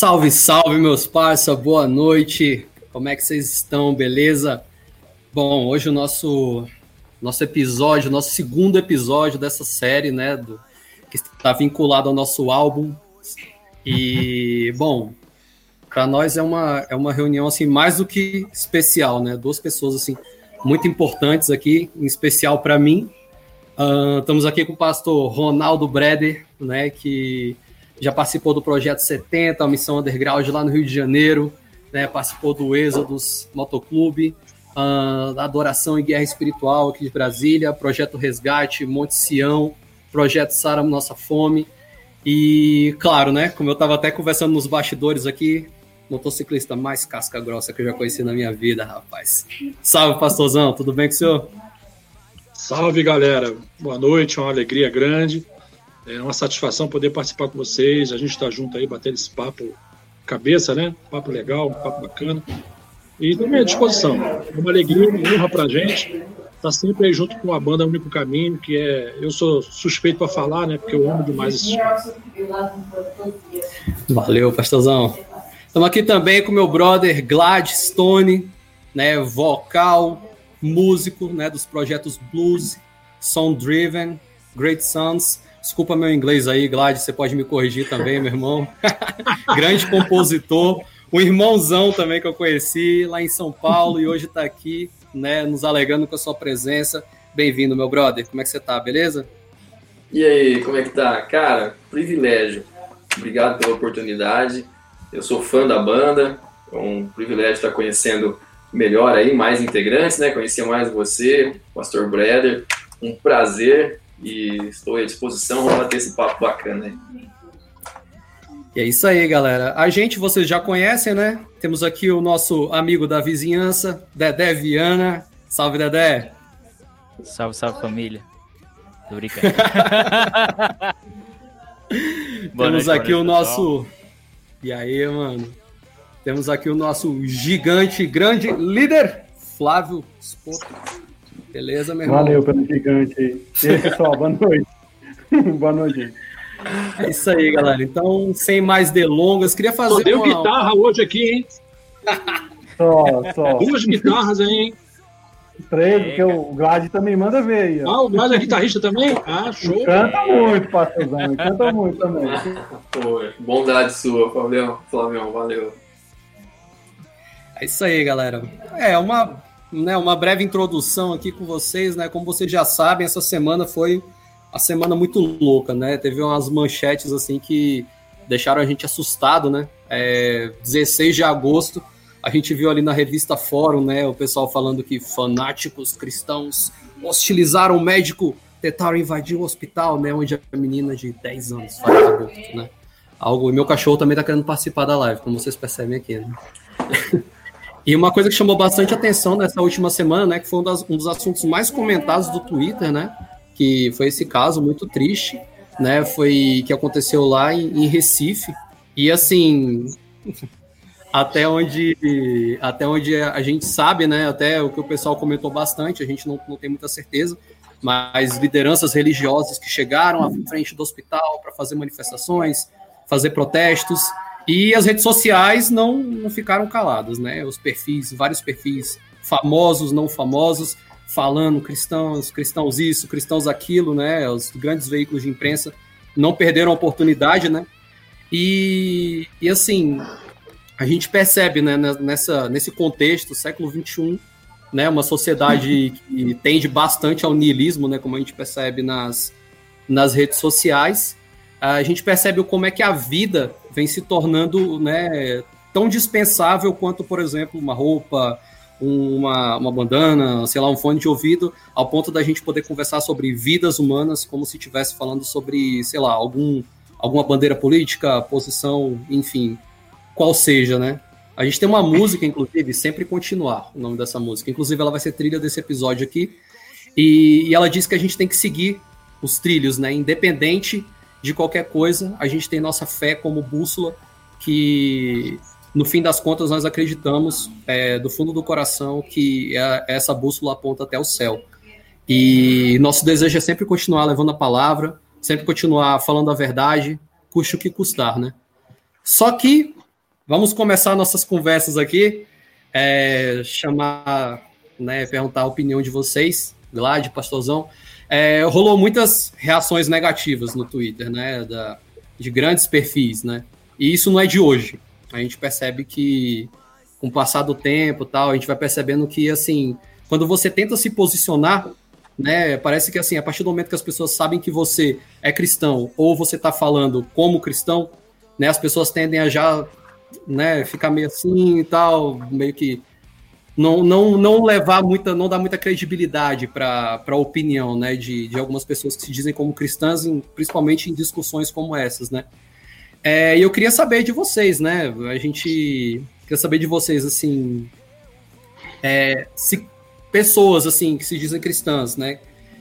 Salve, salve, meus parça, boa noite. Como é que vocês estão? Beleza? Bom, hoje o nosso nosso episódio, nosso segundo episódio dessa série, né, do, que está vinculado ao nosso álbum. E, bom, para nós é uma, é uma reunião assim mais do que especial, né? Duas pessoas assim muito importantes aqui, em especial para mim. Uh, estamos aqui com o pastor Ronaldo Breder, né, que já participou do Projeto 70, a Missão Underground lá no Rio de Janeiro, né, participou do Êxodos Motoclube, uh, da Adoração e Guerra Espiritual aqui de Brasília, Projeto Resgate, Monte Sião, Projeto Sara Nossa Fome, e claro, né, como eu estava até conversando nos bastidores aqui, motociclista mais casca grossa que eu já conheci na minha vida, rapaz. Salve, pastorzão, tudo bem com o senhor? Salve, galera. Boa noite, uma alegria grande. É uma satisfação poder participar com vocês. A gente está junto aí, batendo esse papo cabeça, né? Papo legal, papo bacana. E também à disposição. É uma alegria, uma honra para a gente. Tá sempre aí junto com a banda Único Caminho, que é. Eu sou suspeito para falar, né? Porque eu amo demais esse Valeu, pastorzão. Estamos aqui também com meu brother Gladstone, né, vocal, músico, né, dos projetos Blues, Sound Driven, Great Sons. Desculpa meu inglês aí, Glad, você pode me corrigir também, meu irmão. Grande compositor, um irmãozão também que eu conheci lá em São Paulo e hoje está aqui, né, nos alegando com a sua presença. Bem-vindo, meu brother. Como é que você tá, beleza? E aí, como é que tá? Cara, privilégio. Obrigado pela oportunidade. Eu sou fã da banda, é um privilégio estar conhecendo melhor aí, mais integrantes, né? Conhecer mais você, Pastor Breder. Um prazer e estou à disposição para ter esse papo bacana aí. E é isso aí, galera. A gente vocês já conhecem, né? Temos aqui o nosso amigo da vizinhança, Dedé Viana. Salve, Dedé. Salve, salve, família. Tô brincando. Temos noite, aqui o nosso e aí, mano? Temos aqui o nosso gigante, grande líder, Flávio Spoto. Beleza, meu irmão? Valeu pelo gigante aí. E aí, pessoal, boa noite. boa noite. É isso aí, galera. Então, sem mais delongas, queria fazer. Só deu uma... guitarra hoje aqui, hein? só, só. Duas guitarras aí, hein? Três, porque o Glad também manda ver aí. Ó. Ah, o Glad é guitarrista também? Ah, show. Canta muito, pastorzão. Canta muito também. Pô, bondade sua, Flavião. Flavião, valeu. É isso aí, galera. É uma, né, uma breve introdução aqui com vocês, né? Como vocês já sabem, essa semana foi uma semana muito louca, né? Teve umas manchetes assim que deixaram a gente assustado, né? É, 16 de agosto a gente viu ali na revista Fórum, né, o pessoal falando que fanáticos cristãos hostilizaram o médico, tentaram invadir o hospital, né, onde a menina de 10 anos faz aborto, né. Algo, e meu cachorro também tá querendo participar da live, como vocês percebem aqui, né? E uma coisa que chamou bastante atenção nessa última semana, né, que foi um, das, um dos assuntos mais comentados do Twitter, né, que foi esse caso muito triste, né, foi que aconteceu lá em, em Recife. E assim, até onde, até onde a gente sabe, né? Até o que o pessoal comentou bastante, a gente não, não tem muita certeza, mas lideranças religiosas que chegaram à frente do hospital para fazer manifestações, fazer protestos, e as redes sociais não, não ficaram caladas, né? Os perfis, vários perfis famosos, não famosos, falando cristãos, cristãos isso, cristãos aquilo, né? Os grandes veículos de imprensa não perderam a oportunidade, né? E, e assim, a gente percebe né, nessa, nesse contexto, século XXI, né, uma sociedade que tende bastante ao niilismo, né, como a gente percebe nas, nas redes sociais, a gente percebe como é que a vida vem se tornando né, tão dispensável quanto, por exemplo, uma roupa, uma, uma bandana, sei lá, um fone de ouvido, ao ponto da gente poder conversar sobre vidas humanas como se estivesse falando sobre, sei lá, algum, alguma bandeira política, posição, enfim, qual seja, né? A gente tem uma música, inclusive, Sempre Continuar, o nome dessa música. Inclusive, ela vai ser trilha desse episódio aqui. E, e ela diz que a gente tem que seguir os trilhos, né? Independente de qualquer coisa, a gente tem nossa fé como bússola, que no fim das contas nós acreditamos é, do fundo do coração que é, essa bússola aponta até o céu. E nosso desejo é sempre continuar levando a palavra, sempre continuar falando a verdade, custe o que custar, né? Só que vamos começar nossas conversas aqui. É, chamar, né, perguntar a opinião de vocês, Glad, Pastorzão. É, rolou muitas reações negativas no Twitter, né, da, de grandes perfis, né? E isso não é de hoje. A gente percebe que, com o passar do tempo, tal, a gente vai percebendo que, assim, quando você tenta se posicionar, né, parece que assim, a partir do momento que as pessoas sabem que você é cristão ou você está falando como cristão, né, as pessoas tendem a já né, ficar meio assim e tal, meio que não, não, não levar muita, não dar muita credibilidade para a opinião, né, de, de algumas pessoas que se dizem como cristãs, em, principalmente em discussões como essas, né. É, e eu queria saber de vocês, né, a gente queria saber de vocês, assim, é, se pessoas, assim, que se dizem cristãs, né,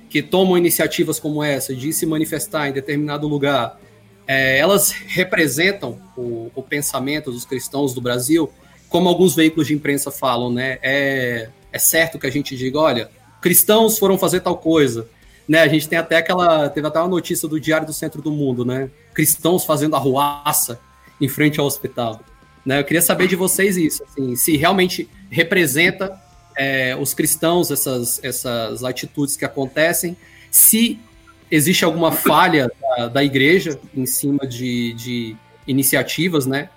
que tomam iniciativas como essa de se manifestar em determinado lugar, é, elas representam o, o, pensamento dos cristãos do Brasil, como alguns veículos de imprensa falam, né? É, é certo que a gente diga, olha, cristãos foram fazer tal coisa, né? A gente tem até aquela, teve até uma notícia do Diário do Centro do Mundo, né? Cristãos fazendo arruaça em frente ao hospital, né? Eu queria saber de vocês isso, assim, se realmente representa é, os cristãos essas essas atitudes que acontecem, se existe alguma falha da, da igreja em cima de, de iniciativas, né?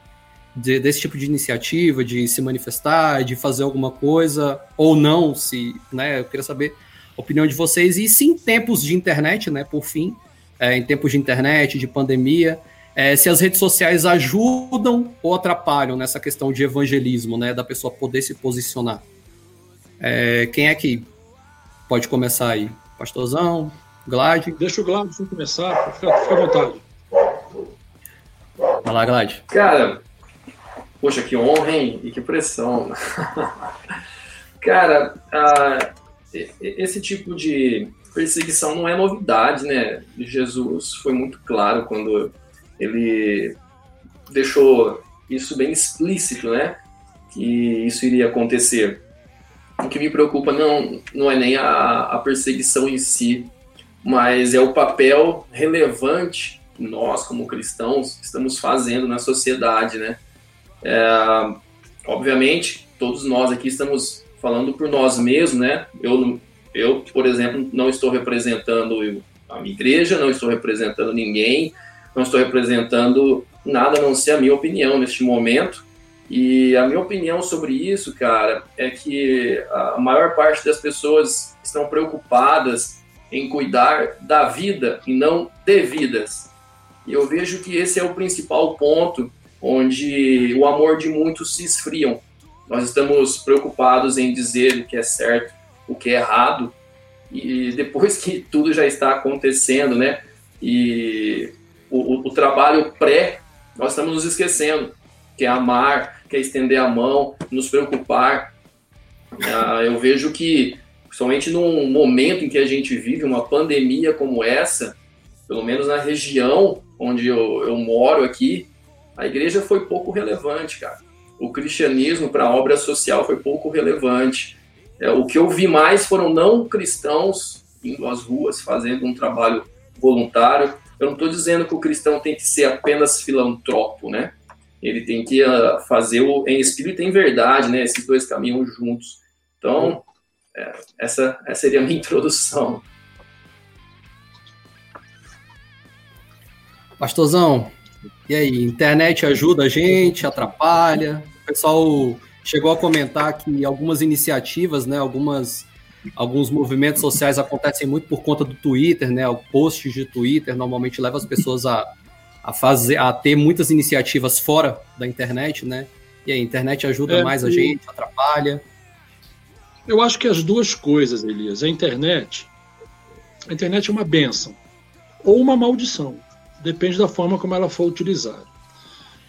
De, desse tipo de iniciativa, de se manifestar, de fazer alguma coisa, ou não, se, né? Eu queria saber a opinião de vocês. E se em tempos de internet, né? Por fim, é, em tempos de internet, de pandemia, é, se as redes sociais ajudam ou atrapalham nessa questão de evangelismo, né? Da pessoa poder se posicionar. É, quem é que pode começar aí? Pastorzão? Glad. Deixa o Gladson começar, fica, fica à vontade. Vai lá, Glad. Cara, poxa, que honra, hein? E que pressão. Cara, esse tipo de perseguição não é novidade, né? Jesus foi muito claro quando ele deixou isso bem explícito, né? Que isso iria acontecer. O que me preocupa não, não é nem a, a perseguição em si, mas é o papel relevante que nós, como cristãos, estamos fazendo na sociedade, né? É, obviamente, todos nós aqui estamos falando por nós mesmos, né? Eu, eu, por exemplo, não estou representando a minha igreja, não estou representando ninguém, não estou representando nada a não ser a minha opinião neste momento. E a minha opinião sobre isso, cara, é que a maior parte das pessoas estão preocupadas em cuidar da vida e não de vidas. E eu vejo que esse é o principal ponto onde o amor de muitos se esfriam. Nós estamos preocupados em dizer o que é certo, o que é errado, e depois que tudo já está acontecendo, né? E o, o, o trabalho pré, nós estamos nos esquecendo, que é amar, que é estender a mão, nos preocupar. Ah, eu vejo que principalmente num momento em que a gente vive uma pandemia como essa, pelo menos na região onde eu, eu moro aqui, a igreja foi pouco relevante, cara. O cristianismo para a obra social foi pouco relevante. É, o que eu vi mais foram não cristãos indo às ruas fazendo um trabalho voluntário. Eu não estou dizendo que o cristão tem que ser apenas filantropo, né? Ele tem que uh, fazer o, em espírito e em verdade, né? Esses dois caminham juntos. Então, é, essa, essa seria a minha introdução. Pastorzão, e aí, internet ajuda a gente, atrapalha? O pessoal chegou a comentar que algumas iniciativas, né, algumas, alguns movimentos sociais acontecem muito por conta do Twitter, né, o post de Twitter normalmente leva as pessoas a, a fazer, a ter muitas iniciativas fora da internet, né? E a internet ajuda é, mais a gente, atrapalha? Eu acho que as duas coisas, Elias. A internet, a internet é uma benção ou uma maldição, depende da forma como ela for utilizada.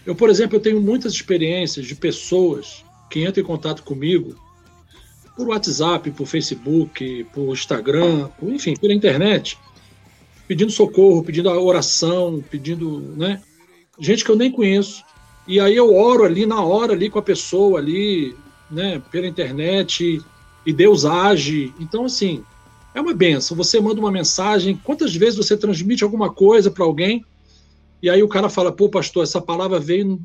Eu, por exemplo, eu tenho muitas experiências de pessoas que entram em contato comigo por WhatsApp, por Facebook, por Instagram, por, enfim, pela internet, pedindo socorro, pedindo oração, pedindo, né? Gente que eu nem conheço. E aí eu oro ali na hora ali com a pessoa ali, né, pela internet, e Deus age. Então, assim, é uma benção. Você manda uma mensagem, quantas vezes você transmite alguma coisa para alguém E aí o cara fala, pô, pastor, essa palavra veio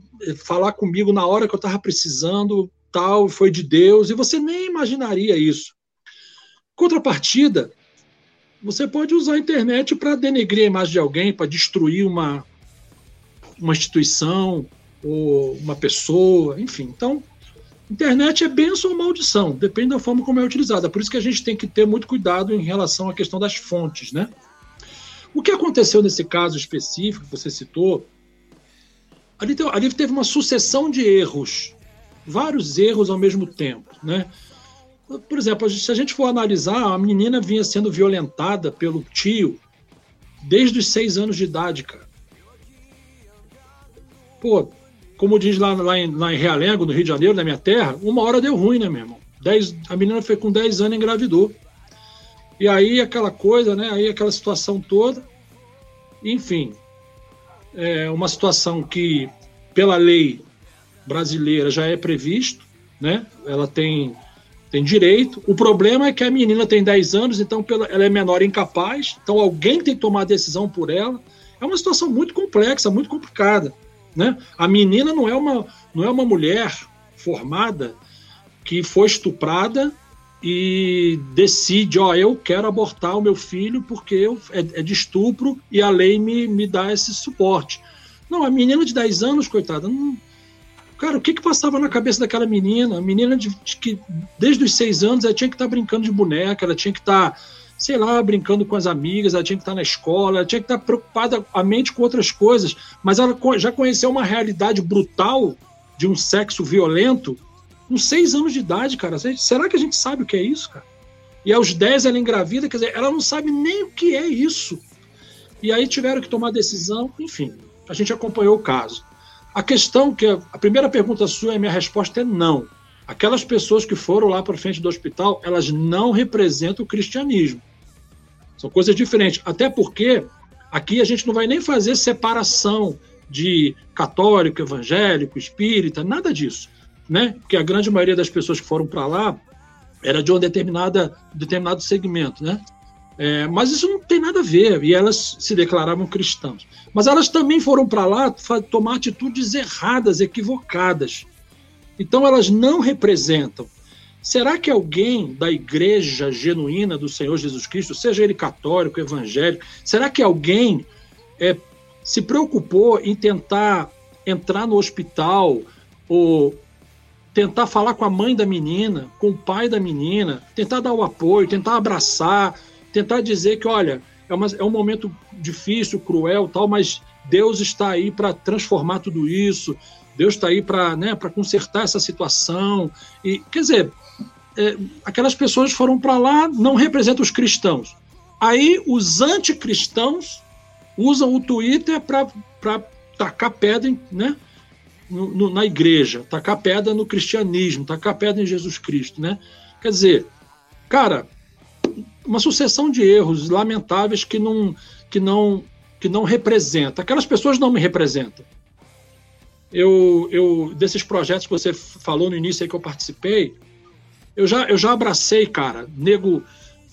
falar comigo na hora que eu estava precisando, tal, foi de Deus, e você nem imaginaria isso. Contrapartida, você pode usar a internet para denegrir a imagem de alguém, para destruir uma, uma instituição ou uma pessoa, enfim. Então, internet é benção ou maldição, depende da forma como é utilizada. Por isso que a gente tem que ter muito cuidado em relação à questão das fontes, né? O que aconteceu nesse caso específico que você citou? Ali, ali teve uma sucessão de erros, vários erros ao mesmo tempo, né? Por exemplo, se a gente for analisar, a menina vinha sendo violentada pelo tio desde os seis anos de idade, cara. Pô, como diz lá, lá, em, lá em Realengo, no Rio de Janeiro, na minha terra, uma hora deu ruim, né, meu irmão? Dez, a menina foi com 10 anos e engravidou. E aí aquela coisa, né? Aí aquela situação toda. Enfim, é uma situação que, pela lei brasileira, já é previsto, né? Ela tem tem direito. O problema é que a menina tem 10 anos, então ela é menor incapaz, então alguém tem que tomar a decisão por ela. É uma situação muito complexa, muito complicada. Né? A menina não é uma, não é uma mulher formada que foi estuprada e decide, ó, eu quero abortar o meu filho porque eu, é, é de estupro e a lei me, me dá esse suporte. Não, a menina de 10 anos, coitada, não, Cara, o que que passava na cabeça daquela menina? A menina de, de que desde os seis anos ela tinha que estar tá brincando de boneca, ela tinha que estar, tá, sei lá, brincando com as amigas, ela tinha que estar na escola, ela tinha que estar preocupada a mente com outras coisas, mas ela já conheceu uma realidade brutal de um sexo violento com seis anos de idade, cara. Será que a gente sabe o que é isso, cara? E aos dez ela engravida, quer dizer, ela não sabe nem o que é isso. E aí tiveram que tomar decisão, enfim, a gente acompanhou o caso. A questão que a primeira pergunta sua e minha resposta é não. Aquelas pessoas que foram lá para frente do hospital, elas não representam o cristianismo. São coisas diferentes. Até porque aqui a gente não vai nem fazer separação de católico, evangélico, espírita, nada disso, né? Porque a grande maioria das pessoas que foram para lá era de um determinada, determinado segmento, né? É, mas isso não tem nada a ver, e elas se declaravam cristãs. Mas elas também foram para lá tomar atitudes erradas, equivocadas. Então elas não representam. Será que alguém da igreja genuína do Senhor Jesus Cristo, seja ele católico, evangélico, será que alguém é, se preocupou em tentar entrar no hospital ou tentar falar com a mãe da menina, com o pai da menina, tentar dar o apoio, tentar abraçar, tentar dizer que, olha, é, uma, é um momento difícil, cruel, tal, mas Deus está aí para transformar tudo isso, Deus está aí para né, consertar essa situação. E, quer dizer, é, aquelas pessoas foram para lá, não representam os cristãos. Aí os anticristãos usam o Twitter para tacar pedra né, no, no, na igreja, tacar pedra no cristianismo, tacar pedra em Jesus Cristo. Né? Quer dizer, cara, uma sucessão de erros lamentáveis que não, que não, que não representa. Aquelas pessoas não me representam. Eu, eu desses projetos que você falou no início aí que eu participei, eu já, eu já abracei, cara, nego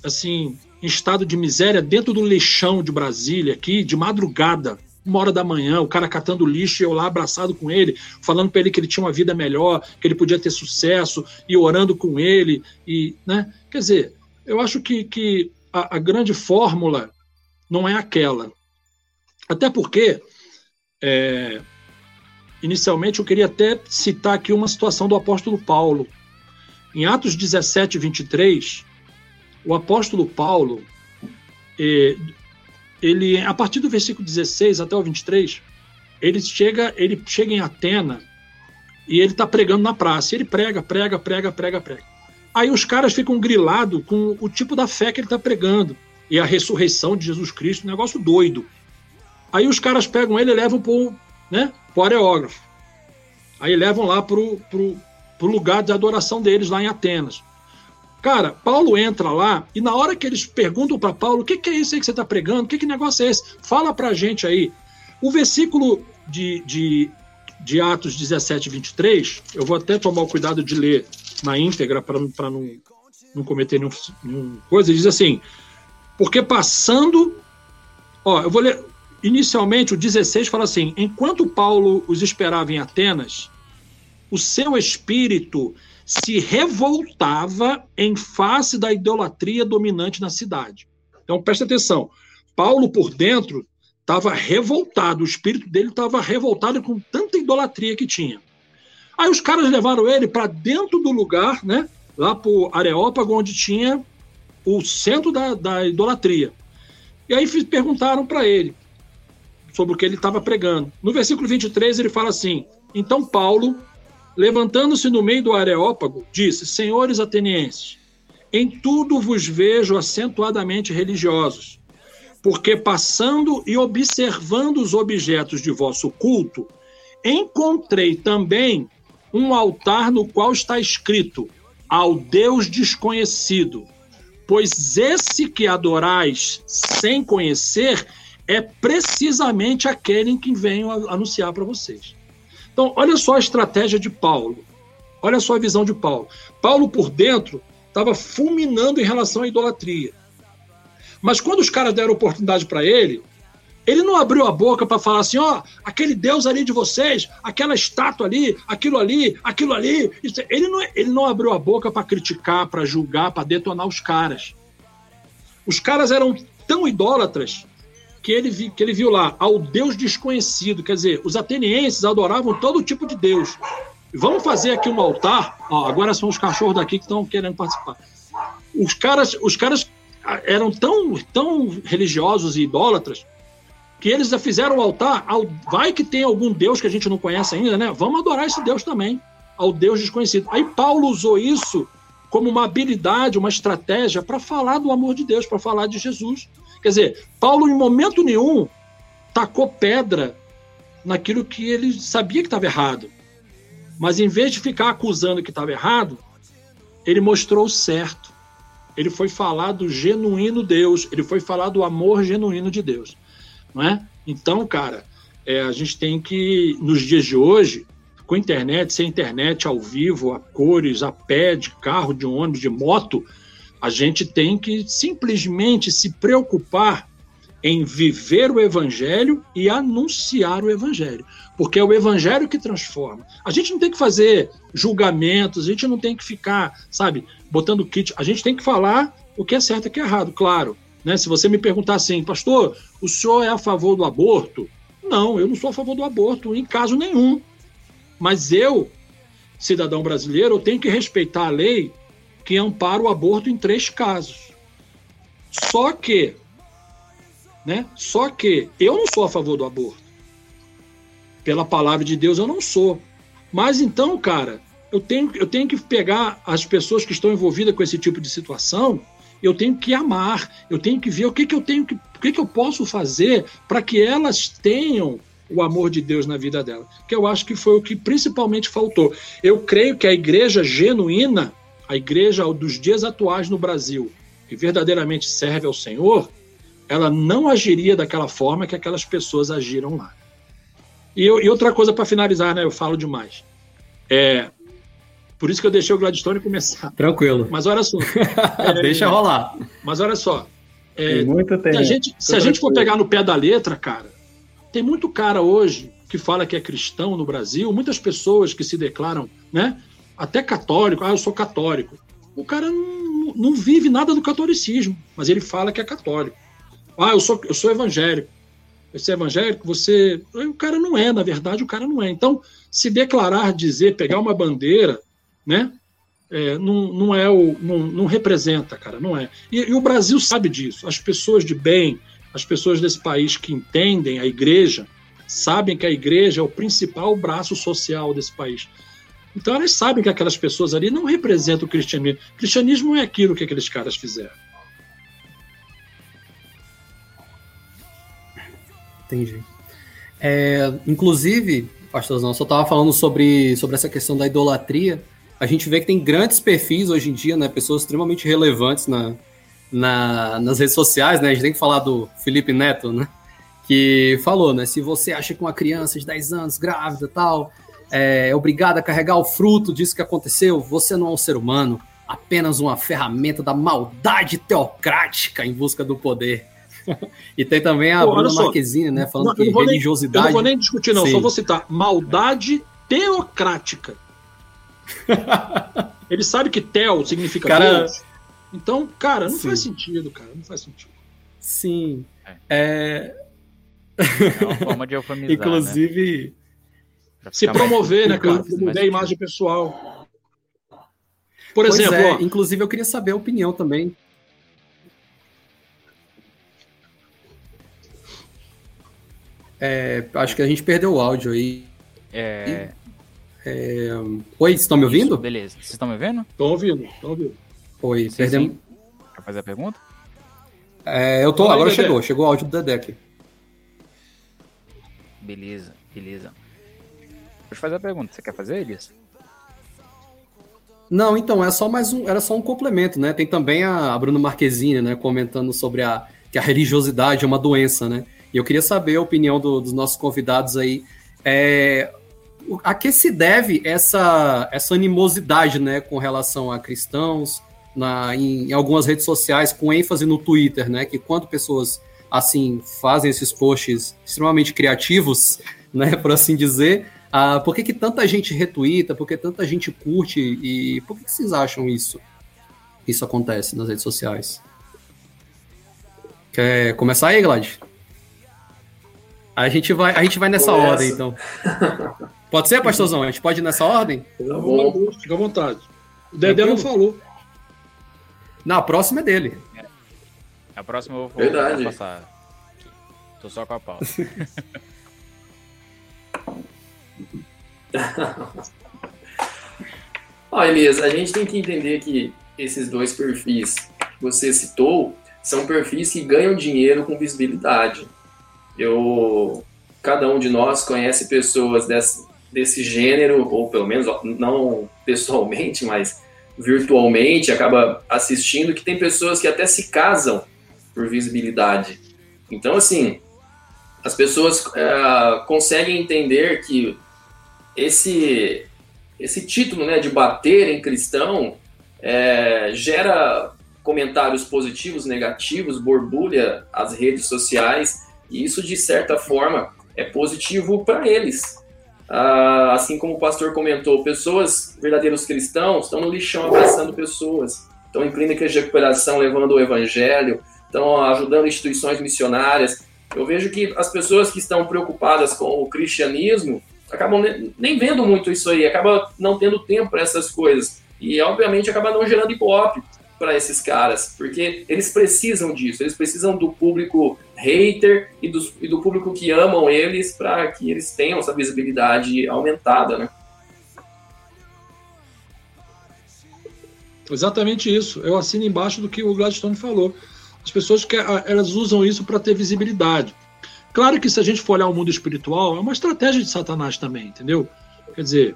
assim em estado de miséria dentro do lixão de Brasília aqui, de madrugada, uma hora da manhã, o cara catando lixo e eu lá abraçado com ele, falando para ele que ele tinha uma vida melhor, que ele podia ter sucesso e orando com ele e, né? Quer dizer, eu acho que, que a, a grande fórmula não é aquela. Até porque, é, inicialmente, eu queria até citar aqui uma situação do apóstolo Paulo. Em Atos 17, 23, o apóstolo Paulo, é, ele, a partir do versículo 16 até o 23, ele chega, ele chega em Atena e ele está pregando na praça. Ele prega, prega, prega, prega, prega. Aí os caras ficam grilados com o tipo da fé que ele está pregando. E a ressurreição de Jesus Cristo, um negócio doido. Aí os caras pegam ele e levam para o né, areógrafo. Aí levam lá para o lugar de adoração deles, lá em Atenas. Cara, Paulo entra lá e na hora que eles perguntam para Paulo, o que, que, é isso aí que você está pregando? O que, que negócio é esse? Fala para a gente aí. O versículo de, de, de Atos 17, 23, eu vou até tomar o cuidado de ler na íntegra para não, não cometer nenhum, nenhum coisa, diz assim: porque passando, ó, eu vou ler inicialmente, o 16 fala assim: enquanto Paulo os esperava em Atenas, o seu espírito se revoltava em face da idolatria dominante na cidade. Então, preste atenção. Paulo, por dentro, estava revoltado, o espírito dele estava revoltado com tanta idolatria que tinha. Aí os caras levaram ele para dentro do lugar, né? Lá para o Areópago, onde tinha o centro da, da idolatria. E aí perguntaram para ele sobre o que ele estava pregando. No versículo 23, ele fala assim: Então Paulo, levantando-se no meio do Areópago, disse: Senhores atenienses, em tudo vos vejo acentuadamente religiosos, porque passando e observando os objetos de vosso culto, encontrei também um altar no qual está escrito: Ao Deus desconhecido. Pois esse que adorais sem conhecer é precisamente aquele em que venho anunciar para vocês. Então, olha só a estratégia de Paulo. Olha só a visão de Paulo. Paulo, por dentro, estava fulminando em relação à idolatria. Mas quando os caras deram oportunidade para ele, ele não abriu a boca para falar assim, ó, oh, aquele Deus ali de vocês, aquela estátua ali, aquilo ali, aquilo ali. Ele, não, ele não abriu a boca para criticar, para julgar, para detonar os caras. Os caras eram tão idólatras que ele, que ele viu lá, ao Deus desconhecido. Quer dizer, os atenienses adoravam todo tipo de Deus. Vamos fazer aqui um altar. Ó, agora são os cachorros daqui que estão querendo participar. Os caras, os caras eram tão, tão religiosos e idólatras que eles fizeram o altar, vai que tem algum Deus que a gente não conhece ainda, né? Vamos adorar esse Deus também, ao Deus desconhecido. Aí Paulo usou isso como uma habilidade, uma estratégia para falar do amor de Deus, para falar de Jesus. Quer dizer, Paulo em momento nenhum tacou pedra naquilo que ele sabia que estava errado. Mas em vez de ficar acusando que estava errado, ele mostrou o certo. Ele foi falar do genuíno Deus, ele foi falar do amor genuíno de Deus não é? Então, cara, é, a gente tem que, nos dias de hoje, com internet, sem internet, ao vivo, a cores, a pé, de carro, de ônibus, de moto, a gente tem que simplesmente se preocupar em viver o evangelho e anunciar o evangelho, porque é o evangelho que transforma. A gente não tem que fazer julgamentos, a gente não tem que ficar, sabe, botando kit, a gente tem que falar o que é certo e o que é errado, claro. Né? Se você me perguntar assim, pastor, o senhor é a favor do aborto? Não, eu não sou a favor do aborto, em caso nenhum. Mas eu, cidadão brasileiro, eu tenho que respeitar a lei que ampara o aborto em três casos. Só que, né? Só que eu não sou a favor do aborto. Pela palavra de Deus eu não sou. Mas então, cara, eu tenho, eu tenho que pegar as pessoas que estão envolvidas com esse tipo de situação eu tenho que amar, eu tenho que ver o que, que eu tenho que, o que, que eu posso fazer para que elas tenham o amor de Deus na vida dela, que eu acho que foi o que principalmente faltou. Eu creio que a igreja genuína, a igreja dos dias atuais no Brasil, que verdadeiramente serve ao Senhor, ela não agiria daquela forma que aquelas pessoas agiram lá. E, eu, e outra coisa para finalizar, né? Eu falo demais. É, por isso que eu deixei o Gladstone começar. Tranquilo. Mas olha só. É, Deixa rolar. Mas olha só. É, muito tempo. Se a gente, se a gente for pegar no pé da letra, cara, tem muito cara hoje que fala que é cristão no Brasil, muitas pessoas que se declaram, né? Até católico, ah, eu sou católico. O cara não, não vive nada do catolicismo, mas ele fala que é católico. Ah, eu sou, eu sou evangélico. Você é evangélico? Você. O cara não é, na verdade, o cara não é. Então, se declarar, dizer, pegar uma bandeira né? É, não, não é o não, não representa, cara, não é. E, e, o Brasil sabe disso. As pessoas de bem, as pessoas desse país que entendem a igreja, sabem que a igreja é o principal braço social desse país. Então elas sabem que aquelas pessoas ali não representam o cristianismo. O cristianismo é aquilo que aqueles caras fizeram. Entendi. É, inclusive, pastorzão, só estava falando sobre, sobre essa questão da idolatria a gente vê que tem grandes perfis hoje em dia, né? Pessoas extremamente relevantes na, na, nas redes sociais, né? A gente tem que falar do Felipe Neto, né? Que falou, né? Se você acha que uma criança de 10 anos, grávida tal, é obrigada a carregar o fruto disso que aconteceu, você não é um ser humano, apenas uma ferramenta da maldade teocrática em busca do poder. e tem também a Pô, Bruna só. Marquezine, né? Falando Não, que vou nem- Eu religiosidade. não vou nem discutir, não, Sim. só vou citar. Maldade teocrática. Ele sabe que teo significa Cara- Deus. Então, cara, não Sim. faz sentido, cara. Não faz sentido. Sim. É, É uma forma de eufemizar, né? inclusive, Pra Se promover, né, cara? Promover a imagem pessoal. Por pois exemplo, é, ó, inclusive eu queria saber a opinião também. É, acho que a gente perdeu o áudio aí. É, Oi, estão me ouvindo? isso, beleza. Vocês estão me vendo? tô ouvindo, tô ouvindo. Oi, Sim, perdemos. sim. Quer fazer a pergunta? É, eu tô, aí, agora Dedé. chegou, chegou o áudio do Dedé aqui. Beleza, beleza. Fazer a pergunta. Você quer fazer, Elias? Não, então, é só mais um, era só um complemento, né? Tem também a, a Bruna Marquezine, né, comentando sobre a, que a religiosidade é uma doença, né? E eu queria saber a opinião do- dos nossos convidados aí. É, a que se deve essa, essa animosidade, né, com relação a cristãos, na, em, em algumas redes sociais, com ênfase no Twitter, né? Que quando pessoas, assim, fazem esses posts extremamente criativos, né, por assim dizer, ah, por que, que tanta gente retuita? Por que tanta gente curte? E por que, que vocês acham isso? Isso acontece nas redes sociais. Quer começar aí, Glad? A gente vai, a gente vai nessa Começa. ordem, então. Pode ser, pastorzão? A gente pode ir nessa ordem? Tá bom. Fica à vontade. O Dedé não falou. Não, a próxima é dele. A próxima eu vou, Verdade. vou passar. Tô só com a pauta. Ó, Elias, a gente tem que entender que esses dois perfis que você citou são perfis que ganham dinheiro com visibilidade. Eu, cada um de nós conhece pessoas desse, desse gênero, ou pelo menos não pessoalmente, mas virtualmente, acaba assistindo, que tem pessoas que até se casam por visibilidade. Então, assim, as pessoas eh, conseguem entender que esse esse título né, de bater em cristão é, gera comentários positivos, negativos, borbulha as redes sociais, e isso, de certa forma, é positivo para eles. Ah, assim como o pastor comentou, pessoas, verdadeiros cristãos, estão no lixão abraçando pessoas, estão em clínicas de recuperação levando o evangelho, estão ajudando instituições missionárias. Eu vejo que as pessoas que estão preocupadas com o cristianismo acabam ne- nem vendo muito isso aí, acaba não tendo tempo para essas coisas. E, obviamente, acaba não gerando ibope para esses caras, porque eles precisam disso, eles precisam do público hater e, dos- e do público que amam eles para que eles tenham essa visibilidade aumentada, né? Exatamente isso. Eu assino embaixo do que o Gladstone falou. As pessoas que elas usam isso para ter visibilidade. Claro que se a gente for olhar o mundo espiritual, é uma estratégia de Satanás também, entendeu? Quer dizer,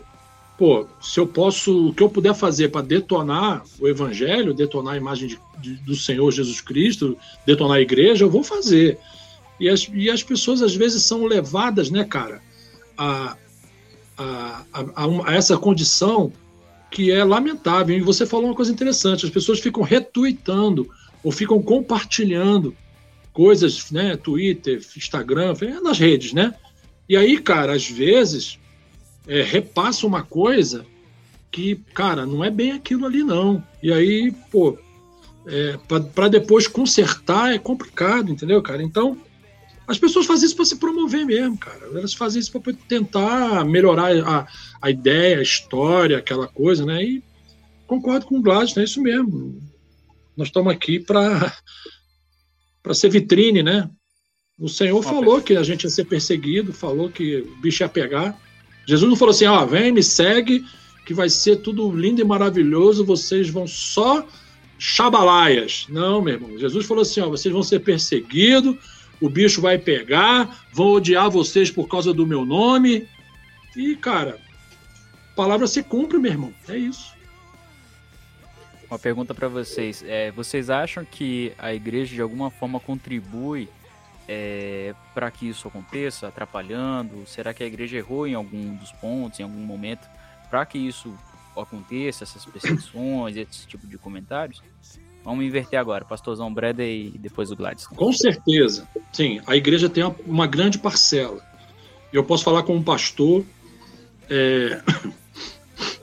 pô, se eu posso, o que eu puder fazer para detonar o evangelho, detonar a imagem de- de- do Senhor Jesus Cristo, detonar a igreja, eu vou fazer. E as, e as pessoas às vezes são levadas, né, cara, a, a, a, a essa condição que é lamentável. E você falou uma coisa interessante: as pessoas ficam retweetando ou ficam compartilhando coisas, né? Twitter, Instagram, nas redes, né? E aí, cara, às vezes é, repassa uma coisa que, cara, não é bem aquilo ali, não. E aí, pô, é, para depois consertar é complicado, entendeu, cara? Então, as pessoas fazem isso para se promover mesmo, cara. Elas fazem isso para tentar melhorar a, a ideia, a história, aquela coisa, né? E concordo com o Gladys, é isso mesmo. Nós estamos aqui para para ser vitrine, né? O Senhor falou que a gente ia ser perseguido, falou que o bicho ia pegar. Jesus não falou assim, ó, vem, me segue, que vai ser tudo lindo e maravilhoso, vocês vão só chabalaias. Não, meu irmão. Jesus falou assim, ó, vocês vão ser perseguidos, o bicho vai pegar, vão odiar vocês por causa do meu nome. E, cara, a palavra se cumpre, meu irmão. É isso. Uma pergunta para vocês. É, vocês acham que a igreja de alguma forma contribui é, para que isso aconteça, atrapalhando? Será que a igreja errou em algum dos pontos, em algum momento, para que isso aconteça, essas perseguições, esse tipo de comentários? Vamos inverter agora, pastorzão Breder e depois o Gladys. Com certeza. Sim, a igreja tem uma grande parcela. Eu posso falar como pastor. É...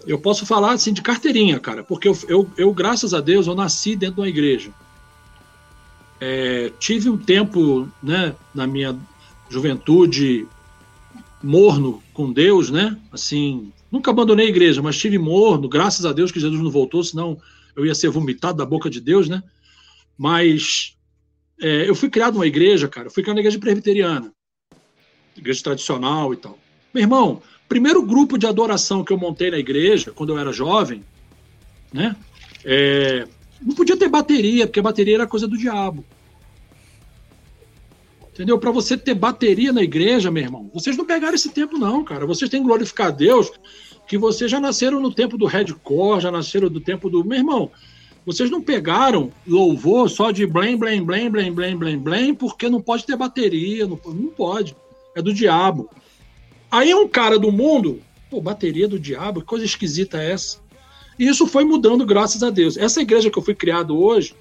Eu posso falar assim de carteirinha, cara, porque eu, eu, eu, graças a Deus, eu nasci dentro de uma igreja. É, tive um tempo, né, na minha juventude, morno com Deus, né? Assim, nunca abandonei a igreja, mas tive morno, graças a Deus que Jesus não voltou, senão eu ia ser vomitado da boca de Deus, né? Mas é, eu fui criado numa igreja, cara, eu fui criado na igreja presbiteriana, igreja tradicional e tal. Meu irmão, primeiro grupo de adoração que eu montei na igreja, quando eu era jovem, né? É, não podia ter bateria, porque a bateria era coisa do diabo. Entendeu? Para você ter bateria na igreja, meu irmão, vocês não pegaram esse tempo, não, cara. Vocês têm que glorificar a Deus, que vocês já nasceram no tempo do Redcore, já nasceram do tempo do. Meu irmão, vocês não pegaram louvor só de blém, blém, blém, blém, blém, blém, blém, porque não pode ter bateria, não, não pode. É do diabo. Aí um cara do mundo, pô, bateria do diabo, que coisa esquisita é essa? E isso foi mudando, graças a Deus. Essa igreja que eu fui criado hoje,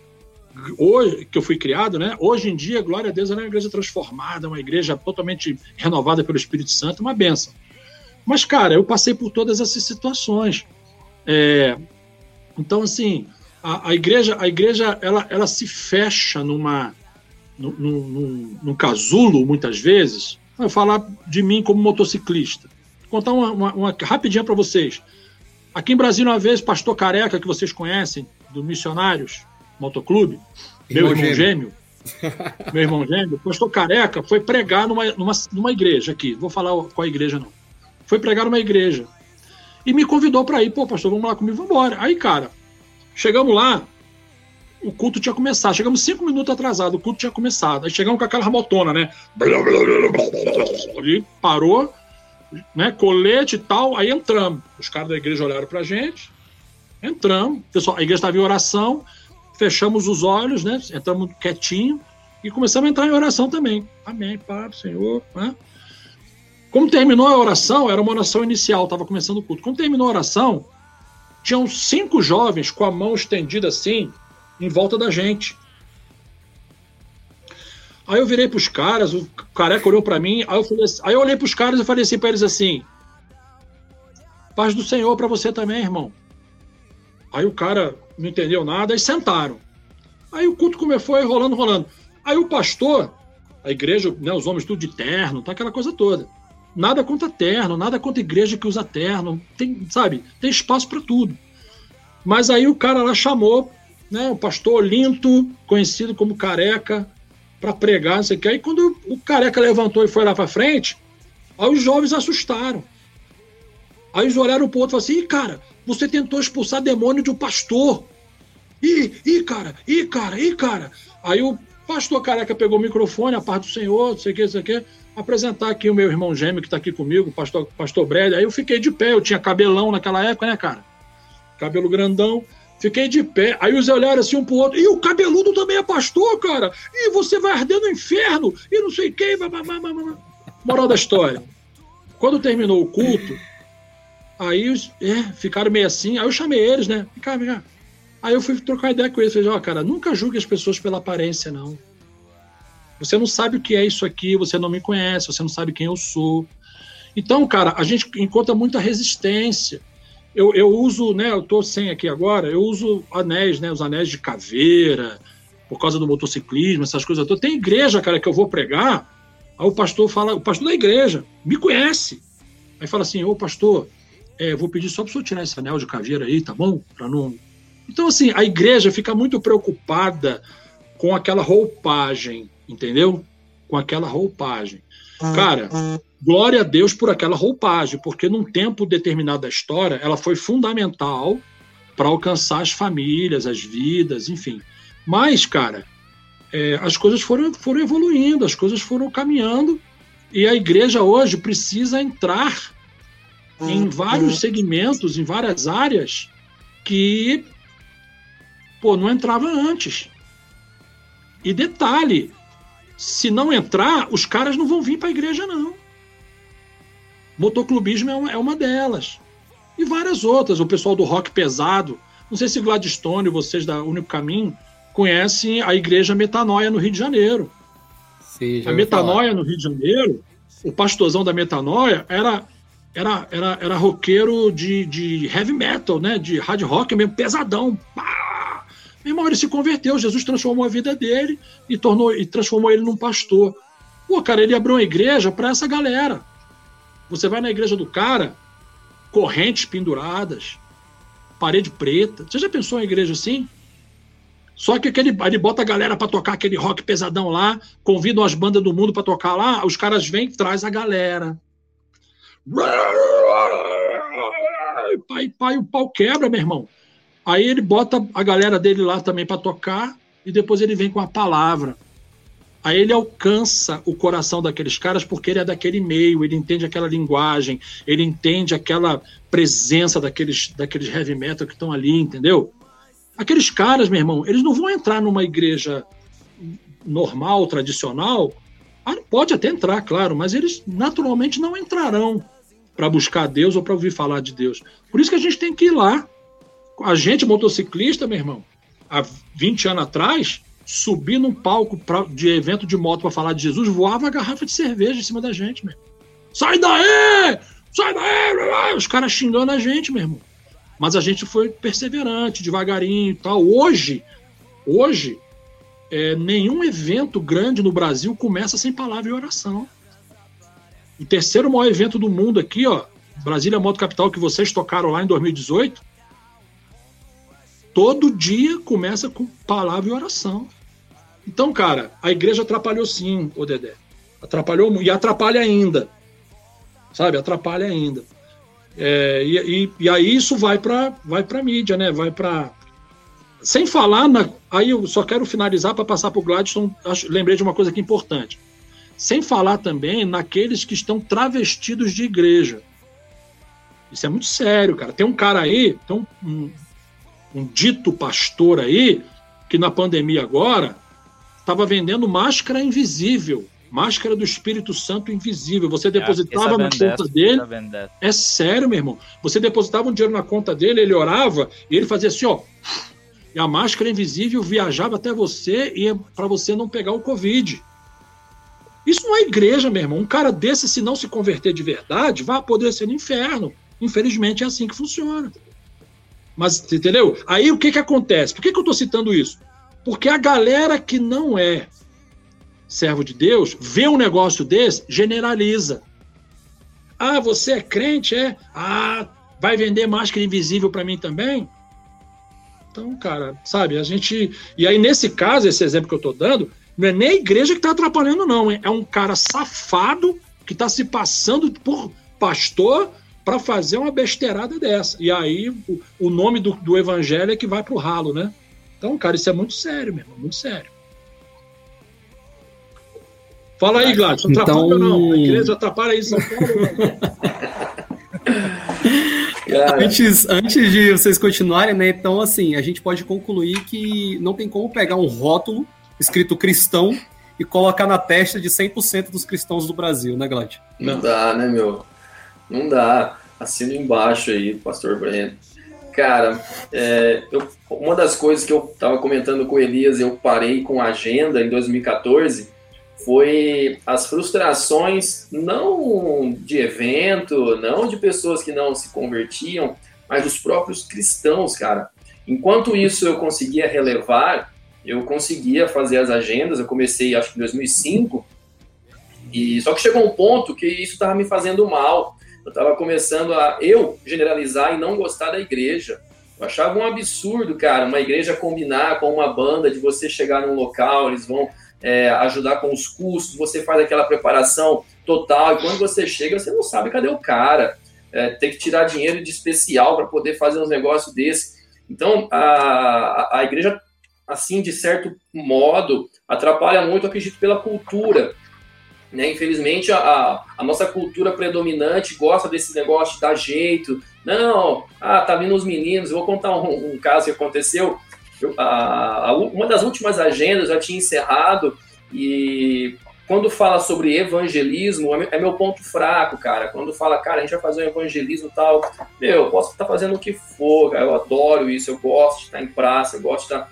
hoje que eu fui criado, né? Hoje em dia, glória a Deus, ela é uma igreja transformada, uma igreja totalmente renovada pelo Espírito Santo, uma benção. Mas, cara, eu passei por todas essas situações. É, então, assim, a, a, igreja, a igreja, ela, ela se fecha numa, num, num, num casulo, muitas vezes. Vou falar de mim como motociclista. Vou contar uma, uma, uma rapidinha para vocês. Aqui em Brasília, uma vez, pastor Careca, que vocês conhecem, do Missionários, Motoclube, meu irmão, gêmeo. gêmeo meu irmão gêmeo, pastor careca, foi pregar numa, numa, numa igreja aqui. Vou falar qual a igreja, não. Foi pregar numa igreja. E me convidou para ir. Pô, pastor, vamos lá comigo, vamos embora. Aí, cara, chegamos lá, o culto tinha começado. Chegamos cinco minutos atrasado, o culto tinha começado. Aí chegamos com aquela motona, né? E parou, né? Colete e tal. Aí entramos. Os caras da igreja olharam pra gente. Entramos. Pessoal, a igreja estava em oração fechamos os olhos, né? Entramos quietinho e começamos a entrar em oração também. Amém, Pai, Senhor. Né? Como terminou a oração, era uma oração inicial, estava começando o culto. Como terminou a oração, tinham cinco jovens com a mão estendida assim, em volta da gente. Aí eu virei para os caras, o careca olhou para mim, aí eu, falei assim, aí eu olhei para os caras e falei assim para eles assim: Paz do Senhor para você também, irmão. Aí o cara não entendeu nada e sentaram. Aí o culto começou foi rolando, rolando. Aí o pastor, a igreja, né, os homens tudo de terno, tá aquela coisa toda. Nada contra terno, nada contra igreja que usa terno, tem, sabe, tem espaço para tudo. Mas aí o cara lá chamou, né, o pastor Olinto, conhecido como Careca, para pregar, não sei o que. Aí quando o Careca levantou e foi lá para frente, aí os jovens assustaram. Aí eles olharam pro outro e falaram assim, cara, você tentou expulsar demônio de um pastor. Ih, ih, cara, ih, cara, ih, cara. Aí o pastor careca pegou o microfone, a parte do Senhor, não sei o que, não sei o que, apresentar aqui o meu irmão gêmeo que está aqui comigo, o pastor, pastor Brad. Aí eu fiquei de pé, eu tinha cabelão naquela época, né, cara? Cabelo grandão. Fiquei de pé. Aí os olharam assim um pro outro. E o cabeludo também é pastor, cara. E você vai arder no inferno. E não sei quem. Moral da história. Quando terminou o culto, Aí é, ficaram meio assim, aí eu chamei eles, né? Vem cá, vem cá. Aí eu fui trocar ideia com eles. Falei, ó, oh, cara, nunca julgue as pessoas pela aparência, não. Você não sabe o que é isso aqui, você não me conhece, você não sabe quem eu sou. Então, cara, a gente encontra muita resistência. Eu, eu uso, né? Eu tô sem aqui agora, eu uso anéis, né? Os anéis de caveira, por causa do motociclismo, essas coisas. Tem igreja, cara, que eu vou pregar, aí o pastor fala, o pastor da igreja me conhece. Aí fala assim, ô pastor, é, vou pedir só para o senhor tirar esse anel de caveira aí, tá bom? Para não. Então, assim, a igreja fica muito preocupada com aquela roupagem, entendeu? Com aquela roupagem. Cara, glória a Deus por aquela roupagem, porque num tempo determinado da história, ela foi fundamental para alcançar as famílias, as vidas, enfim. Mas, cara, é, as coisas foram, foram evoluindo, as coisas foram caminhando, e a igreja hoje precisa entrar em hum, vários hum. segmentos, em várias áreas, que pô, não entrava antes. E detalhe, se não entrar, os caras não vão vir para a igreja, não. Motoclubismo é uma, é uma delas. E várias outras. O pessoal do rock pesado. Não sei se Gladstone, vocês da Único Caminho, conhecem a igreja Metanoia no Rio de Janeiro. Sim, A Metanoia no Rio de Janeiro, o pastorzão da Metanoia era era, era, era roqueiro de, de heavy metal, né? De hard rock mesmo, pesadão. Pá! Meu irmão, ele se converteu, Jesus transformou a vida dele e tornou e transformou ele num pastor. Pô, cara, ele abriu uma igreja para essa galera. Você vai na igreja do cara, correntes penduradas, parede preta. Você já pensou em igreja assim? Só que aquele, ele bota a galera para tocar aquele rock pesadão lá, convidam as bandas do mundo para tocar lá, os caras vêm e traz a galera. Pai, pai, o pau quebra, meu irmão. Aí ele bota a galera dele lá também para tocar e depois ele vem com a palavra. Aí ele alcança o coração daqueles caras porque ele é daquele meio, ele entende aquela linguagem, ele entende aquela presença daqueles, daqueles heavy metal que estão ali, entendeu? Aqueles caras, meu irmão, eles não vão entrar numa igreja normal, tradicional. Ah, pode até entrar, claro, mas eles naturalmente não entrarão para buscar Deus ou para ouvir falar de Deus. Por isso que a gente tem que ir lá. A gente, motociclista, meu irmão, há 20 anos atrás, subir num palco pra, de evento de moto para falar de Jesus, voava a garrafa de cerveja em cima da gente, meu irmão. Sai daí! Sai daí! Os caras xingando a gente, meu irmão. Mas a gente foi perseverante, devagarinho e tal. Hoje, hoje, é, nenhum evento grande no Brasil começa sem palavra e oração. O terceiro maior evento do mundo aqui, ó, Brasília Moto Capital, que vocês tocaram lá em 2018, todo dia começa com palavra e oração. Então, cara, a igreja atrapalhou sim, o Dedé. Atrapalhou. E atrapalha ainda. Sabe? Atrapalha ainda. É, e, e, e, aí isso vai para vai para mídia, né? Vai para sem falar na, aí eu só quero finalizar para passar para o Gladstone. Acho, lembrei de uma coisa que é importante. Sem falar também naqueles que estão travestidos de igreja. Isso é muito sério, cara. Tem um cara aí, tem um, um, um dito pastor aí que na pandemia agora estava vendendo máscara invisível máscara do Espírito Santo invisível. Você depositava na conta dele. É sério, meu irmão. Você depositava um dinheiro na conta dele, ele orava e ele fazia assim, ó. E a máscara invisível viajava até você e é para você não pegar o Covid. Isso não é igreja, meu irmão. Um cara desse, se não se converter de verdade, vai apodrecer no inferno. Infelizmente é assim que funciona. Mas, entendeu? Aí o que, que acontece? Por que, que eu estou citando isso? Porque a galera que não é servo de Deus, vê um negócio desse, generaliza. Ah, você é crente, é? Ah, vai vender máscara invisível para mim também? Então, cara, sabe, a gente. E aí, nesse caso, esse exemplo que eu estou dando, não é nem a igreja que está atrapalhando, não. É um cara safado que está se passando por pastor para fazer uma besteirada dessa. E aí, o, o nome do, do evangelho é que vai para o ralo, né? Então, cara, isso é muito sério, meu irmão, muito sério. Fala aí, Gladys, então... atrapalha não? A igreja atrapalha aí São Paulo? antes, antes de vocês continuarem, né? Então, assim, a gente pode concluir que não tem como pegar um rótulo escrito cristão e colocar na testa de 100% dos cristãos do Brasil, né, Glad? Não dá, né, meu? Não dá. Assino embaixo aí, pastor Breno. Cara, é, eu, uma das coisas que eu estava comentando com o Elias, eu parei com a agenda em 2014 foi as frustrações não de evento, não de pessoas que não se convertiam, mas dos próprios cristãos, cara. Enquanto isso eu conseguia relevar, eu conseguia fazer as agendas, eu comecei acho que em 2005, e só que chegou um ponto que isso estava me fazendo mal. Eu estava começando a eu generalizar e não gostar da igreja. Eu achava um absurdo, cara, uma igreja combinar com uma banda de você chegar num local, eles vão é, ajudar com os custos, você faz aquela preparação total, e quando você chega, você não sabe cadê o cara. É, tem que tirar dinheiro de especial para poder fazer uns negócios desses. Então, a, a igreja, assim, de certo modo, atrapalha muito, acredito, pela cultura. Né? Infelizmente, a, a nossa cultura predominante gosta desse negócio de dar jeito. Não, ah, tá vindo os meninos. Vou contar um, um caso que aconteceu a, a, uma das últimas agendas já tinha encerrado e quando fala sobre evangelismo, é, é meu ponto fraco, cara. Quando fala, cara, a gente vai fazer um evangelismo tal, meu, eu posso estar fazendo o que for, cara. eu adoro isso, eu gosto de estar em praça, eu gosto de estar.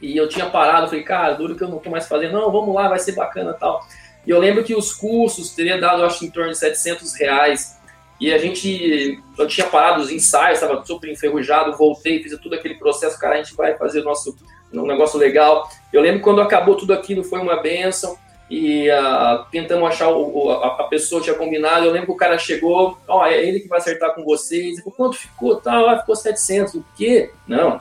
E eu tinha parado, falei, cara, duro que eu não tô mais fazendo, não, vamos lá, vai ser bacana tal. E eu lembro que os cursos teria dado, acho, em torno de 700 reais. E a gente, eu tinha parado os ensaios, estava super enferrujado, voltei, fiz todo aquele processo, cara, a gente vai fazer o nosso um negócio legal. Eu lembro quando acabou tudo aquilo, foi uma benção e uh, tentamos achar o, a, a, pessoa tinha combinado. Eu lembro que o cara chegou, ó, oh, é ele que vai acertar com vocês. E, quanto ficou? Tá, lá ficou 700. O quê? Não,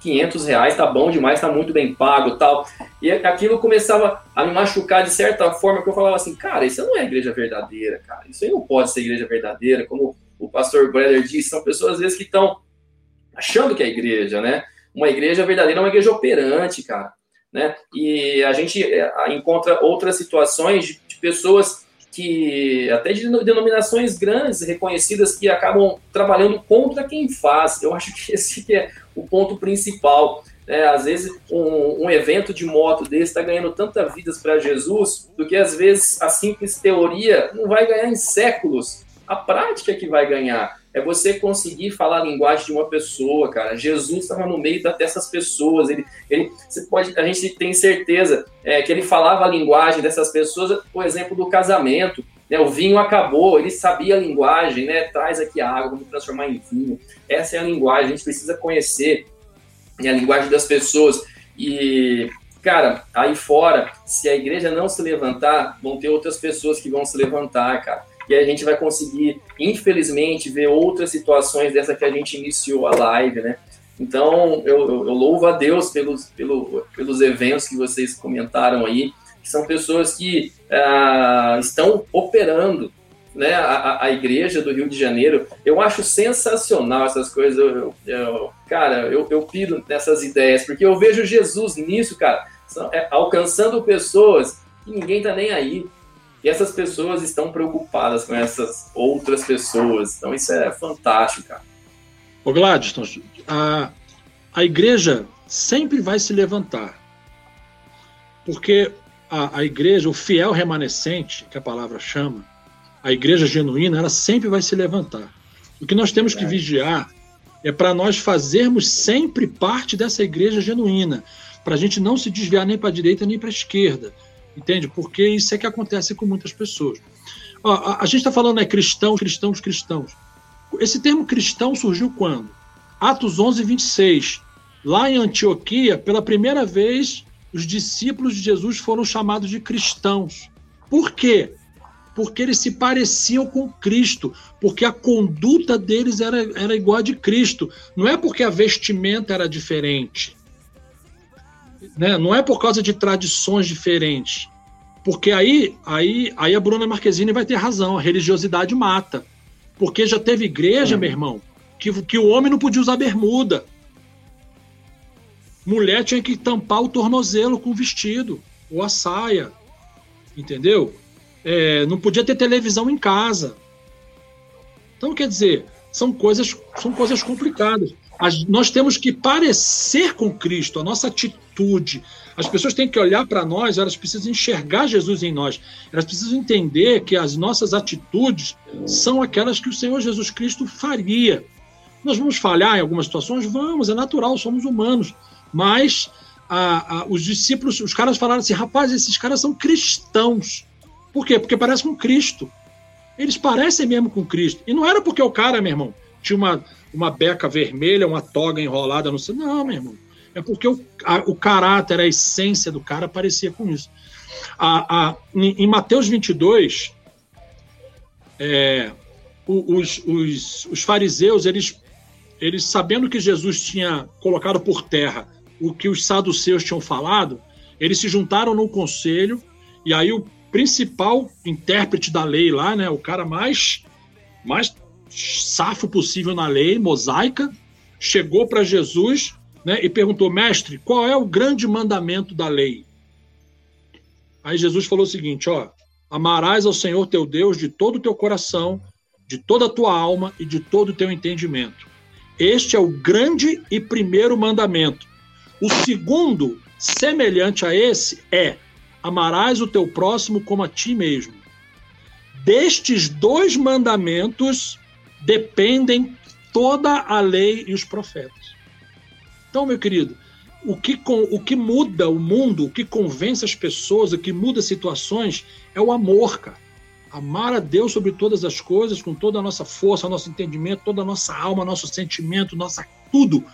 500 reais tá bom demais, tá muito bem pago tal. E aquilo começava a me machucar de certa forma, que eu falava assim, cara, isso não é igreja verdadeira, cara. Isso aí não pode ser igreja verdadeira. Como o pastor Breder disse, são pessoas às vezes que estão achando que é igreja, né? Uma igreja verdadeira é uma igreja operante, cara né? E a gente é, encontra outras situações de, de pessoas que até de denominações grandes, reconhecidas, que acabam trabalhando contra quem faz. Eu acho que esse que é o ponto principal. É, às vezes, um, um, evento de moto desse está ganhando tantas vidas para Jesus, do que às vezes a simples teoria não vai ganhar em séculos. A prática é que vai ganhar é você conseguir falar a linguagem de uma pessoa, cara. Jesus estava no meio dessas pessoas. Ele, ele, você pode, a gente tem certeza é, que ele falava a linguagem dessas pessoas. Por exemplo, do casamento. Né, o vinho acabou, ele sabia a linguagem, né? Traz aqui a água, vamos transformar em vinho. Essa é a linguagem. A gente precisa conhecer né, a linguagem das pessoas. E cara, aí fora, se a igreja não se levantar, vão ter outras pessoas que vão se levantar, cara e a gente vai conseguir, infelizmente, ver outras situações dessa que a gente iniciou a live, né? Então, eu, eu, eu louvo a Deus pelos, pelo, pelos eventos que vocês comentaram aí, que são pessoas que ah, estão operando né, a, a, igreja do Rio de Janeiro. Eu acho sensacional essas coisas. Eu, eu, cara, eu, eu piro nessas ideias, porque eu vejo Jesus nisso, cara, é, alcançando pessoas que ninguém tá nem aí. E essas pessoas estão preocupadas com essas outras pessoas. Então isso é fantástico, cara. Ô Gladstone, a, a igreja sempre vai se levantar. Porque a, a igreja, o fiel remanescente, que a palavra chama, a igreja genuína, ela sempre vai se levantar. O que nós temos que vigiar é para nós fazermos sempre parte dessa igreja genuína, para a gente não se desviar nem para a direita nem para a esquerda, Entende? Porque isso é que acontece com muitas pessoas. Ó, a, a, gente está falando é cristãos, cristãos, cristãos. Esse termo cristão surgiu quando? Atos 11, 26. Lá em Antioquia, pela primeira vez, os discípulos de Jesus foram chamados de cristãos. Por quê? Porque eles se pareciam com Cristo, porque a conduta deles era, era igual a de Cristo. Não é porque a vestimenta era diferente, né? Não é por causa de tradições diferentes. Porque aí, aí, aí a Bruna Marquezine vai ter razão, a religiosidade mata. Porque já teve igreja, meu irmão, que, que o homem não podia usar bermuda. Mulher tinha que tampar o tornozelo com o vestido, ou a saia. Entendeu? É, não podia ter televisão em casa. Então, quer dizer, são coisas, são coisas complicadas nós temos que parecer com Cristo, a nossa atitude. As pessoas têm que olhar para nós, elas precisam enxergar Jesus em nós. Elas precisam entender que as nossas atitudes são aquelas que o Senhor Jesus Cristo faria. Nós vamos falhar em algumas situações? Vamos, é natural, somos humanos. Mas a, a, os discípulos, os caras falaram assim: rapaz, esses caras são cristãos. Por quê? Porque parecem com Cristo. Eles parecem mesmo com Cristo. E não era porque o cara, meu irmão, tinha uma uma beca vermelha, uma toga enrolada, não sei. Não, meu irmão. É porque o, a, o caráter, a essência do cara parecia com isso. A, em Mateus 22, é, os, os, os fariseus, eles, eles sabendo que Jesus tinha colocado por terra o que os saduceus tinham falado, eles se juntaram no conselho e aí o principal intérprete da lei lá, né, o cara mais mais safo possível na lei mosaica, chegou para Jesus né, e perguntou: Mestre, qual é o grande mandamento da lei? Aí Jesus falou o seguinte: ó, amarás ao Senhor teu Deus de todo o teu coração, de toda a tua alma e de todo o teu entendimento. Este é o grande e primeiro mandamento. O segundo, semelhante a esse, é: amarás o teu próximo como a ti mesmo. Destes dois mandamentos dependem toda a lei e os profetas. Então, meu querido, o que, o que muda o mundo, o que convence as pessoas, o que muda situações é o amor, cara. Amar a Deus sobre todas as coisas, com toda a nossa força, nosso entendimento, toda a nossa alma, nosso sentimento, nossa tudo.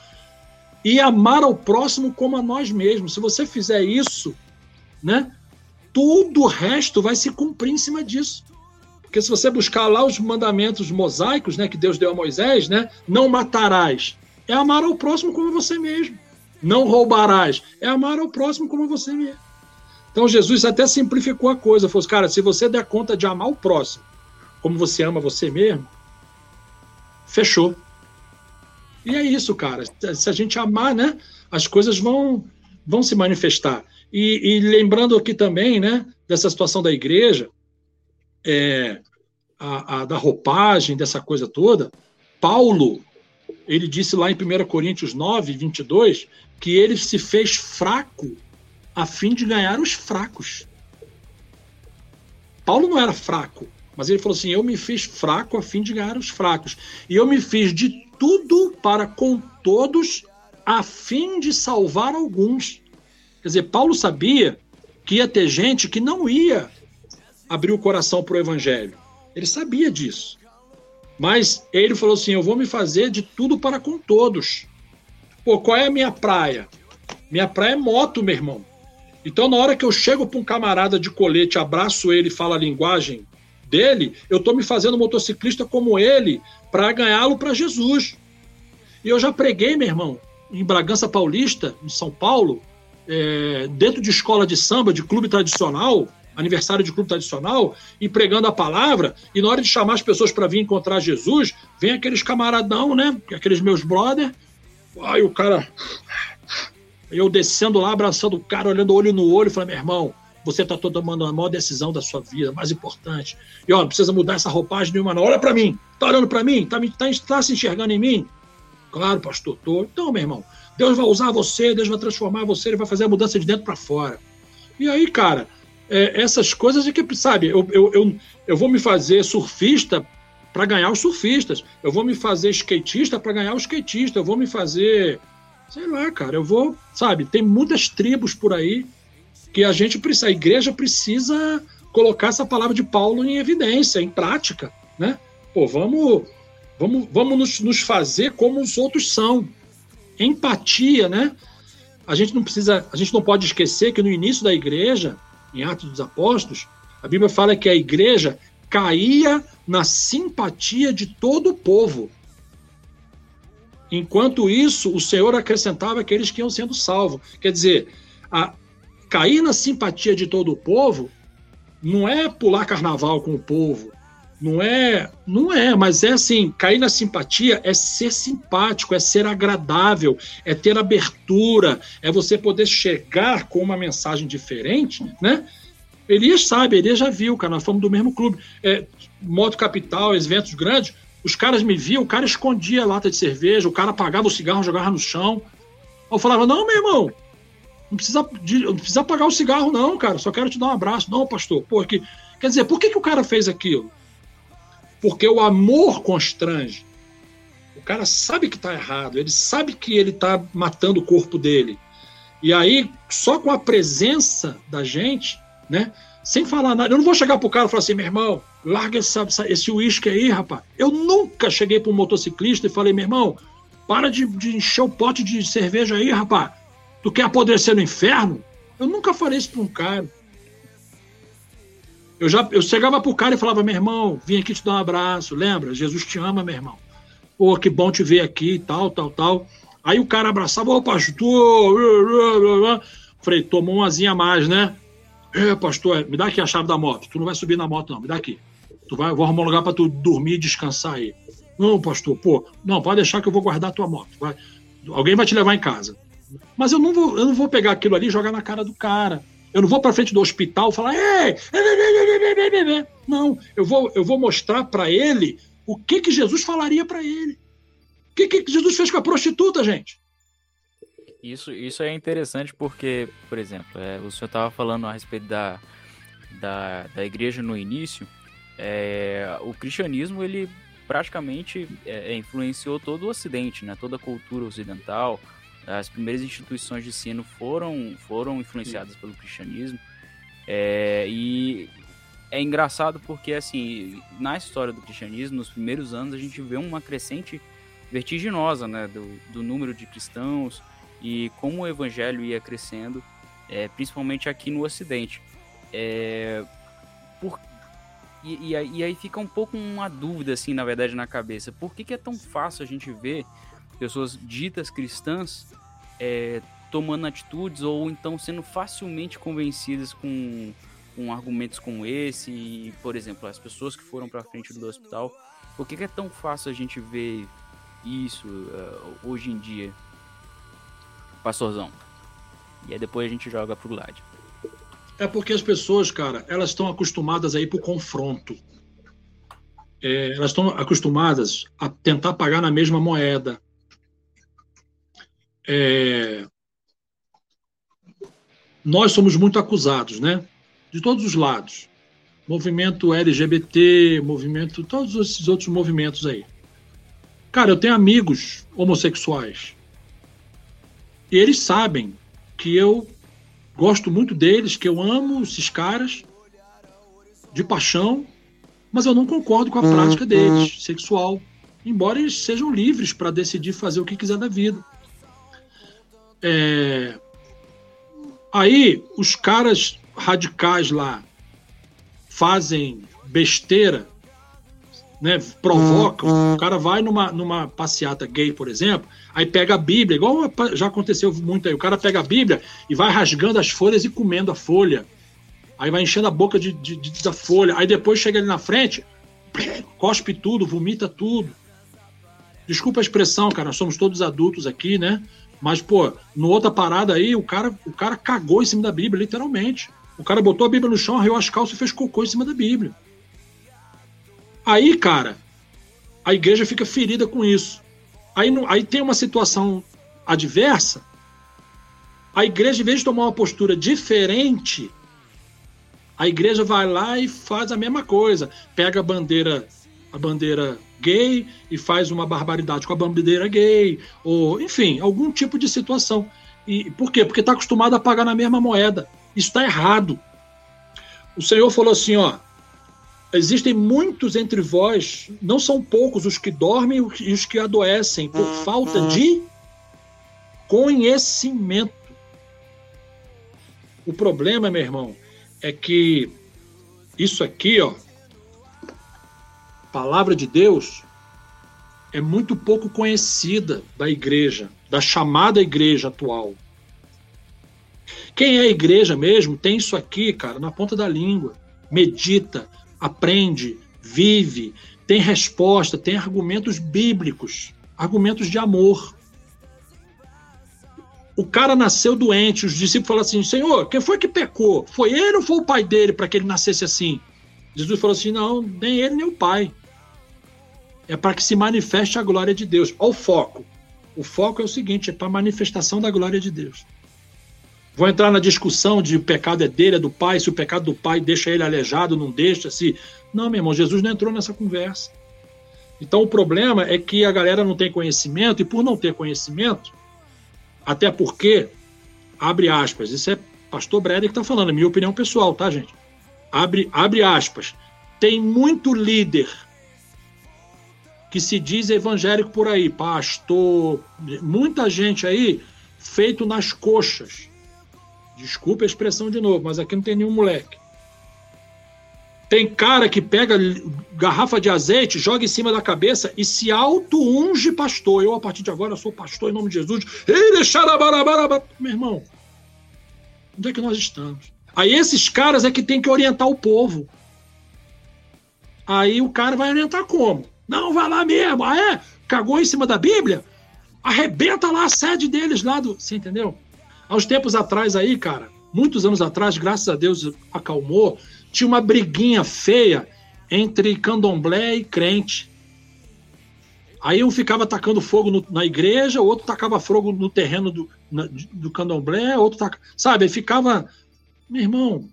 E amar ao próximo como a nós mesmos. Se você fizer isso, né, tudo o resto vai se cumprir em cima disso. Porque se você buscar lá os mandamentos mosaicos, né, que Deus deu a Moisés, né, não matarás, é amar ao próximo como você mesmo. Não roubarás, é amar ao próximo como você mesmo. Então Jesus até simplificou a coisa, falou: assim, cara, se você der conta de amar o próximo como você ama você mesmo, fechou. E é isso, cara. Se a gente amar, né, as coisas vão vão se manifestar. E, e lembrando aqui também, né, dessa situação da igreja, é, a, a, da roupagem, dessa coisa toda, Paulo, ele disse lá em 1 Coríntios 9, 22, que ele se fez fraco a fim de ganhar os fracos. Paulo não era fraco, mas ele falou assim: Eu me fiz fraco a fim de ganhar os fracos. E eu me fiz de tudo para com todos, a fim de salvar alguns. Quer dizer, Paulo sabia que ia ter gente que não ia abrir o coração para o evangelho. Ele sabia disso. Mas ele falou assim: eu vou me fazer de tudo para com todos. Pô, qual é a minha praia? Minha praia é moto, meu irmão. Então, na hora que eu chego para um camarada de colete, abraço ele e falo a linguagem dele, eu estou me fazendo motociclista como ele para ganhá-lo para Jesus. E eu já preguei, meu irmão, em Bragança Paulista, em São Paulo, é, dentro de escola de samba, de clube tradicional, aniversário de clube tradicional, e pregando a palavra, e na hora de chamar as pessoas para vir encontrar Jesus, vem aqueles camaradão, né? Aqueles meus brother. Aí o cara. Eu descendo lá, abraçando o cara, olhando olho no olho, falei, meu irmão, você está tomando a maior decisão da sua vida, mais importante. E não precisa mudar essa roupagem nenhuma, não. Olha para mim, tá olhando para mim, tá, tá, tá se enxergando em mim? Claro, pastor. Então, meu irmão, Deus vai usar você, Deus vai transformar você, ele vai fazer a mudança de dentro para fora. E aí, cara, é, essas coisas é que, sabe, eu, eu, eu, eu vou me fazer surfista para ganhar os surfistas, eu vou me fazer skatista para ganhar os skatistas, eu vou me fazer, sei lá, cara, eu vou, sabe, tem muitas tribos por aí que a gente precisa, a igreja precisa colocar essa palavra de Paulo em evidência, em prática, né? Pô, vamos, vamos, vamos nos, nos fazer como os outros são, empatia, né? A gente não precisa, a gente não pode esquecer que no início da igreja, em Atos dos Apóstolos, a Bíblia fala que a igreja caía na simpatia de todo o povo. Enquanto isso, o Senhor acrescentava aqueles que iam sendo salvos. Quer dizer, a, cair na simpatia de todo o povo não é pular carnaval com o povo, não é, não é, mas é assim, cair na simpatia é ser simpático, é ser agradável, é ter abertura, é você poder chegar com uma mensagem diferente, né? Elias sabe, Elias já viu, cara, nós fomos do mesmo clube. É, Moto Capital, eventos grandes, os caras me viam, o cara escondia a lata de cerveja, o cara apagava o cigarro, jogava no chão. Eu falava, não, meu irmão, não precisa, não precisa apagar o cigarro, não, cara, só quero te dar um abraço. Não, pastor, porque. Quer dizer, por que, que o cara fez aquilo? Porque o amor constrange. O cara sabe que está errado, ele sabe que ele está matando o corpo dele. E aí, só com a presença da gente, né? Sem falar nada. Eu não vou chegar pro cara e falar assim, meu irmão, larga essa, esse uísque aí, rapaz. Eu nunca cheguei para um motociclista e falei, meu irmão, para de, de encher o pote de cerveja aí, rapaz. Tu quer apodrecer no inferno? Eu nunca falei isso para um cara. Eu já eu chegava pro cara e falava, meu irmão, vim aqui te dar um abraço, lembra? Jesus te ama, meu irmão. Pô, que bom te ver aqui, tal, tal, tal. Aí o cara abraçava, ô pastor, falei, tomou uma asinha a mais, né? É, pastor, me dá aqui a chave da moto. Tu não vai subir na moto, não, me dá aqui. Tu vai, vou arrumar um lugar para tu dormir e descansar aí. Não, pastor, pô, não, pode deixar que eu vou guardar a tua moto. Vai. Alguém vai te levar em casa. Mas eu não vou, eu não vou pegar aquilo ali e jogar na cara do cara. Eu não vou para frente do hospital falar, ei, não, eu vou, eu vou mostrar para ele o que que Jesus falaria para ele. O que que Jesus fez com a prostituta, gente? Isso, isso é interessante porque, por exemplo, é, o senhor estava falando a respeito da, da, da igreja no início. É, o cristianismo ele praticamente é, influenciou todo o Ocidente, né? toda a cultura ocidental, As primeiras instituições de ensino foram, foram influenciadas Sim. pelo cristianismo. É, e é engraçado porque, assim, na história do cristianismo, nos primeiros anos, a gente vê uma crescente vertiginosa né, do, do número de cristãos e como o evangelho ia crescendo, é, principalmente aqui no Ocidente. É, por, e, e, aí fica um pouco uma dúvida, assim, na verdade, na cabeça. Por que, que é tão fácil a gente ver pessoas ditas cristãs é, tomando atitudes ou então sendo facilmente convencidas com, com argumentos como esse? E, por exemplo, as pessoas que foram para frente do hospital. Por que, que, é tão fácil a gente ver isso uh, hoje em dia? Pastorzão. E aí depois a gente joga pro lado. É porque as pessoas, cara, elas estão acostumadas a ir pro confronto. É, elas estão acostumadas a tentar pagar na mesma moeda. É... Nós somos muito acusados, né? De todos os lados. Movimento LGBT, movimento, todos esses outros movimentos aí. Cara, eu tenho amigos homossexuais. E eles sabem que eu gosto muito deles, que eu amo esses caras de paixão, mas eu não concordo com a prática uhum. deles, sexual, embora eles sejam livres para decidir fazer o que quiser da vida. É... Aí os caras radicais lá fazem besteira né, provocam. Uhum. O cara vai numa, numa passeata gay, por exemplo, aí pega a Bíblia, igual já aconteceu muito aí. O cara pega a Bíblia e vai rasgando as folhas e comendo a folha. Aí vai enchendo a boca de, de, de da folha. Aí depois chega ali na frente, cospe tudo, vomita tudo. Desculpa a expressão, cara, nós somos todos adultos aqui, né? Mas, pô, no outra parada aí, o cara, o cara cagou em cima da Bíblia, literalmente. O cara botou a Bíblia no chão, arreou as calças e fez cocô em cima da Bíblia. Aí, cara, a igreja fica ferida com isso. Aí, aí tem uma situação adversa. A igreja, em vez de tomar uma postura diferente, a igreja vai lá e faz a mesma coisa. Pega a bandeira, a bandeira gay e faz uma barbaridade com a bandeira gay, ou enfim, algum tipo de situação. E por quê? Porque está acostumado a pagar na mesma moeda. Isso está errado. O Senhor falou assim, ó, Existem muitos entre vós, não são poucos os que dormem e os que adoecem por falta de conhecimento. O problema, meu irmão, é que isso aqui, ó, palavra de Deus, é muito pouco conhecida da igreja, da chamada igreja atual. Quem é igreja mesmo tem isso aqui, cara, na ponta da língua. Medita, aprende, vive, tem resposta, tem argumentos bíblicos, argumentos de amor. O cara nasceu doente, os discípulos falaram assim: Senhor, quem foi que pecou? Foi ele ou foi o pai dele para que ele nascesse assim? Jesus falou assim: Não, nem ele nem o pai. É para que se manifeste a glória de Deus. Olha o foco. O foco é o seguinte: é para a manifestação da glória de Deus. Vou entrar na discussão de o pecado é dele, é do pai, se o pecado do pai deixa ele aleijado, não deixa, se. Não, meu irmão, Jesus não entrou nessa conversa. Então o problema é que a galera não tem conhecimento, e por não ter conhecimento, até porque, abre aspas, isso é pastor Breder que está falando, é minha opinião pessoal, tá, gente? Abre, abre aspas. Tem muito líder que se diz evangélico por aí, pastor, muita gente aí feito nas coxas Desculpa a expressão de novo, mas aqui não tem nenhum moleque. Tem cara que pega garrafa de azeite, joga em cima da cabeça e se auto-unge pastor. Eu, a partir de agora, sou pastor em nome de Jesus. Meu irmão, onde é que nós estamos? Aí esses caras é que tem que orientar o povo. Aí o cara vai orientar como? Não, vai lá mesmo. Ah, é? Cagou em cima da Bíblia? Arrebenta lá a sede deles lá do. Você entendeu? Há uns tempos atrás aí, cara, muitos anos atrás, graças a Deus acalmou, tinha uma briguinha feia entre candomblé e crente. Aí um ficava tacando fogo no, na igreja, o outro tacava fogo no terreno do, na, do candomblé, outro taca, sabe? Ficava, meu irmão,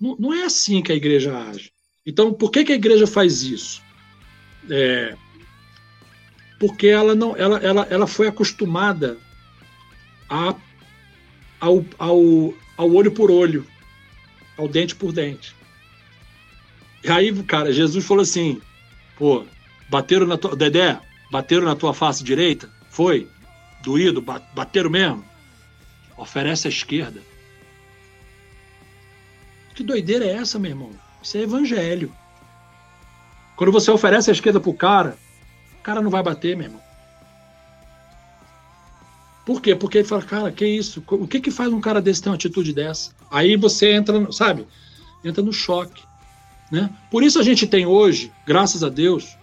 não, não, é assim que a igreja age. Então, por que, que a igreja faz isso? É, porque ela não, ela, ela, ela foi acostumada a, ao, ao, ao olho por olho, ao dente por dente. E aí, cara, Jesus falou assim: pô, bateram na tua. Dedé, bateram na tua face direita? Foi? Doído? Bateram mesmo? Oferece a esquerda. Que doideira é essa, meu irmão? Isso é evangelho. Quando você oferece a esquerda pro cara, o cara não vai bater, meu irmão. Por quê? Porque ele fala, cara, que isso? O que que faz um cara desse ter uma atitude dessa? Aí você entra, sabe? Entra no choque. Né? Por isso a gente tem hoje, graças a Deus,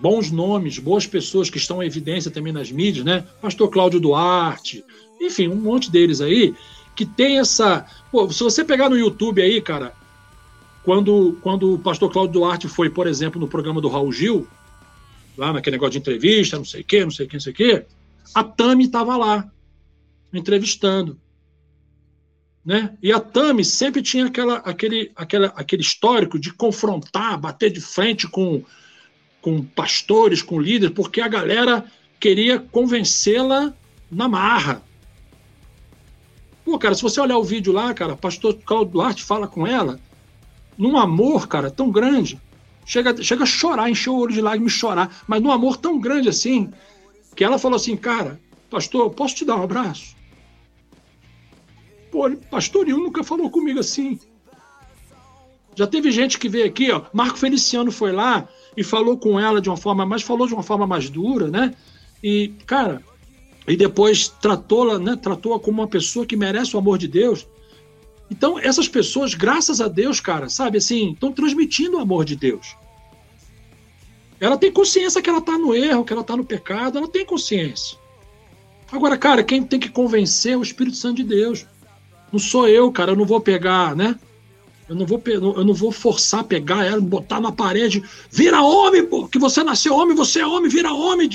bons nomes, boas pessoas que estão em evidência também nas mídias, né? Pastor Cláudio Duarte, enfim, um monte deles aí, que tem essa. Pô, se você pegar no YouTube aí, cara, quando, quando o pastor Cláudio Duarte foi, por exemplo, no programa do Raul Gil, lá naquele negócio de entrevista, não sei o quê, não sei o quê, não sei o quê, a Tami estava lá, entrevistando. Né? E a Tami sempre tinha aquela, aquele, aquela, aquele histórico de confrontar, bater de frente com, com pastores, com líderes, porque a galera queria convencê-la na marra. Pô, cara, se você olhar o vídeo lá, cara, pastor Cláudio Duarte fala com ela, num amor, cara, tão grande, chega, chega a chorar, encher o olho de lágrimas e chorar, mas num amor tão grande assim, que ela falou assim, cara, pastor, posso te dar um abraço? Pô, pastor nenhum nunca falou comigo assim. Já teve gente que veio aqui, ó, Marco Feliciano foi lá e falou com ela de uma forma, mas falou de uma forma mais dura, né? E, cara, e depois tratou-la, né, tratou-a como uma pessoa que merece o amor de Deus. Então, essas pessoas, graças a Deus, cara, sabe assim, estão transmitindo o amor de Deus. Ela tem consciência que ela está no erro, que ela está no pecado, ela tem consciência. Agora, cara, quem tem que convencer é o Espírito Santo de Deus. Não sou eu, cara, eu não vou pegar, né? Eu não vou, eu não vou forçar pegar ela, botar na parede, vira homem, pô, que você nasceu homem, você é homem, vira homem.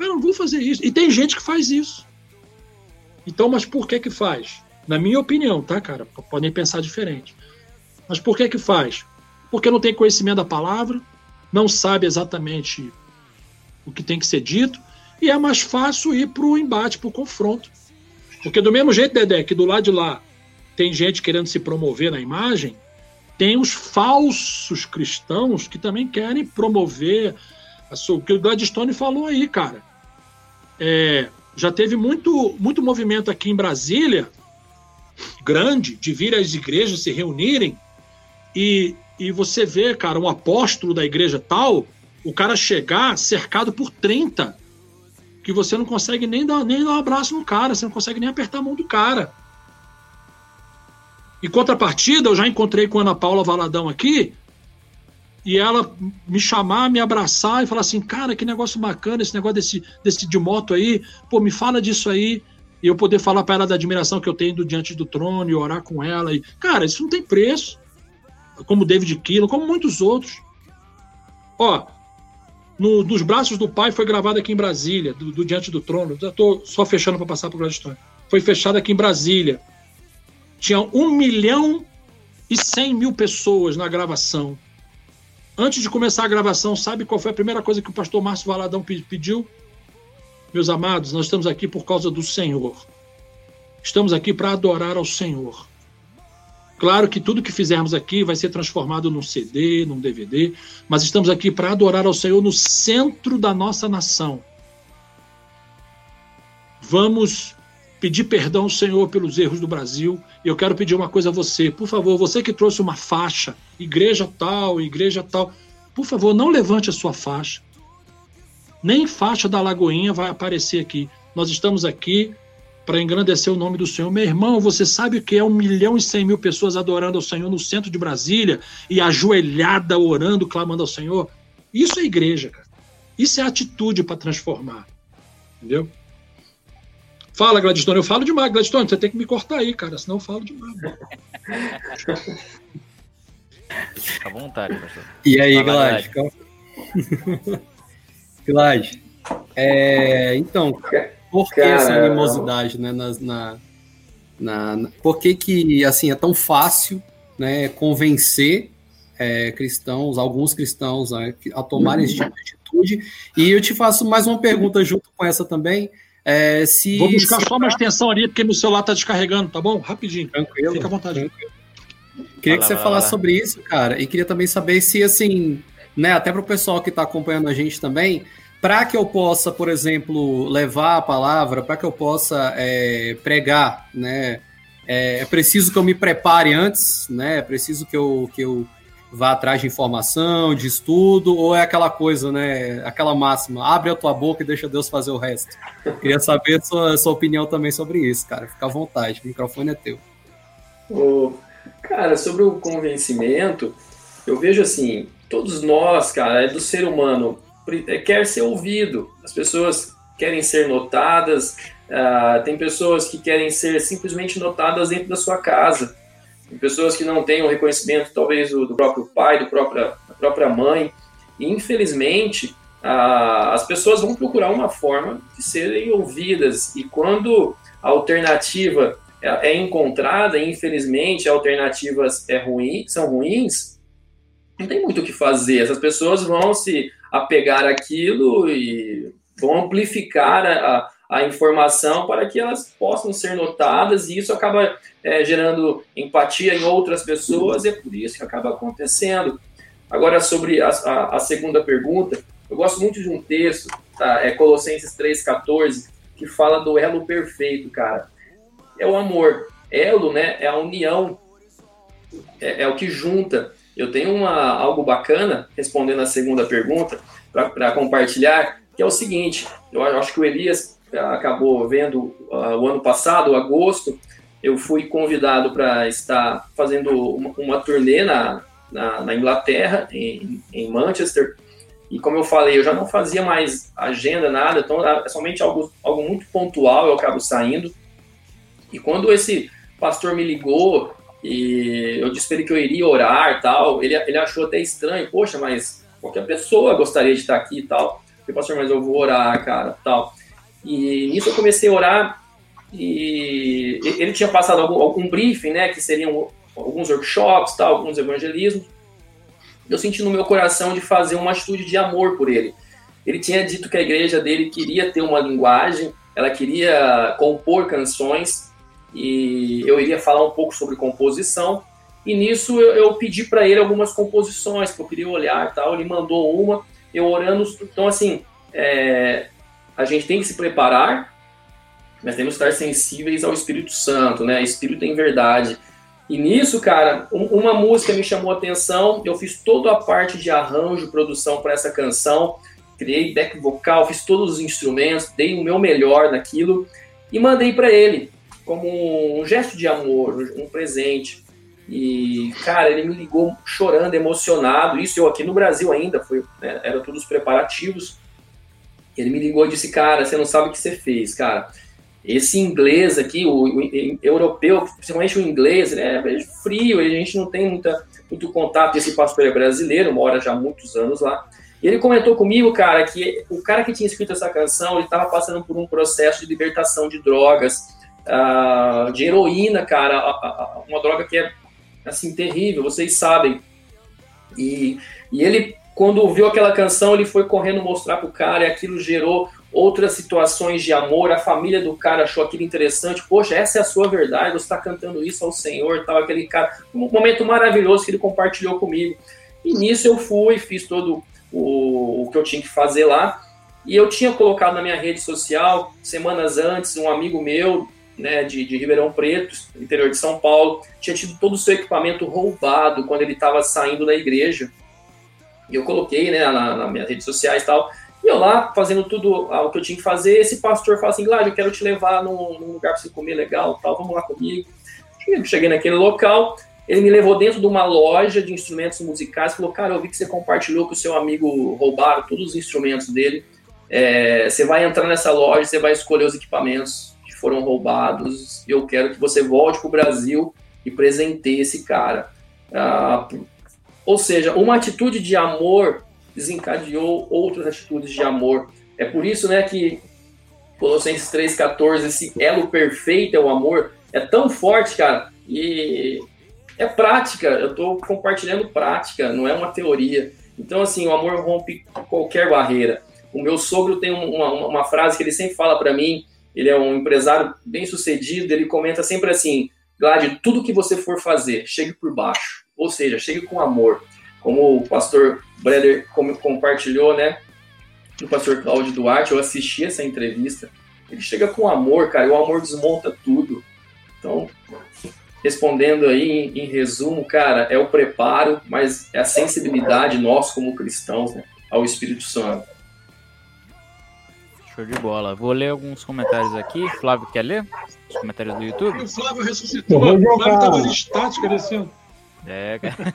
Eu não vou fazer isso. E tem gente que faz isso. Então, mas por que que faz? Na minha opinião, tá, cara? Podem pensar diferente. Mas por que que faz? Porque não tem conhecimento da palavra, não sabe exatamente o que tem que ser dito, e é mais fácil ir para o embate, para o confronto. Porque do mesmo jeito, Dedé, que do lado de lá tem gente querendo se promover na imagem, tem os falsos cristãos que também querem promover sua, o que o Gladstone falou aí, cara. É, já teve muito, muito movimento aqui em Brasília, grande, de vir as igrejas se reunirem e e você vê, cara, um apóstolo da igreja tal, o cara chegar cercado por 30, que você não consegue nem dar, nem dar um abraço no cara, você não consegue nem apertar a mão do cara. Em contrapartida, eu já encontrei com a Ana Paula Valadão aqui, e ela me chamar, me abraçar e falar assim, cara, que negócio bacana esse negócio desse, desse de moto aí, pô, me fala disso aí, e eu poder falar para ela da admiração que eu tenho do diante do trono e orar com ela. E, cara, isso não tem preço como David Keelan, como muitos outros. Ó, no, nos braços do pai foi gravado aqui em Brasília, do, do Diante do Trono. Já estou só fechando para passar para o Gladstone. Foi fechado aqui em Brasília. Tinha um milhão e cem mil pessoas na gravação. Antes de começar a gravação, sabe qual foi a primeira coisa que o pastor Márcio Valadão pediu? Meus amados, nós estamos aqui por causa do Senhor. Estamos aqui para adorar ao Senhor. Claro que tudo que fizermos aqui vai ser transformado num CD, num DVD, mas estamos aqui para adorar ao Senhor no centro da nossa nação. Vamos pedir perdão ao Senhor pelos erros do Brasil. E eu quero pedir uma coisa a você, por favor, você que trouxe uma faixa, igreja tal, igreja tal, por favor, não levante a sua faixa. Nem faixa da Lagoinha vai aparecer aqui. Nós estamos aqui para engrandecer o nome do Senhor. Meu irmão, você sabe o que é um milhão e cem mil pessoas adorando ao Senhor no centro de Brasília e ajoelhada, orando, clamando ao Senhor? Isso é igreja, cara. Isso é atitude para transformar. Entendeu? Fala, Gladstone. Eu falo demais, Gladstone. Você tem que me cortar aí, cara, senão eu falo demais. Fica à vontade, pastor. E aí, Glad? Glad. É, então, por que essa animosidade, né? Na, na, na, por que, que assim, é tão fácil né, convencer é, cristãos, alguns cristãos, né, a tomarem esse tipo de atitude? E eu te faço mais uma pergunta junto com essa também. É, se, Vou buscar se... só uma extensão ali, porque meu celular está descarregando, tá bom? Rapidinho. Tranquilo. Fica à vontade. Tranquilo. Queria que você falasse sobre isso, cara, e queria também saber se, assim, né, até para o pessoal que está acompanhando a gente também, para que eu possa, por exemplo, levar a palavra, para que eu possa é, pregar, né, é, é, preciso que eu me prepare antes, né, é preciso que eu, que eu vá atrás de informação, de estudo, ou é aquela coisa, né, aquela máxima, abre a tua boca e deixa Deus fazer o resto. Queria saber sua, sua opinião também sobre isso, cara, fica à vontade, o microfone é teu. Oh, cara, sobre o convencimento, eu vejo assim, todos nós, cara, é do ser humano, quer ser ouvido. As pessoas querem ser notadas, uh, tem pessoas que querem ser simplesmente notadas dentro da sua casa. Tem pessoas que não têm o reconhecimento, talvez, do, próprio pai, do própria, da própria mãe. E, infelizmente, uh, as pessoas vão procurar uma forma de serem ouvidas. E quando a alternativa é, é encontrada, infelizmente, alternativas é ruim, são ruins, não tem muito o que fazer. Essas pessoas vão se apegar aquilo e vão amplificar a, a informação para que elas possam ser notadas e isso acaba é, gerando empatia em outras pessoas e é por isso que acaba acontecendo. Agora, sobre a, a, a segunda pergunta, eu gosto muito de um texto, tá? é Colossenses 3,14, que fala do elo perfeito, cara. É o amor. Elo, né, é a união, é, é o que junta. Eu tenho uma, algo bacana, respondendo a segunda pergunta, para compartilhar, que é o seguinte: eu acho que o Elias acabou vendo uh, o ano passado, agosto, eu fui convidado para estar fazendo uma, uma turnê na, na, na Inglaterra, em, em, Manchester. E como eu falei, eu já não fazia mais agenda, nada, então é somente algo, algo muito pontual, eu acabo saindo. E quando esse pastor me ligou e eu disse para ele que eu iria orar tal. Ele, ele achou até estranho, poxa, mas qualquer pessoa gostaria de estar aqui e tal. Eu falei, pastor, mas eu vou orar, cara, tal. E nisso eu comecei a orar e ele tinha passado algum, algum briefing, né, que seriam alguns workshops, tal, alguns evangelismos. Eu senti no meu coração de fazer uma atitude de amor por ele. Ele tinha dito que a igreja dele queria ter uma linguagem, ela queria compor canções e eu iria falar um pouco sobre composição. E nisso eu, eu pedi para ele algumas composições que eu queria olhar tal. Ele mandou uma, eu orando. Então, assim, é, a gente tem que se preparar, mas temos que estar sensíveis ao Espírito Santo, né? Espírito em verdade. E nisso, cara, um, uma música me chamou a atenção. Eu fiz toda a parte de arranjo, produção para essa canção. Criei back vocal, fiz todos os instrumentos, dei o meu melhor naquilo e mandei para ele como um gesto de amor, um presente. E, cara, ele me ligou chorando, emocionado. Isso eu aqui no Brasil ainda, foi, né, era todos os preparativos. Ele me ligou e disse: Cara, você não sabe o que você fez, cara. Esse inglês aqui, o, o, o europeu, principalmente o inglês, ele é frio, a gente não tem muita, muito contato. Esse pastor é brasileiro, mora já há muitos anos lá. E ele comentou comigo, cara, que o cara que tinha escrito essa canção, ele estava passando por um processo de libertação de drogas uh, de heroína, cara, uma droga que é assim terrível, vocês sabem. E, e ele, quando ouviu aquela canção, ele foi correndo mostrar pro cara, e aquilo gerou outras situações de amor. A família do cara achou aquilo interessante. Poxa, essa é a sua verdade, você está cantando isso ao Senhor, tal, aquele cara. Um momento maravilhoso que ele compartilhou comigo. E nisso eu fui, fiz todo o, o que eu tinha que fazer lá. E eu tinha colocado na minha rede social, semanas antes, um amigo meu né, de, de Ribeirão Preto, interior de São Paulo, tinha tido todo o seu equipamento roubado quando ele estava saindo da igreja. E eu coloquei né, na, nas minhas redes sociais e tal. E eu lá, fazendo tudo o que eu tinha que fazer, esse pastor fala assim, Gládio, eu quero te levar num, num lugar para você comer legal tal, vamos lá comigo. Cheguei naquele local, ele me levou dentro de uma loja de instrumentos musicais, falou, cara, eu vi que você compartilhou com o seu amigo roubaram todos os instrumentos dele. É, você vai entrar nessa loja, você vai escolher os equipamentos foram roubados. Eu quero que você volte para o Brasil e presenteie esse cara. Ah, ou seja, uma atitude de amor desencadeou outras atitudes de amor. É por isso né, que Colossenses 3,14, esse elo perfeito é o amor, é tão forte, cara, e é prática. Eu estou compartilhando prática, não é uma teoria. Então, assim, o amor rompe qualquer barreira. O meu sogro tem uma, uma frase que ele sempre fala para mim. Ele é um empresário bem sucedido. Ele comenta sempre assim: Glad, tudo que você for fazer, chegue por baixo. Ou seja, chegue com amor. Como o pastor Breder compartilhou, né? O pastor Cláudio Duarte, eu assisti essa entrevista. Ele chega com amor, cara, e o amor desmonta tudo. Então, respondendo aí, em, em, resumo, cara, é o preparo, mas é a sensibilidade nós como cristãos né, ao Espírito Santo. Show de bola. Vou ler alguns comentários aqui. Flávio, quer ler? Os comentários do YouTube? O Flávio ressuscitou. O Flávio estava em estática desse ano. É, cara.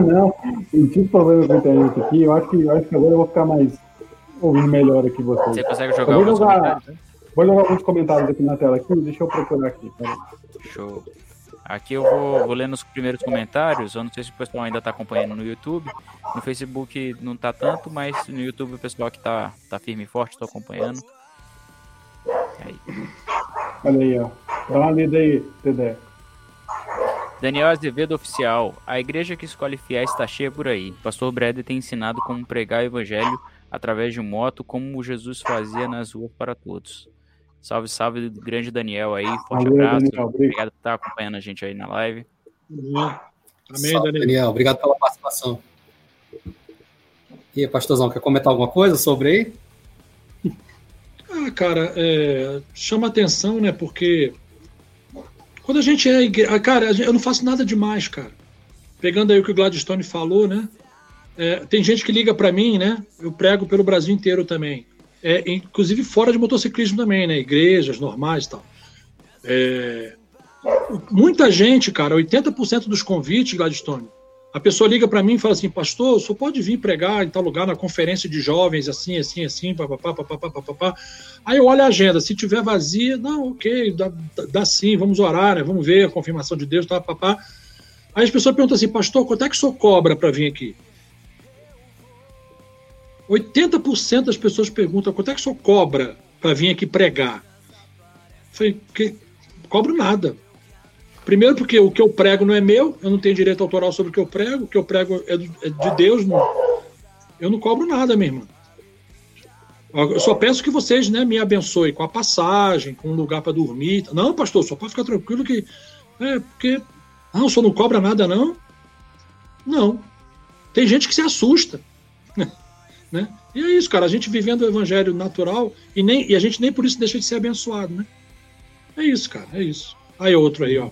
não, não tive problema com a internet aqui. Eu acho que, eu acho que agora eu vou ficar mais ouvindo melhor aqui vocês. Você consegue jogar alguns jogar, comentários? Né? Vou jogar alguns comentários aqui na tela aqui, deixa eu procurar aqui. Show. Aqui eu vou, vou lendo os primeiros comentários. Eu não sei se o pessoal ainda está acompanhando no YouTube. No Facebook não tá tanto, mas no YouTube o pessoal que tá, tá firme e forte, estou acompanhando. Aí. Olha aí, ó. Dá uma lida aí, Tedé. Daniel Azevedo Oficial. A igreja que escolhe fiéis está cheia por aí. Pastor Breder tem ensinado como pregar o evangelho através de moto, como Jesus fazia nas ruas para todos. Salve, salve, grande Daniel aí. Forte Valeu, abraço. Daniel, obrigado por estar acompanhando a gente aí na live. Amém, salve, Daniel. Daniel. Obrigado pela participação. E aí, pastorzão, quer comentar alguma coisa sobre aí? Ah, cara, é, chama atenção, né? Porque quando a gente é igreja. Cara, eu não faço nada demais, cara. Pegando aí o que o Gladstone falou, né? É, tem gente que liga para mim, né? Eu prego pelo Brasil inteiro também. É, inclusive fora de motociclismo também, né? Igrejas normais e tal. É, muita gente, cara, 80% dos convites, Gladstone, a pessoa liga para mim e fala assim, pastor, só pode vir pregar em tal lugar na conferência de jovens, assim, assim, assim, papapá, papapá, papapá. Aí eu olho a agenda, se tiver vazia, não, ok, dá, dá sim, vamos orar, né? Vamos ver a confirmação de Deus, tá, papá. Aí as pessoas perguntam assim, pastor, quanto é que o senhor cobra para vir aqui? 80% das pessoas perguntam quanto é que o senhor cobra para vir aqui pregar? Eu falei, que cobro nada. Primeiro porque o que eu prego não é meu, eu não tenho direito autoral sobre o que eu prego, o que eu prego é, é de Deus, não, eu não cobro nada, minha irmã. Eu só peço que vocês né, me abençoem com a passagem, com um lugar para dormir. Não, pastor, só pode ficar tranquilo que. É, porque. Não, o senhor não cobra nada, não? Não. Tem gente que se assusta. Né? E é isso, cara. A gente vivendo o evangelho natural e, nem, e a gente nem por isso deixa de ser abençoado, né? É isso, cara. É isso. Aí outro aí, ó.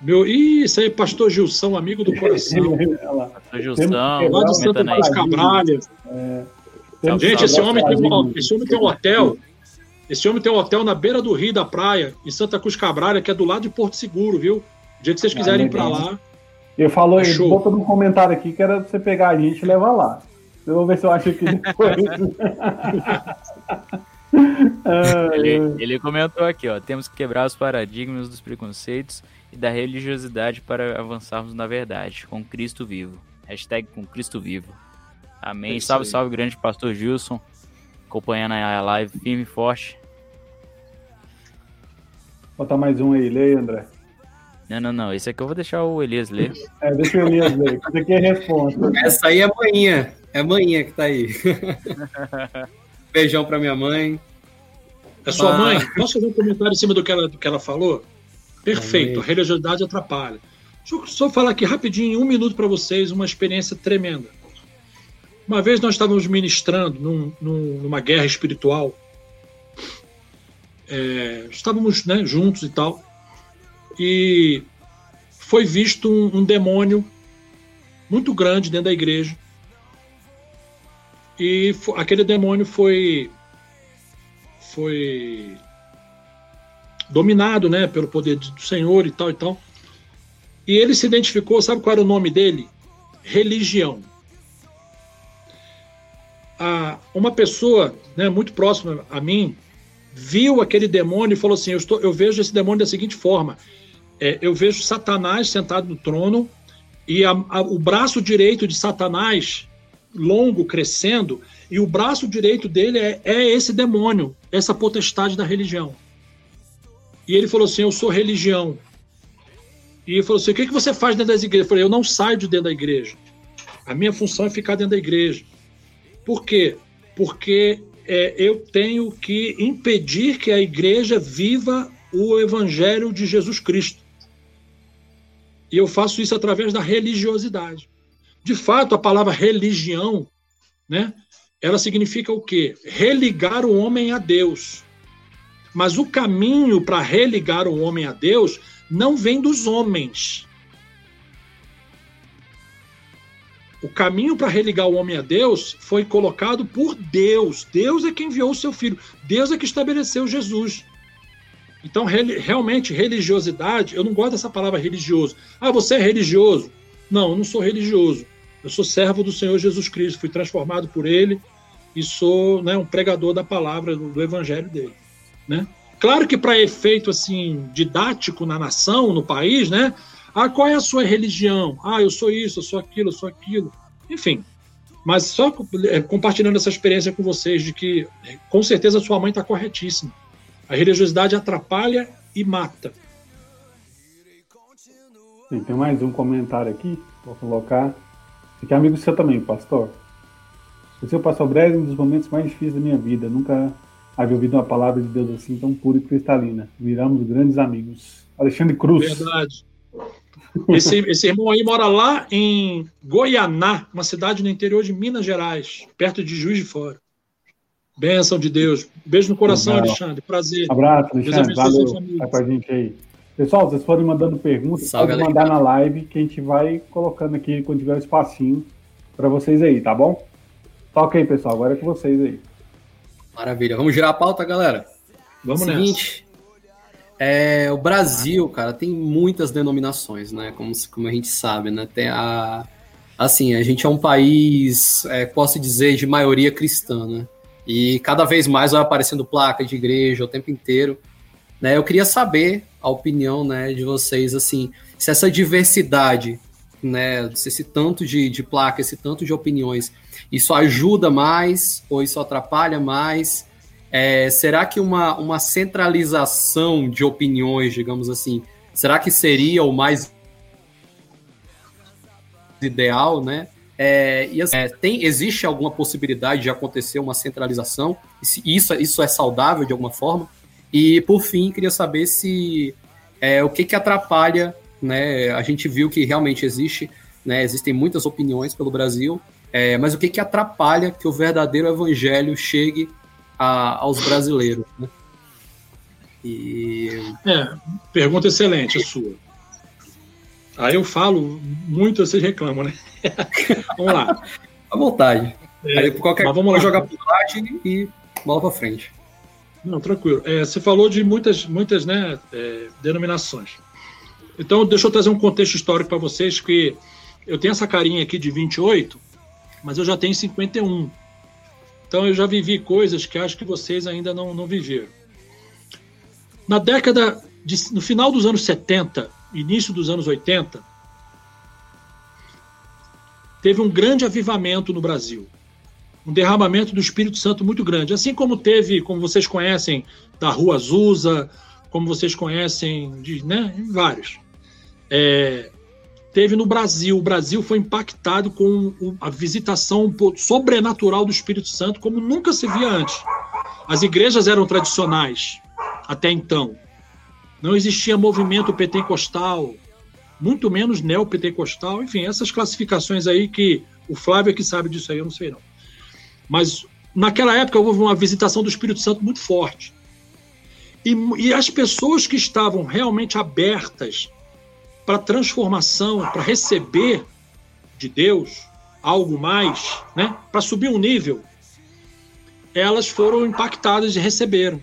Meu, ih, isso aí, pastor Gilson, amigo do coração. pastor Gilson, lá de Santa Cruz Cabralha. É. Gente, esse homem, tem um, esse homem tem um hotel. Esse homem tem um hotel na beira do rio da praia, em Santa Cruz Cabralha, que é do lado de Porto Seguro, viu? O dia que vocês ah, quiserem ah, ir pra lá. Eu falou, é botou num comentário aqui que era você pegar a gente e levar lá. Eu vou ver se eu acho aqui depois. ele, ele comentou aqui, ó. Temos que quebrar os paradigmas dos preconceitos e da religiosidade para avançarmos na verdade, com Cristo vivo. Hashtag com Cristo vivo. Amém. É salve, salve, grande pastor Gilson. Acompanhando a live firme e forte. Botar mais um aí, leia, André. Não, não, não. Esse aqui eu vou deixar o Elias ler. É, deixa o Elias ler. Esse aqui é a resposta. Essa aí é manhã. É manhã que tá aí. Beijão pra minha mãe. É sua ah. mãe? Posso fazer um comentário em cima do que ela, do que ela falou? Perfeito. A religiosidade atrapalha. Deixa eu só falar aqui rapidinho, um minuto para vocês, uma experiência tremenda. Uma vez nós estávamos ministrando num, num, numa guerra espiritual. É, estávamos né, juntos e tal. E foi visto um, um demônio muito grande dentro da igreja e aquele demônio foi foi dominado, né, pelo poder do Senhor e tal e tal. E ele se identificou, sabe qual era o nome dele? Religião. Ah, uma pessoa, né, muito próxima a mim, viu aquele demônio e falou assim: eu, estou, eu vejo esse demônio da seguinte forma. É, eu vejo Satanás sentado no trono e a, a, o braço direito de Satanás longo crescendo, e o braço direito dele é, é esse demônio, essa potestade da religião. E ele falou assim: Eu sou religião. E ele falou assim: O que, que você faz dentro das igrejas? Eu falei: Eu não saio de dentro da igreja. A minha função é ficar dentro da igreja. Por quê? Porque é, eu tenho que impedir que a igreja viva o evangelho de Jesus Cristo. E eu faço isso através da religiosidade. De fato, a palavra religião, né, ela significa o quê? Religar o homem a Deus. Mas o caminho para religar o homem a Deus não vem dos homens. O caminho para religar o homem a Deus foi colocado por Deus. Deus é quem enviou o seu filho. Deus é que estabeleceu Jesus. Então, realmente, religiosidade, eu não gosto dessa palavra religioso. Ah, você é religioso? Não, eu não sou religioso. Eu sou servo do Senhor Jesus Cristo, fui transformado por Ele e sou né, um pregador da palavra, do, do evangelho dele. Né? Claro que para efeito assim didático na nação, no país, né? Ah, qual é a sua religião? Ah, eu sou isso, eu sou aquilo, eu sou aquilo. Enfim, mas só é, compartilhando essa experiência com vocês de que com certeza sua mãe está corretíssima. A religiosidade atrapalha e mata. Tem mais um comentário aqui, vou colocar. Aqui é amigo seu também, pastor. O seu pastor breve um dos momentos mais difíceis da minha vida. Nunca havia ouvido uma palavra de Deus assim tão pura e cristalina. Viramos grandes amigos. Alexandre Cruz. Verdade. Esse, esse irmão aí mora lá em Goianá, uma cidade no interior de Minas Gerais, perto de Juiz de Fora. Bênção de Deus. Beijo no coração, Legal. Alexandre. Prazer. Abraço, Alexandre. Valeu. Vai com a gente aí. Pessoal, vocês forem mandando perguntas, Salve, pode mandar na live que a gente vai colocando aqui quando tiver um espacinho para vocês aí, tá bom? Toca aí, pessoal. Agora é com vocês aí. Maravilha. Vamos girar a pauta, galera? Vamos Seguinte, é, o Brasil, cara, tem muitas denominações, né? Como, como a gente sabe, né? Tem a, assim, a gente é um país, é, posso dizer, de maioria cristã, né? E cada vez mais vai aparecendo placa de igreja o tempo inteiro. Né? Eu queria saber a opinião né, de vocês, assim, se essa diversidade, né, se esse tanto de, de placa, esse tanto de opiniões, isso ajuda mais ou isso atrapalha mais? É, será que uma, uma centralização de opiniões, digamos assim, será que seria o mais ideal, né? É, e assim, é, tem, existe alguma possibilidade de acontecer uma centralização? Isso, isso é saudável de alguma forma? E por fim, queria saber se é, o que, que atrapalha, né? A gente viu que realmente existe, né? Existem muitas opiniões pelo Brasil, é, mas o que, que atrapalha que o verdadeiro evangelho chegue a, aos brasileiros? Né? E... É, pergunta excelente a sua. Aí eu falo muito, vocês reclamam, né? vamos lá. À vontade. É, Aí qualquer mas vamos lá. jogar por baixo e bola para frente. Não, tranquilo. É, você falou de muitas, muitas né, é, denominações. Então, deixa eu trazer um contexto histórico para vocês, que eu tenho essa carinha aqui de 28, mas eu já tenho 51. Então, eu já vivi coisas que acho que vocês ainda não, não viveram. Na década, de, no final dos anos 70, início dos anos 80, teve um grande avivamento no Brasil. Um derramamento do Espírito Santo muito grande. Assim como teve, como vocês conhecem, da Rua Azusa, como vocês conhecem, de, né, vários. É, teve no Brasil. O Brasil foi impactado com a visitação sobrenatural do Espírito Santo como nunca se via antes. As igrejas eram tradicionais até então não existia movimento pentecostal, muito menos neopentecostal, enfim, essas classificações aí que o Flávio é que sabe disso aí, eu não sei não. Mas naquela época houve uma visitação do Espírito Santo muito forte. E, e as pessoas que estavam realmente abertas para transformação, para receber de Deus algo mais, né, para subir um nível, elas foram impactadas e receberam.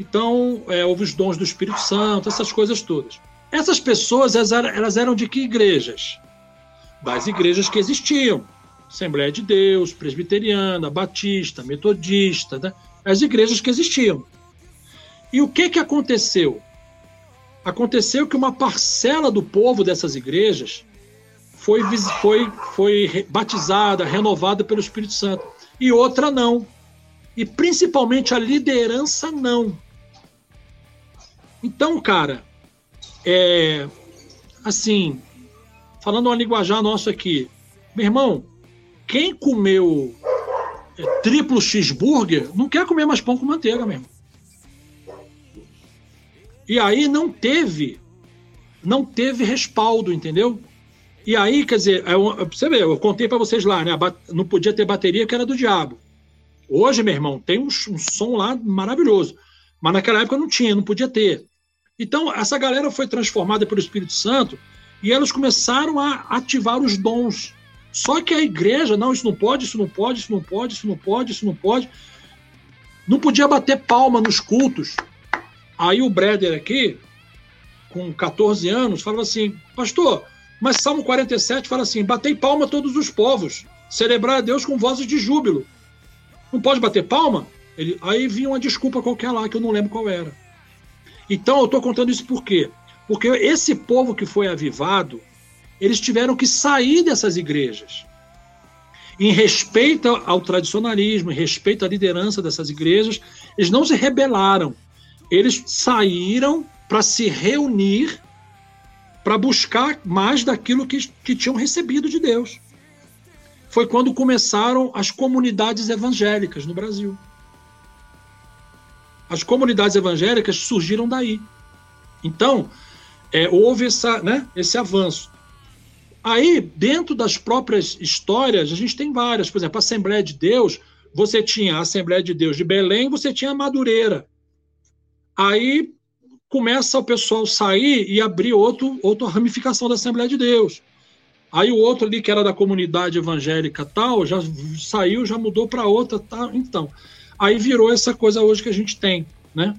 Então, é, houve os dons do Espírito Santo, essas coisas todas. Essas pessoas, elas eram de que igrejas? Das igrejas que existiam. Assembleia de Deus, Presbiteriana, Batista, Metodista, né? as igrejas que existiam. E o que, que aconteceu? Aconteceu que uma parcela do povo dessas igrejas foi, foi, foi batizada, renovada pelo Espírito Santo, e outra não. E principalmente a liderança não. Então, cara, é assim, falando uma linguajar nosso aqui, meu irmão, quem comeu é, triplo cheeseburger, não quer comer mais pão com manteiga mesmo. E aí não teve, não teve respaldo, entendeu? E aí, quer dizer, eu, é você vê, eu contei para vocês lá, né? Não podia ter bateria que era do diabo. Hoje, meu irmão, tem um, um som lá maravilhoso. Mas naquela época não tinha, não podia ter. Então, essa galera foi transformada pelo Espírito Santo e elas começaram a ativar os dons. Só que a igreja, não, isso não pode, isso não pode, isso não pode, isso não pode, isso não pode. Não podia bater palma nos cultos. Aí o Breder aqui, com 14 anos, falava assim: Pastor, mas Salmo 47 fala assim: Batei palma a todos os povos, celebrar a Deus com vozes de júbilo. Não pode bater palma? Ele, aí vinha uma desculpa qualquer lá, que eu não lembro qual era. Então eu estou contando isso por quê? Porque esse povo que foi avivado, eles tiveram que sair dessas igrejas. Em respeito ao tradicionalismo, em respeito à liderança dessas igrejas, eles não se rebelaram. Eles saíram para se reunir, para buscar mais daquilo que, que tinham recebido de Deus. Foi quando começaram as comunidades evangélicas no Brasil. As comunidades evangélicas surgiram daí. Então, é, houve essa, né, esse avanço. Aí, dentro das próprias histórias, a gente tem várias. Por exemplo, a Assembleia de Deus, você tinha a Assembleia de Deus de Belém, você tinha a Madureira. Aí começa o pessoal sair e abrir outro, outra ramificação da Assembleia de Deus. Aí o outro ali, que era da comunidade evangélica tal, já saiu, já mudou para outra tal. Então, Aí virou essa coisa hoje que a gente tem, né?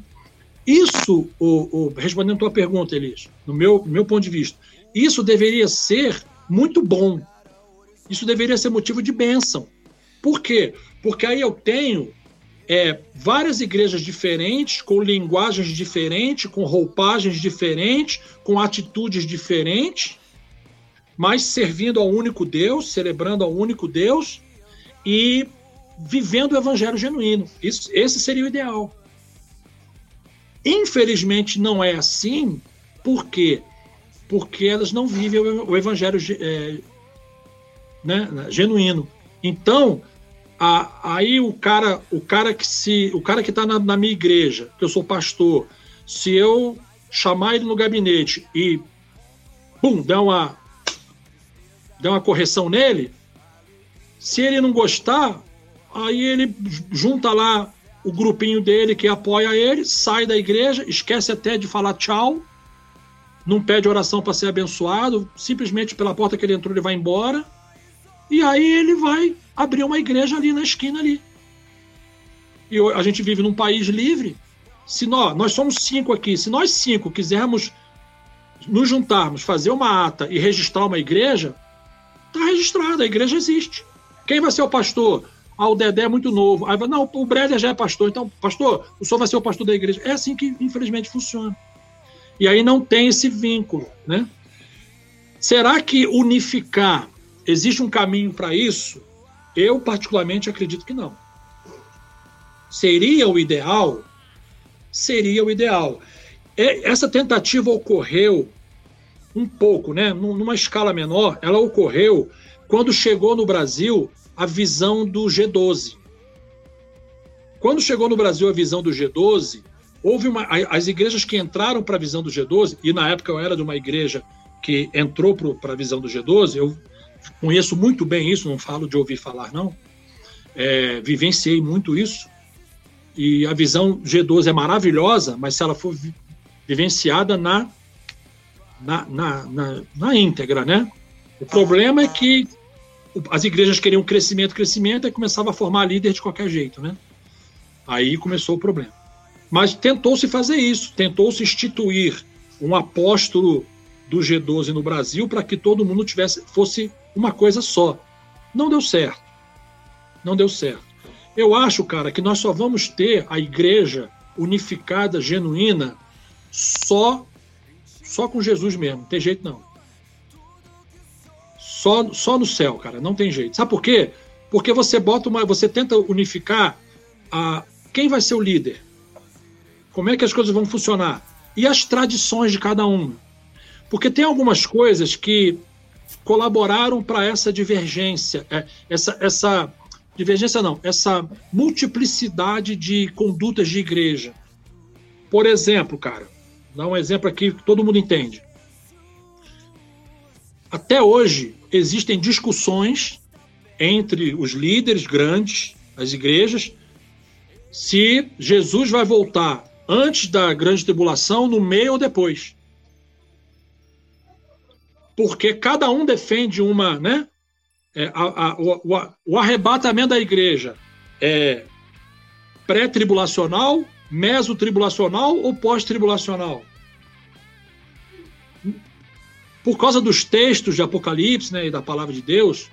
Isso, o, o, respondendo a tua pergunta, Elias, no meu, meu ponto de vista, isso deveria ser muito bom. Isso deveria ser motivo de bênção. Por quê? Porque aí eu tenho é, várias igrejas diferentes, com linguagens diferentes, com roupagens diferentes, com atitudes diferentes, mas servindo ao único Deus, celebrando ao único Deus e vivendo o evangelho genuíno. Isso, esse seria o ideal. Infelizmente não é assim, por quê? Porque elas não vivem o evangelho é, né, genuíno. Então, a, aí o cara, o cara que se, o cara que está na, na minha igreja, que eu sou pastor, se eu chamar ele no gabinete e pum, der uma der uma correção nele, se ele não gostar, Aí ele junta lá o grupinho dele que apoia ele, sai da igreja, esquece até de falar tchau, não pede oração para ser abençoado, simplesmente pela porta que ele entrou ele vai embora. E aí ele vai abrir uma igreja ali na esquina ali. E a gente vive num país livre. Se nós, nós somos cinco aqui, se nós cinco quisermos nos juntarmos, fazer uma ata e registrar uma igreja, está registrada, a igreja existe. Quem vai ser o pastor? Ah, o Dedé é muito novo. Aí, não, o Breder já é pastor. Então, pastor, o senhor vai ser o pastor da igreja. É assim que, infelizmente, funciona. E aí não tem esse vínculo, né? Será que unificar existe um caminho para isso? Eu, particularmente, acredito que não. Seria o ideal? Seria o ideal. Essa tentativa ocorreu um pouco, né? Numa escala menor, ela ocorreu quando chegou no Brasil a visão do G12. Quando chegou no Brasil a visão do G12, houve uma, as igrejas que entraram para a visão do G12, e na época eu era de uma igreja que entrou para a visão do G12, eu conheço muito bem isso, não falo de ouvir falar, não. É, vivenciei muito isso. E a visão G12 é maravilhosa, mas se ela for vivenciada na, na, na, na, na íntegra, né? O problema é que as igrejas queriam crescimento, crescimento, e começava a formar líder de qualquer jeito, né? Aí começou o problema. Mas tentou-se fazer isso, tentou-se instituir um apóstolo do G12 no Brasil para que todo mundo tivesse fosse uma coisa só. Não deu certo. Não deu certo. Eu acho, cara, que nós só vamos ter a igreja unificada, genuína, só só com Jesus mesmo. Não tem jeito não. Só, só no céu, cara, não tem jeito. Sabe por quê? Porque você bota uma. Você tenta unificar a, quem vai ser o líder. Como é que as coisas vão funcionar? E as tradições de cada um. Porque tem algumas coisas que colaboraram para essa divergência, é, essa, essa divergência não, essa multiplicidade de condutas de igreja. Por exemplo, cara, dá um exemplo aqui que todo mundo entende. Até hoje existem discussões entre os líderes grandes das igrejas se Jesus vai voltar antes da grande tribulação, no meio ou depois. Porque cada um defende uma, né? É, a, a, o, o, arrebatamento da igreja é pré-tribulacional, mesotribulacional ou pós-tribulacional? Por causa dos textos de Apocalipse né, e da palavra de Deus,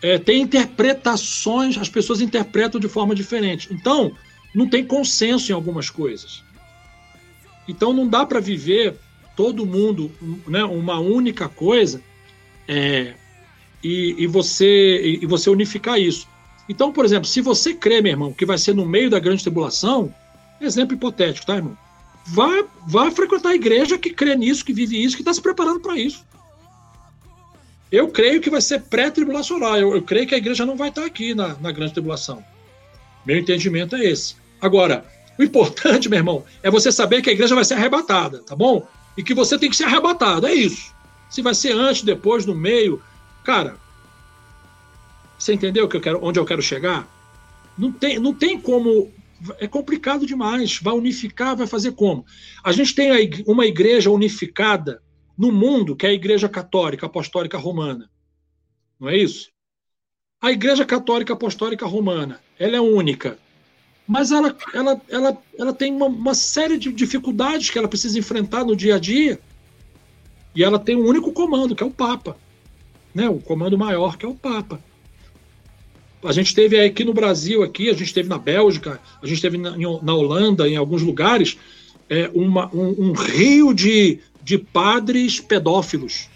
é, tem interpretações, as pessoas interpretam de forma diferente. Então, não tem consenso em algumas coisas. Então, não dá para viver todo mundo né, uma única coisa é, e, e, você, e você unificar isso. Então, por exemplo, se você crê, meu irmão, que vai ser no meio da grande tribulação, exemplo hipotético, tá, irmão? Vá, vá frequentar a igreja que crê nisso, que vive isso, que está se preparando para isso. Eu creio que vai ser pré-tribulacional. Eu, eu, creio que a igreja não vai estar aqui na, na grande tribulação. Meu entendimento é esse. Agora, o importante, meu irmão, é você saber que a igreja vai ser arrebatada, tá bom? E que você tem que ser arrebatado. É isso. Se vai ser antes, depois, no meio. Cara, você entendeu que eu quero, onde eu quero chegar? Não tem, não tem como. É complicado demais. Vai unificar, vai fazer como? A gente tem uma igreja unificada no mundo, que é a Igreja Católica Apostólica Romana. Não é isso? A Igreja Católica Apostólica Romana, ela é única, mas ela, ela, ela, ela tem uma, uma série de dificuldades que ela precisa enfrentar no dia a dia, e ela tem um único comando, que é o Papa. Né? O comando maior, que é o Papa. A gente teve aqui no Brasil, aqui, a gente teve na Bélgica, a gente teve na, na Holanda, em alguns lugares, é, uma, um, um rio de, de padres pedófilos.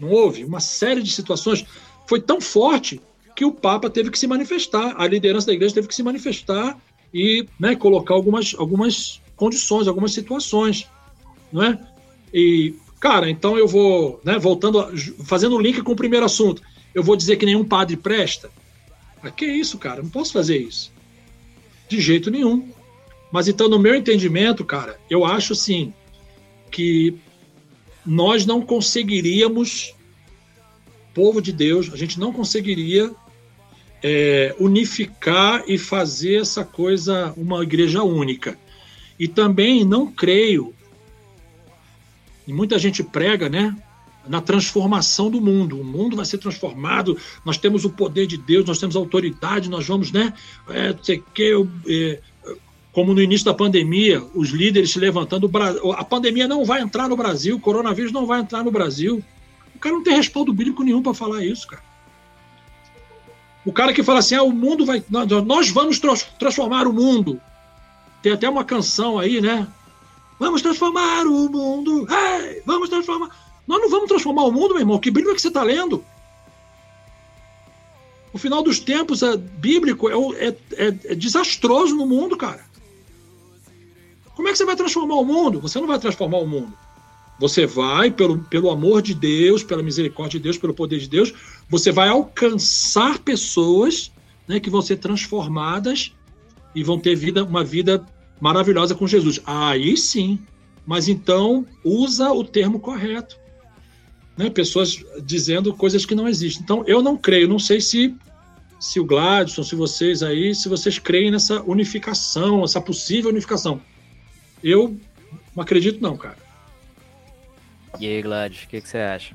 Não houve? Uma série de situações. Foi tão forte que o Papa teve que se manifestar, a liderança da igreja teve que se manifestar e né, colocar algumas, algumas condições, algumas situações. Não é? E, cara, então eu vou, né, voltando, fazendo o link com o primeiro assunto, eu vou dizer que nenhum padre presta? Ah, que isso, cara? Não posso fazer isso. De jeito nenhum. Mas então, no meu entendimento, cara, eu acho assim que nós não conseguiríamos, povo de Deus, a gente não conseguiria é, unificar e fazer essa coisa uma igreja única. E também não creio, e muita gente prega, né? Na transformação do mundo. O mundo vai ser transformado, nós temos o poder de Deus, nós temos autoridade, nós vamos, né? É, sei que, é, como no início da pandemia, os líderes se levantando. A pandemia não vai entrar no Brasil, o coronavírus não vai entrar no Brasil. O cara não tem respaldo bíblico nenhum para falar isso, cara. O cara que fala assim: ah, o mundo vai. Nós vamos transformar o mundo. Tem até uma canção aí, né? Vamos transformar o mundo. Hey, vamos transformar. Nós não vamos transformar o mundo, meu irmão. Que Bíblia que você está lendo? O final dos tempos é bíblico é, é, é, é desastroso no mundo, cara. Como é que você vai transformar o mundo? Você não vai transformar o mundo. Você vai, pelo, pelo amor de Deus, pela misericórdia de Deus, pelo poder de Deus, você vai alcançar pessoas né, que vão ser transformadas e vão ter vida, uma vida maravilhosa com Jesus. Aí sim. Mas então, usa o termo correto. Né? Pessoas dizendo coisas que não existem. Então, eu não creio, não sei se se o Gladson, se vocês aí, se vocês creem nessa unificação, essa possível unificação. Eu não acredito, não, cara. E aí, Gladys, o que, que, você acha?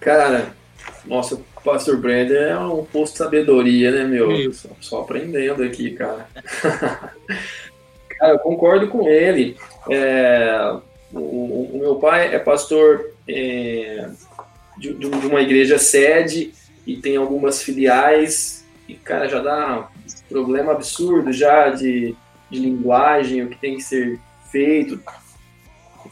Cara, nossa, o Pastor Brandon é um posto de sabedoria, né, meu? Só, só, aprendendo aqui, cara. cara, eu concordo com ele. É, o, o, meu pai é pastor é, de, de, uma igreja sede e tem algumas filiais e, cara, já dá problema absurdo já de de linguagem, o que tem que ser feito.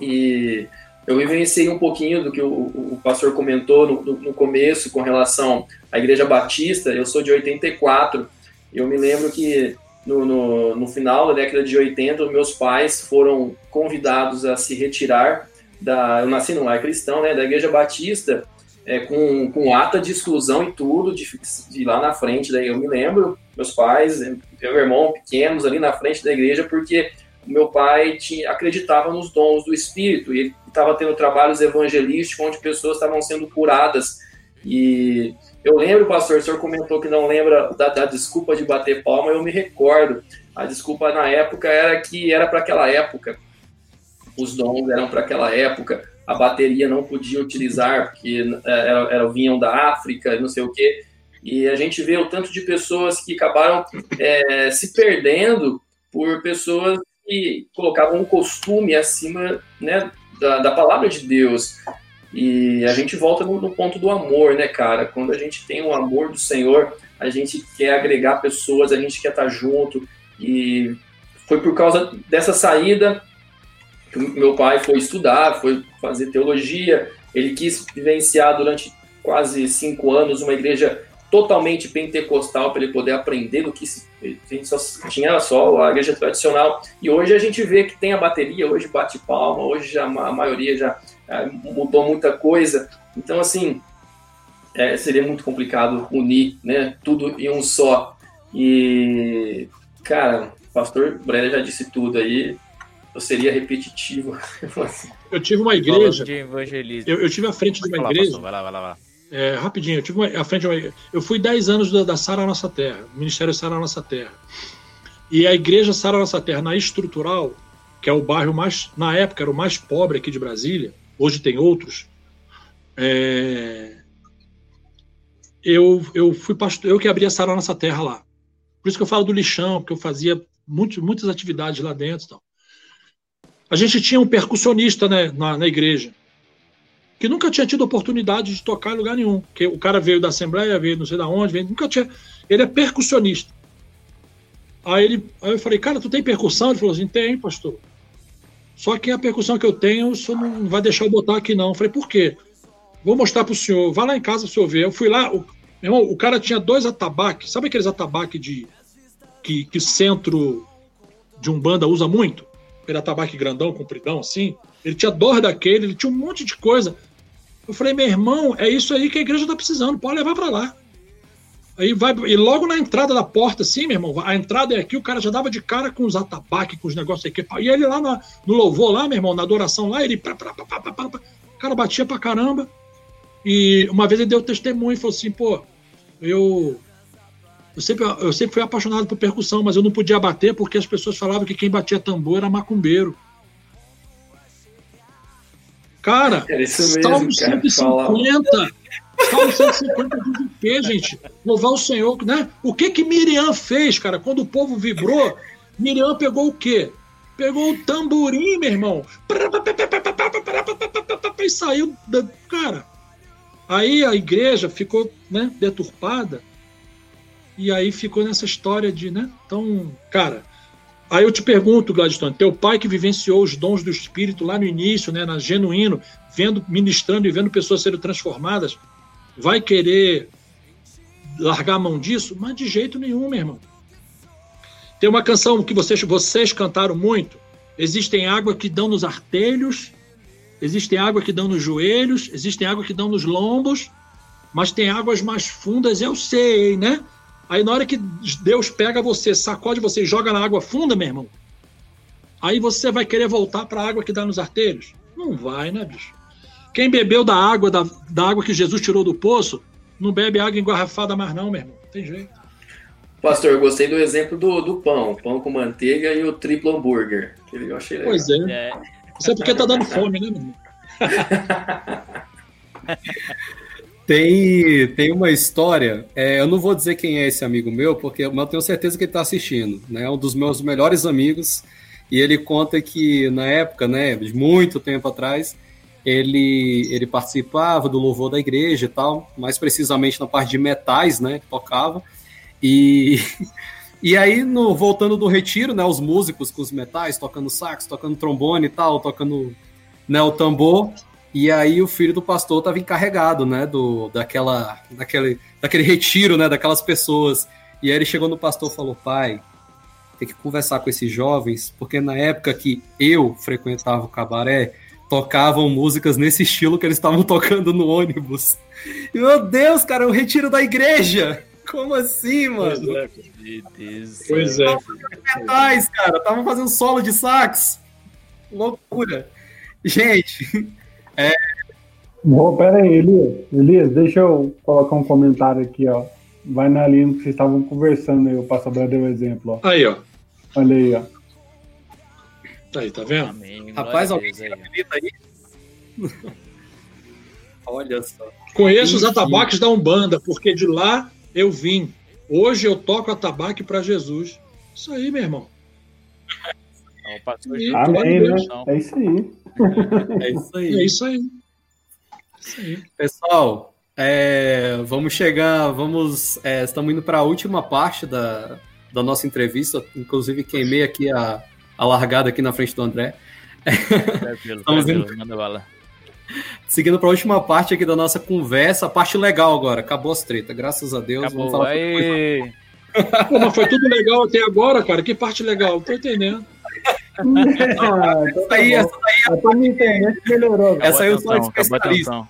E eu vivenciei um pouquinho do que o, o pastor comentou no, no, começo com relação à Igreja Batista. Eu sou de 84 e eu me lembro que no, no, no, final da década de 80, meus pais foram convidados a se retirar da. Eu nasci no lar cristão, né? Da Igreja Batista. é, com, com ata de exclusão e tudo, de, de lá na frente. Daí eu me lembro, meus pais, meu irmão pequenos ali na frente da igreja, porque meu pai tinha, acreditava nos dons do Espírito e estava tendo trabalhos evangelísticos onde pessoas estavam sendo curadas. E eu lembro, pastor, o senhor comentou que não lembra da, da desculpa de bater palma, eu me recordo. A desculpa na época era que era para aquela época, os dons eram para aquela época a bateria não podia utilizar, porque é, era, era, vinham da África, não sei o quê. E a gente vê o tanto de pessoas que acabaram é, se perdendo por pessoas que colocavam um costume acima né, da, da palavra de Deus. E a gente volta no, no, ponto do amor, né, cara? Quando a gente tem o amor do Senhor, a gente quer agregar pessoas, a gente quer estar junto. E foi por causa dessa saída meu pai foi estudar, foi fazer teologia, ele quis vivenciar durante quase cinco anos uma igreja totalmente pentecostal para ele poder aprender do que se, a gente só tinha só a igreja tradicional e hoje a gente vê que tem a bateria hoje bate palma hoje já a maioria já é, mudou muita coisa então assim é, seria muito complicado unir né tudo em um só e cara o pastor Brenda já disse tudo aí eu seria repetitivo. eu tive uma igreja. Eu, eu, tive à frente de uma igreja. vai lá, vai lá, vai lá. É, rapidinho, eu tive uma, à frente uma, Eu fui 10 anos da, da Sara Nossa Terra, Ministério Sara Nossa Terra. E a igreja Sara Nossa Terra, na estrutural, que é o bairro mais. Na época era o mais pobre aqui de Brasília, hoje tem outros. É, eu, eu fui pastor, eu que abri a Sara Nossa Terra lá. Por isso que eu falo do lixão, porque eu fazia muito, muitas atividades lá dentro. Então. A gente tinha um percussionista né, na, na igreja, que nunca tinha tido oportunidade de tocar em lugar nenhum. Que o cara veio da Assembleia, veio não sei da onde, veio, nunca tinha. Ele é percussionista. Aí, ele, aí eu falei, cara, tu tem percussão? Ele falou assim, tem, pastor. Só que a percussão que eu tenho, o senhor não vai deixar eu botar aqui, não. Eu falei, por quê? Vou mostrar para o senhor. Vá lá em casa para o senhor ver. Eu fui lá, o, irmão, o cara tinha dois atabaques. Sabe aqueles atabaques de que, que centro de um banda usa muito? aquele atabaque grandão, compridão, assim. Ele tinha dor daquele, ele tinha um monte de coisa. Eu falei, meu irmão, é isso aí que a igreja está precisando, pode levar para lá. Aí vai, e logo na entrada da porta, assim, meu irmão, a entrada é aqui, o cara já dava de cara com os atabaques, com os negócios aqui. E ele lá na, no louvor, lá, meu irmão, na adoração lá, ele. Pá, pá, pá, o cara batia pra caramba. E uma vez ele deu testemunho e falou assim, pô, eu eu sempre, eu sempre fui apaixonado por percussão, mas eu não podia bater porque as pessoas falavam que quem batia tambor era macumbeiro. Cara, é isso mesmo, Salmo 150. Salmo 150 diz o quê, gente? Louvar o Senhor, né? O que que Miriam fez, cara? Quando o povo vibrou, Miriam pegou o quê? Pegou o tamborim, meu irmão. E saiu. Cara, aí a igreja ficou né, deturpada e aí ficou nessa história de, né? Então, cara, aí eu te pergunto, Gladstone, teu pai que vivenciou os dons do Espírito lá no início, né, na genuíno, vendo, ministrando e vendo pessoas sendo transformadas, vai querer largar a mão disso? Mas de jeito nenhum, meu irmão. Tem uma canção que vocês, vocês cantaram muito. Existem água que dão nos artelhos, existem água que dão nos joelhos, existem água que dão nos lombos, mas tem águas mais fundas, eu sei, né? Aí na hora que Deus pega você, sacode você e joga na água funda, meu irmão, aí você vai querer voltar para a água que dá nos artelhos? Não vai, né, bicho? Quem bebeu da água, da, da água que Jesus tirou do poço, não bebe água engarrafada mais não, meu irmão. Tem jeito. Pastor, eu gostei do exemplo do, do pão. Pão com manteiga e o triplo hambúrguer. Eu achei legal. Pois é. é. Isso é porque tá dando fome, né, meu irmão? Tem, tem uma história, é, eu não vou dizer quem é esse amigo meu, porque eu tenho certeza que ele está assistindo, né? É um dos meus melhores amigos, e ele conta que na época, né, muito tempo atrás, ele, ele participava do louvor da igreja e tal, mais precisamente na parte de metais, né, que tocava, e, e aí, no, voltando do retiro, né, os músicos com os metais, tocando sax, tocando trombone e tal, tocando né, o tambor, e aí o filho do pastor estava encarregado, né, do daquela daquele daquele retiro, né, daquelas pessoas. E aí ele chegou no pastor e falou: "Pai, tem que conversar com esses jovens, porque na época que eu frequentava o cabaré, tocavam músicas nesse estilo que eles estavam tocando no ônibus. E, meu Deus, cara, o retiro da igreja! Como assim, mano? Pois é, Meu Deus. Pois é. Metais, cara, estavam fazendo solo de sax. Loucura. Gente, é. Bom, pera aí, Elias. Elias, deixa eu colocar um comentário aqui, ó. Vai na linha que vocês estavam conversando aí, o Pastor deu o exemplo, ó. Aí, ó. Olha aí, ó. Aí, tá vendo? Amém. Rapaz, alguém se aí? Olha só. Conheço os atabaques da Umbanda, porque de lá eu vim. Hoje eu toco atabaque para Jesus. Isso aí, meu irmão. É, Amém, né? É isso aí. É isso aí. É isso aí. Pessoal, é, vamos chegar, vamos, é, estamos indo para a última parte da, da nossa entrevista. Inclusive queimei aqui a, a largada aqui na frente do André. Tranquilo, estamos tranquilo, indo... manda Seguindo para a última parte aqui da nossa conversa, a parte legal agora. Acabou as tretas, graças a Deus. Acabou, vamos falar Pô, mas foi tudo legal até agora, cara. Que parte legal? Tô entendendo. ah, então tá aí, essa daí é melhorou. Essa aí eu sou especialista.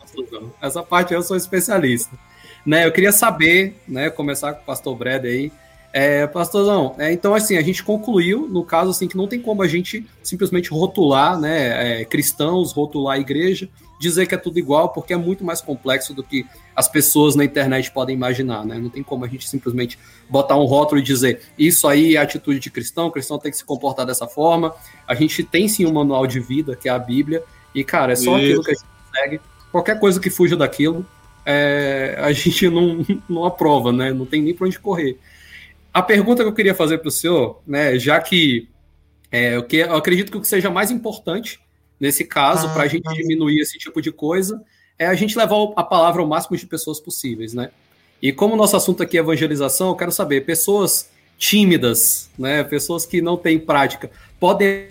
Essa parte eu sou especialista. Né, eu queria saber, né, começar com o pastor Brad aí, é, pastorzão, é, então assim, a gente concluiu, no caso assim, que não tem como a gente simplesmente rotular, né, é, cristãos, rotular a igreja, dizer que é tudo igual, porque é muito mais complexo do que as pessoas na internet podem imaginar, né? Não tem como a gente simplesmente botar um rótulo e dizer isso aí é atitude de cristão, o cristão tem que se comportar dessa forma. A gente tem sim um manual de vida, que é a Bíblia, e cara, é só isso. aquilo que a gente segue. Qualquer coisa que fuja daquilo, é, a gente não, não aprova, né? Não tem nem para onde correr. A pergunta que eu queria fazer para o senhor, né, já que, é, o que eu acredito que o que seja mais importante nesse caso, ah, para a gente tá. diminuir esse tipo de coisa, é a gente levar a palavra ao máximo de pessoas possíveis, né? E como o nosso assunto aqui é evangelização, eu quero saber, pessoas tímidas, né, pessoas que não têm prática, podem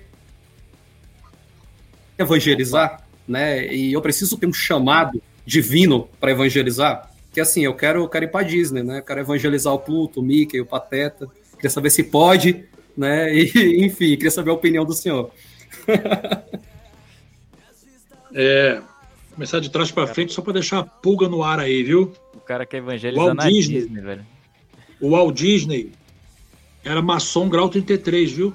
evangelizar, né? E eu preciso ter um chamado divino para evangelizar que assim, eu quero, eu quero ir para Disney, né? Eu quero evangelizar o Pluto, o Mickey, o Pateta. Queria saber se pode, né? E, enfim, queria saber a opinião do senhor. é, começar de trás para frente só para deixar a pulga no ar aí, viu? O cara quer evangelizar na Disney, Disney, velho. O Walt Disney era maçom grau 33, viu?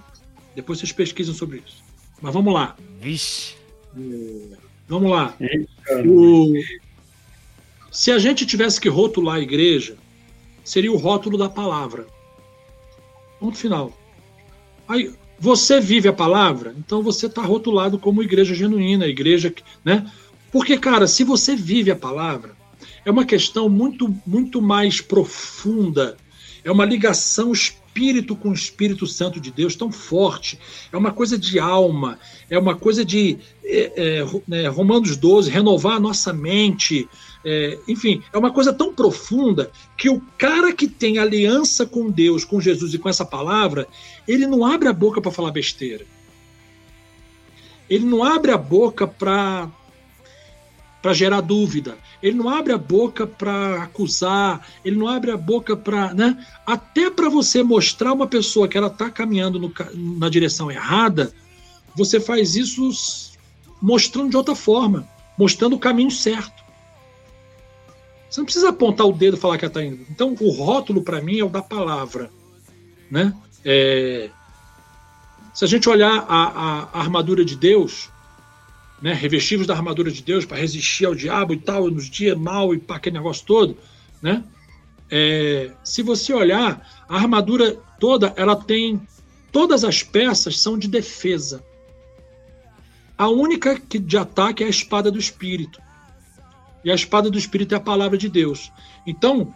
Depois vocês pesquisam sobre isso. Mas vamos lá. Vixe. É, vamos lá. O, se a gente tivesse que rotular a igreja, seria o rótulo da palavra. Ponto final. Aí, você vive a palavra, então você está rotulado como igreja genuína, igreja, né? Porque, cara, se você vive a palavra, é uma questão muito, muito mais profunda, é uma ligação espírito com o Espírito Santo de Deus tão forte, é uma coisa de alma, é uma coisa de é, é, é Romanos 12, renovar a nossa mente, é, enfim, é uma coisa tão profunda que o cara que tem aliança com Deus, com Jesus e com essa palavra, ele não abre a boca para falar besteira. Ele não abre a boca para para gerar dúvida. Ele não abre a boca para acusar, ele não abre a boca para, né? Até para você mostrar uma pessoa que ela está caminhando no, na direção errada, você faz isso mostrando de outra forma, mostrando o caminho certo. Você não precisa apontar o dedo e falar que ela está indo. Então, o rótulo, para mim, é o da palavra. Né? É... Se a gente olhar a, a, a armadura de Deus, né, revestivos da armadura de Deus para resistir ao diabo e tal, nos dias mal e para aquele negócio todo, né? É, se você olhar, a armadura toda, ela tem todas as peças são de defesa. A única que de ataque é a espada do espírito. E a espada do Espírito é a palavra de Deus. Então,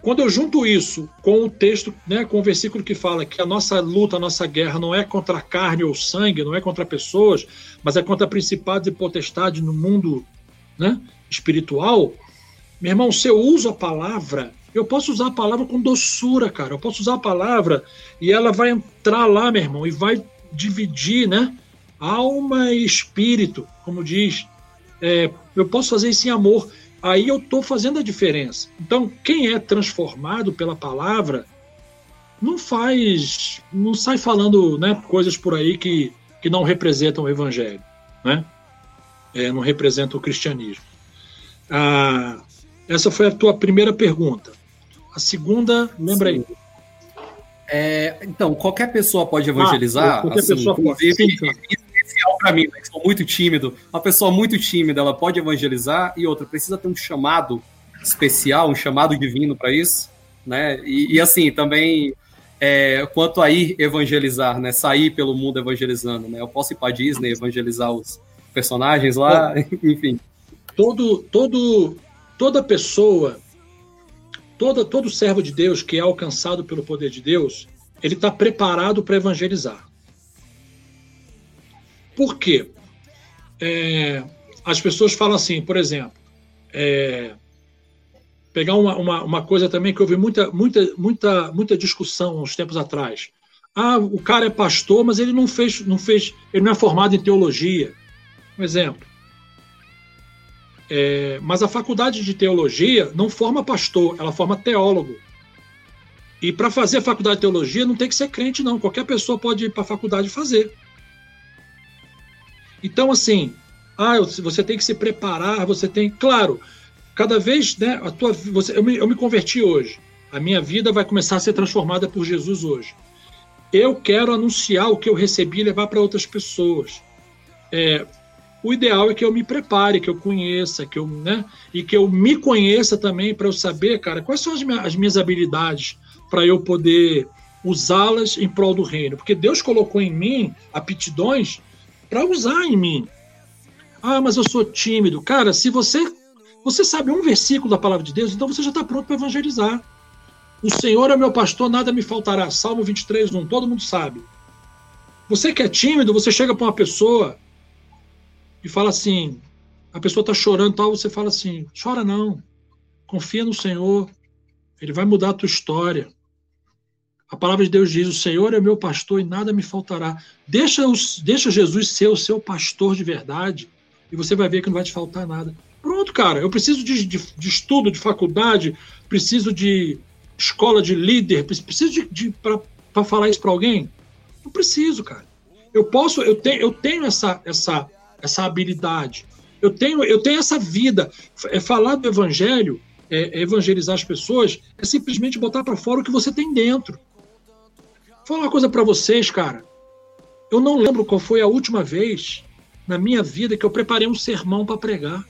quando eu junto isso com o texto, né, com o versículo que fala que a nossa luta, a nossa guerra não é contra carne ou sangue, não é contra pessoas, mas é contra principados e potestades no mundo né, espiritual, meu irmão, se eu uso a palavra, eu posso usar a palavra com doçura, cara. Eu posso usar a palavra e ela vai entrar lá, meu irmão, e vai dividir, né? Alma e espírito, como diz é, eu posso fazer isso em amor. Aí eu estou fazendo a diferença. Então, quem é transformado pela palavra não faz, não sai falando né, coisas por aí que, que não representam o evangelho. Né? é, não representa o cristianismo. Ah, essa foi a tua primeira pergunta. A segunda, lembra Sim. aí. É, então, qualquer pessoa pode evangelizar. Ah, qualquer assim, pessoa pode. Sim, para mim, né, que sou muito tímido. Uma pessoa muito tímida, ela pode evangelizar e outra precisa ter um chamado especial, um chamado divino para isso, né? E, e assim também é, quanto a ir evangelizar, né? Sair pelo mundo evangelizando, né? Eu posso ir para Disney evangelizar os personagens lá, enfim. Todo, todo, toda pessoa toda, todo servo de Deus que é alcançado pelo poder de Deus, ele está preparado para evangelizar. Por quê? É, as pessoas falam assim, por exemplo, é, pegar uma, uma, uma, coisa também que houve muita, muita, muita, muita discussão uns tempos atrás. Ah, o cara é pastor, mas ele não fez, não fez, ele não é formado em teologia. Um exemplo. É, mas a faculdade de teologia não forma pastor, ela forma teólogo. E para fazer a faculdade de teologia não tem que ser crente, não. Qualquer pessoa pode ir para a faculdade fazer. Então, assim, ah, você tem que se preparar, você tem. Claro, cada vez, né, a tua, você, eu, me, eu me converti hoje. A minha vida vai começar a ser transformada por Jesus hoje. Eu quero anunciar o que eu recebi e levar para outras pessoas. É, o ideal é que eu me prepare, que eu conheça, que eu, né, e que eu me conheça também para eu saber, cara, quais são as minhas, as minhas habilidades para eu poder usá-las em prol do reino, porque Deus colocou em mim aptidões para usar em mim. Ah, mas eu sou tímido, cara. Se você você sabe um versículo da palavra de Deus, então você já está pronto para evangelizar. O Senhor é meu pastor, nada me faltará. Salmo 23, 1, todo mundo sabe. Você que é tímido, você chega para uma pessoa e fala assim, a pessoa está chorando tal, você fala assim, chora não, confia no Senhor, Ele vai mudar a tua história. A palavra de Deus diz: O Senhor é meu pastor e nada me faltará. Deixa, os, deixa Jesus ser o seu pastor de verdade e você vai ver que não vai te faltar nada. Pronto, cara. Eu preciso de, de, de estudo, de faculdade, preciso de escola de líder, preciso de, de para falar isso para alguém? Não preciso, cara. Eu posso, eu tenho, eu tenho essa, essa essa habilidade. Eu tenho, eu tenho essa vida. É, falar do evangelho, é, é evangelizar as pessoas, é simplesmente botar para fora o que você tem dentro. Vou falar uma coisa para vocês, cara. Eu não lembro qual foi a última vez na minha vida que eu preparei um sermão para pregar.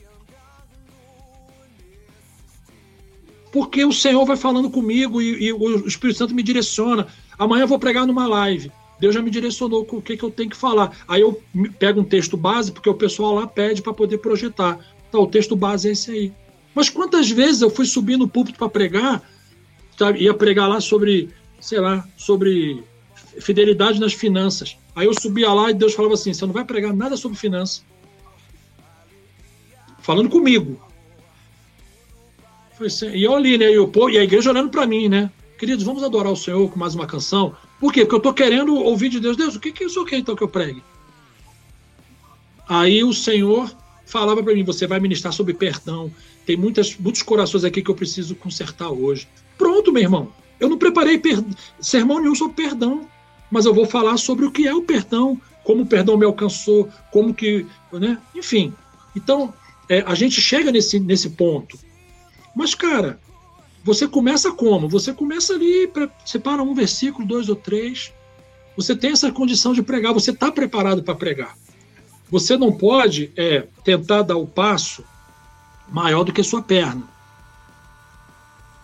Porque o Senhor vai falando comigo e, e, o Espírito Santo me direciona. Amanhã eu vou pregar numa live. Deus já me direcionou com o que, que eu tenho que falar. Aí eu pego um texto base, porque o pessoal lá pede para poder projetar. Então, o texto base é esse aí. Mas quantas vezes eu fui subir no púlpito para pregar, sabe? ia pregar lá sobre, sei lá, sobre fidelidade nas finanças. Aí eu subia lá e Deus falava assim: você não vai pregar nada sobre finanças. Falando comigo. Assim, e eu ali, né? E, eu, e a igreja olhando para mim, né? Queridos, vamos adorar o Senhor com mais uma canção. Por quê? Porque eu estou querendo ouvir de Deus. Deus, o que, que o Senhor quer então que eu pregue? Aí o Senhor falava para mim: você vai ministrar sobre perdão. Tem muitas, muitos corações aqui que eu preciso consertar hoje. Pronto, meu irmão. Eu não preparei per... sermão nenhum sobre perdão, mas eu vou falar sobre o que é o perdão, como o perdão me alcançou, como que. Né? Enfim. Então, é, a gente chega nesse, nesse ponto. Mas, cara, você começa como? Você começa ali, separa um versículo, dois ou três. Você tem essa condição de pregar, você está preparado para pregar. Você não pode é, tentar dar o passo maior do que sua perna.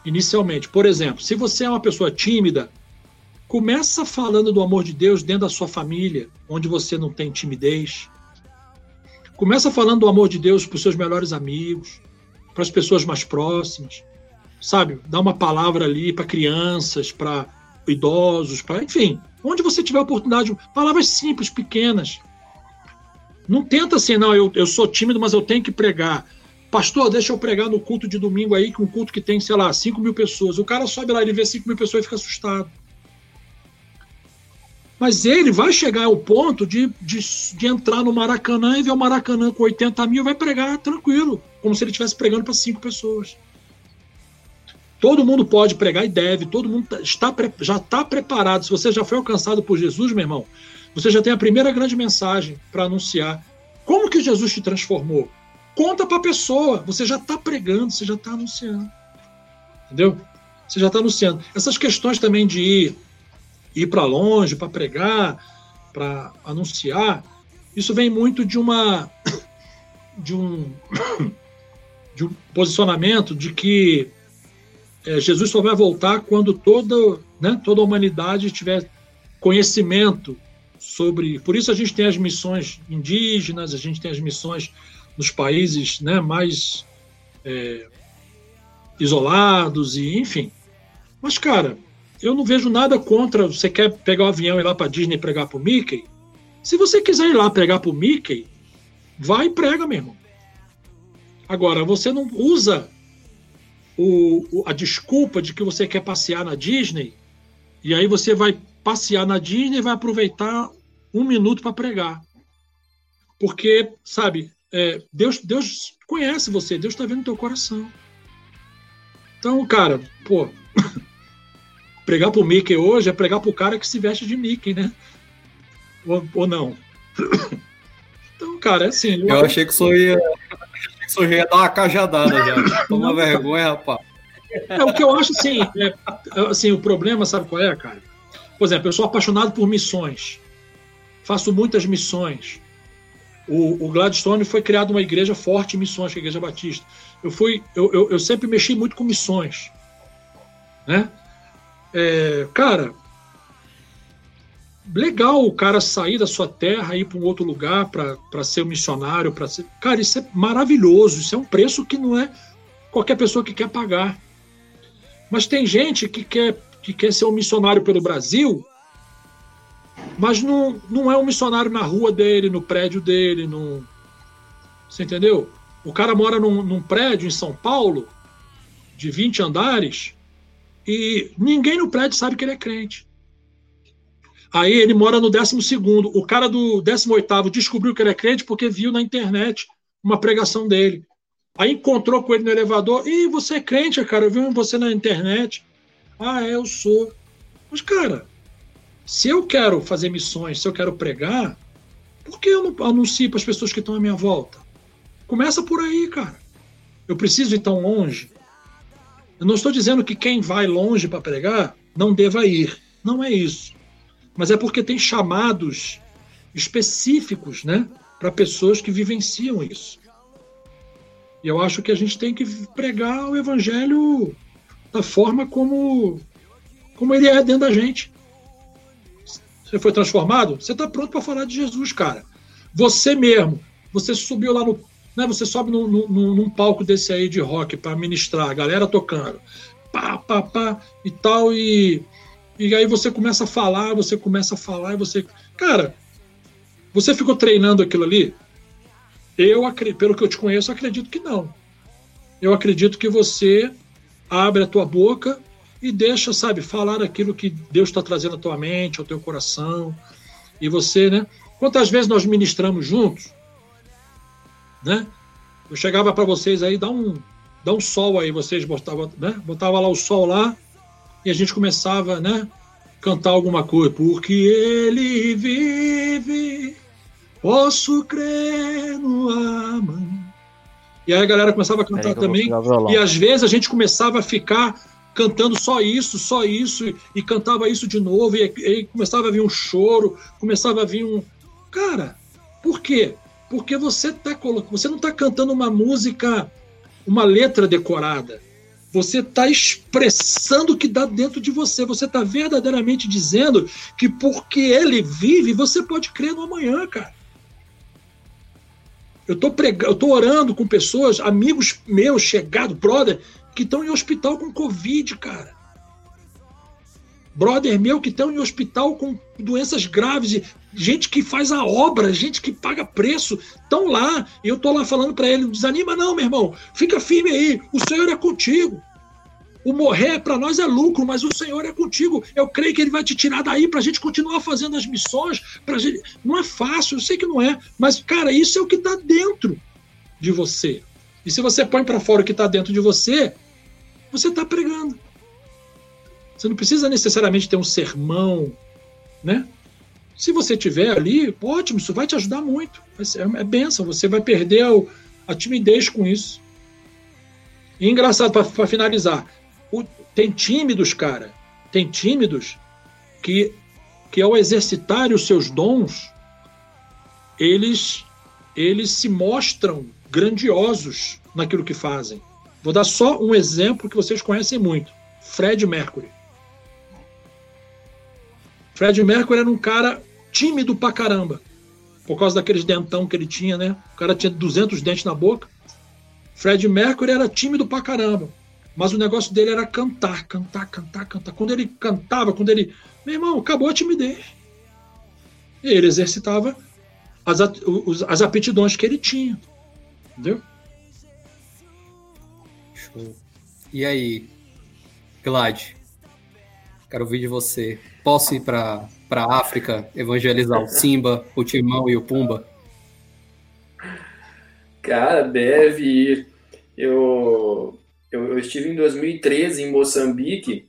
Inicialmente, por exemplo, se você é uma pessoa tímida, começa falando do amor de Deus dentro da sua família, onde você não tem timidez. Começa falando do amor de Deus para os seus melhores amigos, para as pessoas mais próximas sabe, dar uma palavra ali para crianças, para idosos, para enfim, onde você tiver oportunidade, palavras simples, pequenas. Não tenta assim, não, eu, eu sou tímido, mas eu tenho que pregar. Pastor, deixa eu pregar no culto de domingo aí, que um culto que tem, sei lá, 5 mil pessoas. O cara sobe lá, ele vê 5 mil pessoas e fica assustado. Mas ele vai chegar ao ponto de, de, de, entrar no Maracanã e ver o Maracanã com 80 mil, vai pregar tranquilo, como se ele estivesse pregando para cinco pessoas. Todo mundo pode pregar e deve, todo mundo tá, está, já está preparado. Se você já foi alcançado por Jesus, meu irmão, você já tem a primeira grande mensagem para anunciar. Como que Jesus te transformou? Conta para a pessoa. Você já está pregando, você já está anunciando. Entendeu? Você já está anunciando. Essas questões também de ir, ir para longe, para pregar, para anunciar, isso vem muito de uma de um de um posicionamento de que é, Jesus só vai voltar quando toda, né, toda a humanidade tiver conhecimento sobre. Por isso a gente tem as missões indígenas, a gente tem as missões nos países né, mais é, isolados e enfim. Mas cara, eu não vejo nada contra. Você quer pegar o avião e ir lá para Disney pregar para o Mickey? Se você quiser ir lá pregar para o Mickey, vai e prega, meu irmão. Agora, você não usa o, o, a desculpa de que você quer passear na Disney, e aí você vai passear na Disney e vai aproveitar um minuto para pregar. Porque, sabe, é, Deus, Deus conhece você, Deus está vendo o teu coração. Então, cara, pô, pregar pro Mickey hoje é pregar pro cara que se veste de Mickey, né? Ou, ou não? Então, cara, é assim. Eu, eu achei que isso ia, achei que isso ia dar uma cajadada já. Toma vergonha, rapaz. É, o que eu acho assim, é, assim, o problema, sabe qual é, cara? Por exemplo, eu sou apaixonado por missões. Faço muitas missões. O, o Gladstone foi criado uma igreja forte em missões, que é a Igreja Batista. Eu, fui, eu, eu, eu sempre mexi muito com missões. Né? É, cara, legal o cara sair da sua terra e ir para um outro lugar para ser um missionário, para ser. Cara, isso é maravilhoso, isso é um preço que não é qualquer pessoa que quer pagar. Mas tem gente que quer, que quer ser um missionário pelo Brasil, mas não, não é um missionário na rua dele, no prédio dele. No... Você entendeu? O cara mora num, num prédio em São Paulo, de 20 andares, e ninguém no prédio sabe que ele é crente. Aí ele mora no 12. O cara do 18 descobriu que ele é crente porque viu na internet uma pregação dele. Aí encontrou com ele no elevador. E você é crente, cara? Eu vi você na internet. Ah, é, eu sou. Mas, cara, se eu quero fazer missões, se eu quero pregar, por que eu não anuncio para as pessoas que estão à minha volta? Começa por aí, cara. Eu preciso ir tão longe. Eu não estou dizendo que quem vai longe para pregar não deva ir. Não é isso mas é porque tem chamados específicos, né, para pessoas que vivenciam isso. E eu acho que a gente tem que pregar o evangelho da forma como como ele é dentro da gente. Você foi transformado? Você está pronto para falar de Jesus, cara. Você mesmo, você subiu lá no. Né, você sobe num, num, num palco desse aí de rock para ministrar, a galera tocando. Pá, pá, pá e tal, e e aí você começa a falar, você começa a falar e você. Cara, você ficou treinando aquilo ali? Eu, pelo que eu te conheço, acredito que não. Eu acredito que você abre a tua boca e deixa, sabe, falar aquilo que Deus está trazendo à tua mente, ao teu coração. E você, né? Quantas vezes nós ministramos juntos, né? Eu chegava para vocês aí, dá um, dá um sol aí, vocês botavam, né? Botava lá o sol lá, e a gente começava, né, cantar alguma coisa, porque ele vive, posso crer no amor. E aí a galera começava a cantar também, e às vezes a gente começava a ficar cantando só isso, só isso, e, e cantava isso de novo, e, e começava a vir um choro, começava a vir um. Cara, por quê? Porque você, tá, você não está cantando uma música, uma letra decorada você está expressando o que dá dentro de você. Você está verdadeiramente dizendo que porque ele vive, você pode crer no amanhã, cara. Eu estou pregando, eu tô orando com pessoas, amigos meus, chegados, brother, que estão em hospital com Covid, cara. Brother meu que estão em hospital com doenças graves, gente que faz a obra, gente que paga preço, estão lá. E eu tô lá falando para ele: desanima, não, meu irmão, fica firme aí, o Senhor é contigo. O morrer para nós é lucro, mas o Senhor é contigo. Eu creio que Ele vai te tirar daí para a gente continuar fazendo as missões. Pra gente... Não é fácil, eu sei que não é, mas, cara, isso é o que está dentro de você. E se você põe para fora o que está dentro de você, você está pregando. Você não precisa necessariamente ter um sermão, né? Se você tiver ali, ótimo, isso vai te ajudar muito. É, é benção, você vai perder a, timidez com isso. E engraçado, para finalizar, o, tem tímidos, cara, tem tímidos que, que ao exercitarem os seus dons, eles, eles se mostram grandiosos naquilo que fazem. Vou dar só um exemplo que vocês conhecem muito: Fred Mercury. Fred Mercury era um cara tímido pra caramba. Por causa daqueles dentão que ele tinha, né? O cara tinha 200 dentes na boca. Fred Mercury era tímido pra caramba. Mas o negócio dele era cantar, cantar, cantar, cantar. Quando ele cantava, quando ele. Meu irmão, acabou a timidez. E ele exercitava as, as aptidões que ele tinha. Entendeu? Show. E aí, Glad? Quero ouvir de você. Posso ir para para África evangelizar o Simba, o Timão e o Pumba? Cara, deve ir. Eu, eu, eu estive em 2013 em Moçambique.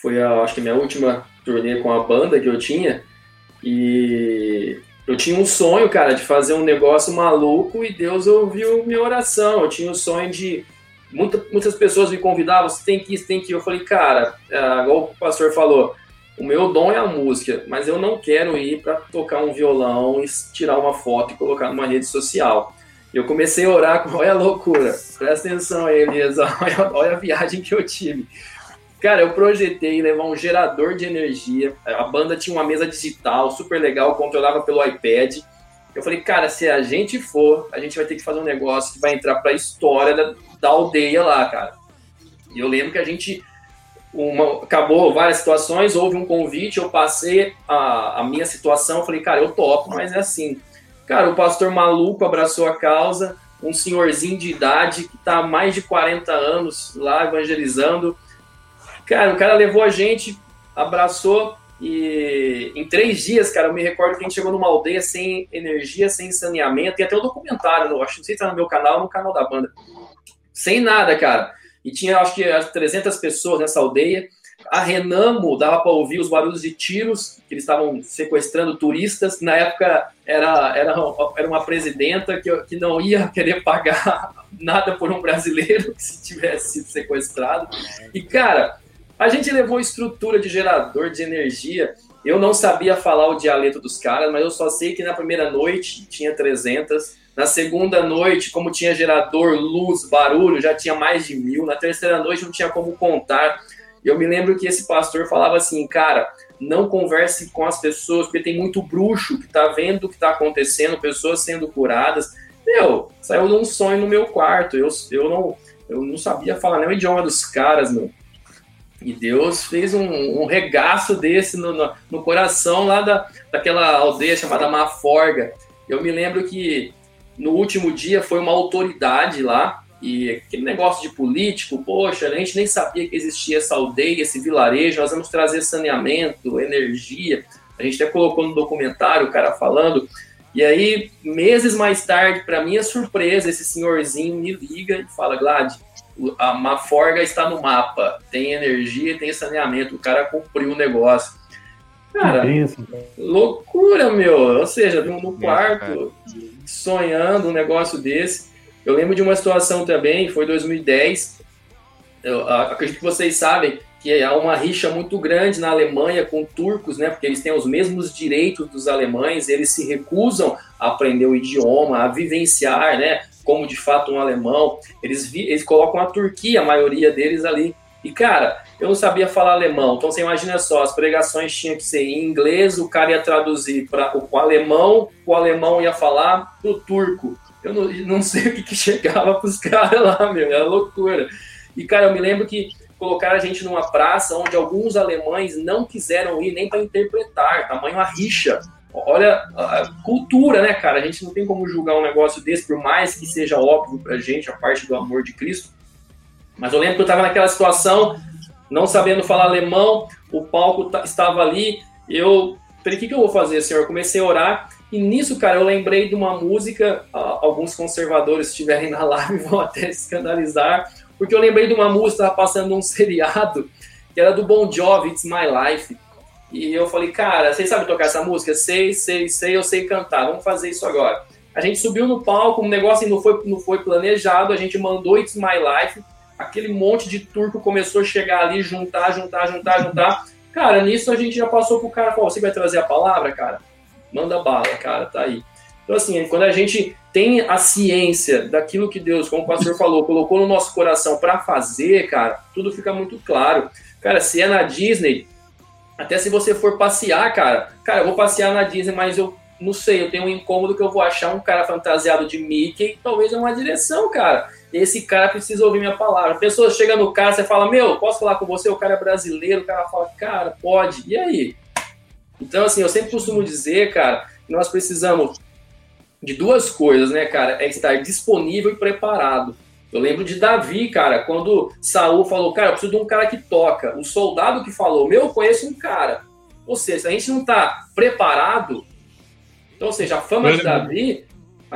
Foi, a, acho que, minha última turnê com a banda que eu tinha. E eu tinha um sonho, cara, de fazer um negócio maluco e Deus ouviu minha oração. Eu tinha o um sonho de. Muita, muitas pessoas me convidavam, você tem que você tem que. Eu falei, cara, é, igual o pastor falou, o meu dom é a música, mas eu não quero ir para tocar um violão e tirar uma foto e colocar numa rede social. Eu comecei a orar com, olha a loucura, presta atenção aí, Elias, olha, olha a viagem que eu tive. Cara, eu projetei levar um gerador de energia, a banda tinha uma mesa digital super legal, controlava pelo iPad. Eu falei, cara, se a gente for, a gente vai ter que fazer um negócio que vai entrar para a história da, da aldeia lá, cara. E eu lembro que a gente uma, acabou várias situações, houve um convite, eu passei a, a minha situação, falei, cara, eu topo, mas é assim. Cara, o pastor maluco abraçou a causa, um senhorzinho de idade que está há mais de 40 anos lá evangelizando. Cara, o cara levou a gente, abraçou e em três dias, cara, eu me recordo que a gente chegou numa aldeia sem energia, sem saneamento, tem até um documentário, acho, não sei se tá no meu canal no canal da banda. Sem nada, cara e tinha acho que 300 pessoas nessa aldeia. A Renamo dava para ouvir os barulhos de tiros, que eles estavam sequestrando turistas. Na época era, era, era uma presidenta que, que não ia querer pagar nada por um brasileiro que se tivesse sido sequestrado. E cara, a gente levou estrutura de gerador de energia. Eu não sabia falar o dialeto dos caras, mas eu só sei que na primeira noite tinha 300 na segunda noite, como tinha gerador, luz, barulho, já tinha mais de mil. Na terceira noite não tinha como contar. Eu me lembro que esse pastor falava assim, cara, não converse com as pessoas, porque tem muito bruxo que tá vendo o que tá acontecendo, pessoas sendo curadas. Meu, saiu num sonho no meu quarto. Eu, eu, não, eu não sabia falar nem o idioma dos caras, meu. E Deus fez um, um regaço desse no, no, no, coração lá da, daquela aldeia chamada Maforga. Eu me lembro que no último dia foi uma autoridade lá, e aquele negócio de político, poxa, a gente nem sabia que existia essa aldeia, esse vilarejo, nós vamos trazer saneamento, energia. A gente até colocou no documentário o cara falando. E aí, meses mais tarde, para minha surpresa, esse senhorzinho me liga e fala: Glad, a Maforga está no mapa, tem energia, tem saneamento. O cara cumpriu o negócio. Cara, loucura, meu. Ou seja, no quarto, sonhando um negócio desse. Eu lembro de uma situação também, foi 2010. Eu acredito que vocês sabem que há uma rixa muito grande na Alemanha com turcos, né? Porque eles têm os mesmos direitos dos alemães, eles se recusam a aprender o idioma, a vivenciar, né? Como de fato um alemão. Eles, eles colocam a Turquia, a maioria deles ali. E cara, eu não sabia falar alemão. Então você imagina só, as pregações tinham que ser em inglês, o cara ia traduzir para o alemão, o alemão ia falar para o turco. Eu não, não sei o que, que chegava para os caras lá, meu, era loucura. E cara, eu me lembro que colocaram a gente numa praça onde alguns alemães não quiseram ir nem para interpretar, tamanho a rixa. Olha a cultura, né, cara? A gente não tem como julgar um negócio desse, por mais que seja óbvio pra gente a parte do amor de Cristo. Mas eu lembro que eu estava naquela situação, não sabendo falar alemão, o palco estava ali, eu falei, o que, que eu vou fazer, senhor? Eu comecei a orar, e nisso, cara, eu lembrei de uma música, alguns conservadores estiverem na live vão até escandalizar, porque eu lembrei de uma música, estava passando um seriado, que era do Bon Jovi, It's My Life, E eu falei, cara, vocês sabem tocar essa música? Sei, sei, sei, eu sei cantar, vamos fazer isso agora. A gente subiu no palco, um negócio não foi, não foi planejado, a gente mandou It's My Life, aquele monte de turco começou a chegar ali, juntar, juntar, juntar, juntar. Cara, nisso a gente já passou pro cara, você vai trazer a palavra, cara? Manda bala, cara, tá aí. Então, assim, quando a gente tem a ciência daquilo que Deus, como o pastor falou, colocou no nosso coração para fazer, cara, tudo fica muito claro. Cara, se é na Disney, até se você for passear, cara, cara, eu vou passear na Disney, mas eu não sei, eu tenho um incômodo que eu vou achar um cara fantasiado de Mickey, talvez é uma direção, cara. Esse cara precisa ouvir minha palavra. A pessoa chega no cara, você fala, meu, posso falar com você? O cara é brasileiro, o cara fala, cara, pode. E aí? Então, assim, eu sempre costumo dizer, cara, que nós precisamos de duas coisas, né, cara? É estar disponível e preparado. Eu lembro de Davi, cara, quando Saul falou, cara, eu preciso de um cara que toca. O soldado que falou, meu, eu conheço um cara. Ou seja, se a gente não está preparado, então, ou seja, a fama de Davi,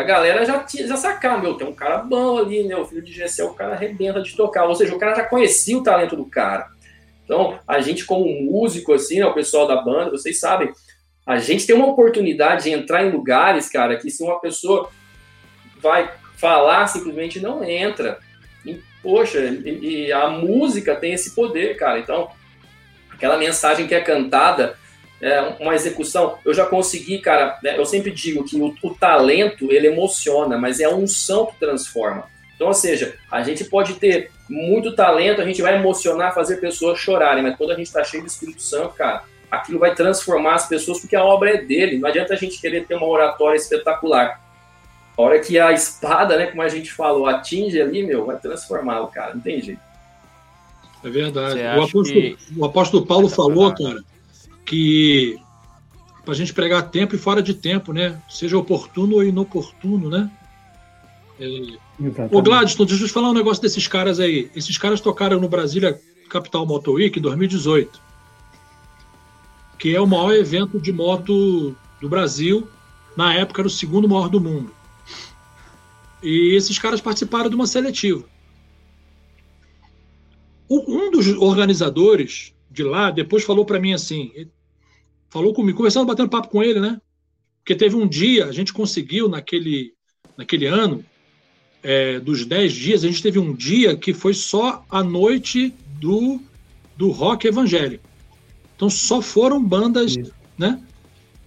a galera já, já sacava, meu, tem um cara bom ali, né? O filho de Gessé, o cara arrebenta de tocar. Ou seja, o cara já conhecia o talento do cara. Então, a gente como músico, assim, né, o pessoal da banda, vocês sabem, a gente tem uma oportunidade de entrar em lugares, cara, que se uma pessoa vai falar, simplesmente não entra. E, poxa, e, e a música tem esse poder, cara. Então, aquela mensagem que é cantada, é, uma execução, eu já consegui, cara, né, eu sempre digo que o, o, talento, ele emociona, mas é a unção que transforma. Então, ou seja, a gente pode ter muito talento, a gente vai emocionar, fazer pessoas chorarem, mas quando a gente está cheio do Espírito Santo, cara, aquilo vai transformar as pessoas, porque a obra é dele. Não adianta a gente querer ter uma oratória espetacular. A hora que a espada, né, como a gente falou, atinge ali, meu, vai transformar o cara, não tem jeito. É verdade. O apóstolo, que... o apóstolo, Paulo falou, cara, que para a gente pregar tempo e fora de tempo, né? Seja oportuno ou inoportuno, né? É... Ô Gladstone, deixa eu te falar um negócio desses caras aí. Esses caras tocaram no Brasília Capital Motor Week em 2018, que é o maior evento de moto do Brasil. Na época era o segundo maior do mundo. E esses caras participaram de uma seletiva. Um dos organizadores de lá depois falou para mim assim: falou comigo, conversando, batendo papo com ele, né? Porque teve um dia, a gente conseguiu naquele, naquele ano, é, dos 10 dias, a gente teve um dia que foi só a noite do, do rock evangélico. Então só foram bandas, Sim. né?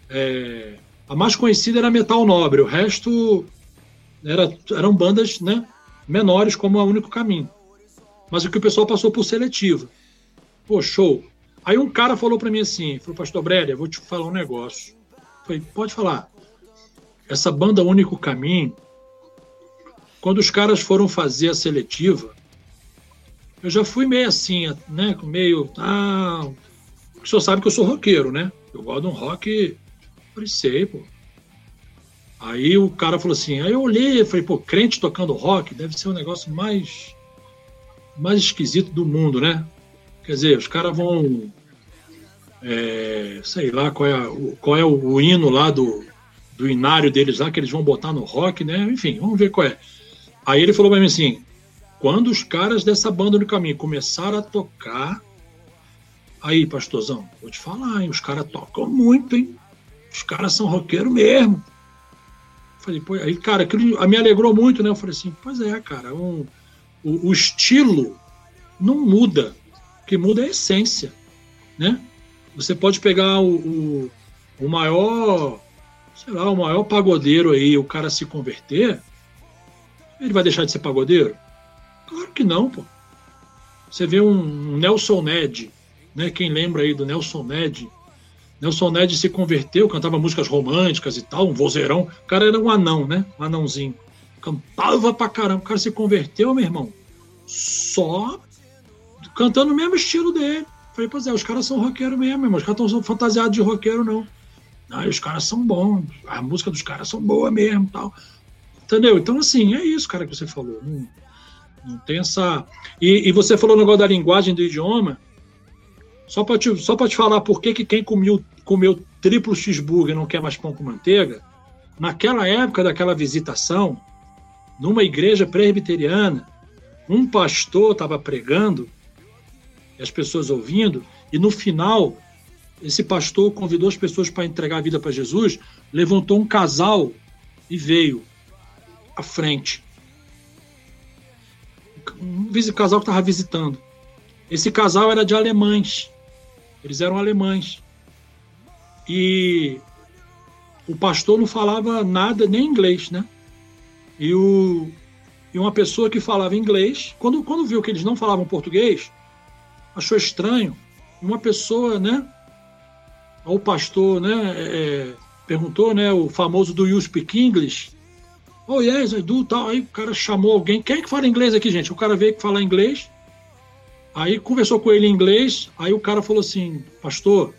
É, a mais conhecida era Metal Nobre, o resto era, eram bandas né, menores como a Único Caminho. Mas o que o pessoal passou por seletiva. Pô, show. Aí um cara falou para mim assim, falou, pastor Brélia, vou te falar um negócio. Eu falei, pode falar. Essa banda Único Caminho, quando os caras foram fazer a seletiva, eu já fui meio assim, né, meio, ah, o senhor sabe que eu sou roqueiro, né? Eu gosto de um rock, sei, pô. Aí o cara falou assim, aí eu olhei e falei, pô, crente tocando rock deve ser o negócio mais mais esquisito do mundo, né? Quer dizer, os caras vão. É, sei lá qual é, qual é o, o, hino lá do, do inário deles lá, que eles vão botar no rock, né? Enfim, vamos ver qual é. Aí ele falou para mim assim: quando os caras dessa banda no caminho começaram a tocar. Aí, pastorzão, vou te falar, hein? Os caras tocam muito, hein? Os caras são roqueiro mesmo. Falei, pô, aí, cara, aquilo me alegrou muito, né? Eu falei assim, pois é, cara, um, o, o estilo não muda que muda é a essência, né? Você pode pegar o, o, o maior, sei lá, o maior pagodeiro aí, o cara se converter, ele vai deixar de ser pagodeiro? Claro que não, pô. Você vê um, Nelson Ned, né? Quem lembra aí do Nelson Ned? Nelson Ned se converteu, cantava músicas românticas e tal, um vozeirão. O cara era um anão, né? Um anãozinho. Cantava pra caramba. O cara se converteu, meu irmão, só cantando o mesmo estilo dele. Falei, pois é, os caras são roqueiro mesmo, irmão. Os caras estão fantasiados de roqueiro, não. Não, os caras são bons, a música dos caras são boa mesmo tal. Entendeu? Então, assim, é isso, cara, que você falou. Não, não tem essa. E, e, você falou o negócio da linguagem do idioma. Só para te, só te falar por que, que quem comeu, comeu triplo cheeseburger não quer mais pão com manteiga, naquela época daquela visitação, numa igreja presbiteriana, um pastor estava pregando as pessoas ouvindo, e no final esse pastor convidou as pessoas para entregar a vida para Jesus, levantou um casal e veio à frente. Um casal que estava visitando. Esse casal era de alemães. Eles eram alemães. E o pastor não falava nada, nem inglês, né? E, o, e uma pessoa que falava inglês, quando, quando viu que eles não falavam português, achou estranho. Uma pessoa, né? O pastor, né? É, perguntou, né? O famoso do You Speak English? Oh, yes, I do, tal. Aí o cara chamou alguém. Quem é que fala inglês aqui, gente? O cara veio falar inglês. Aí conversou com ele em inglês. Aí o cara falou assim, pastor,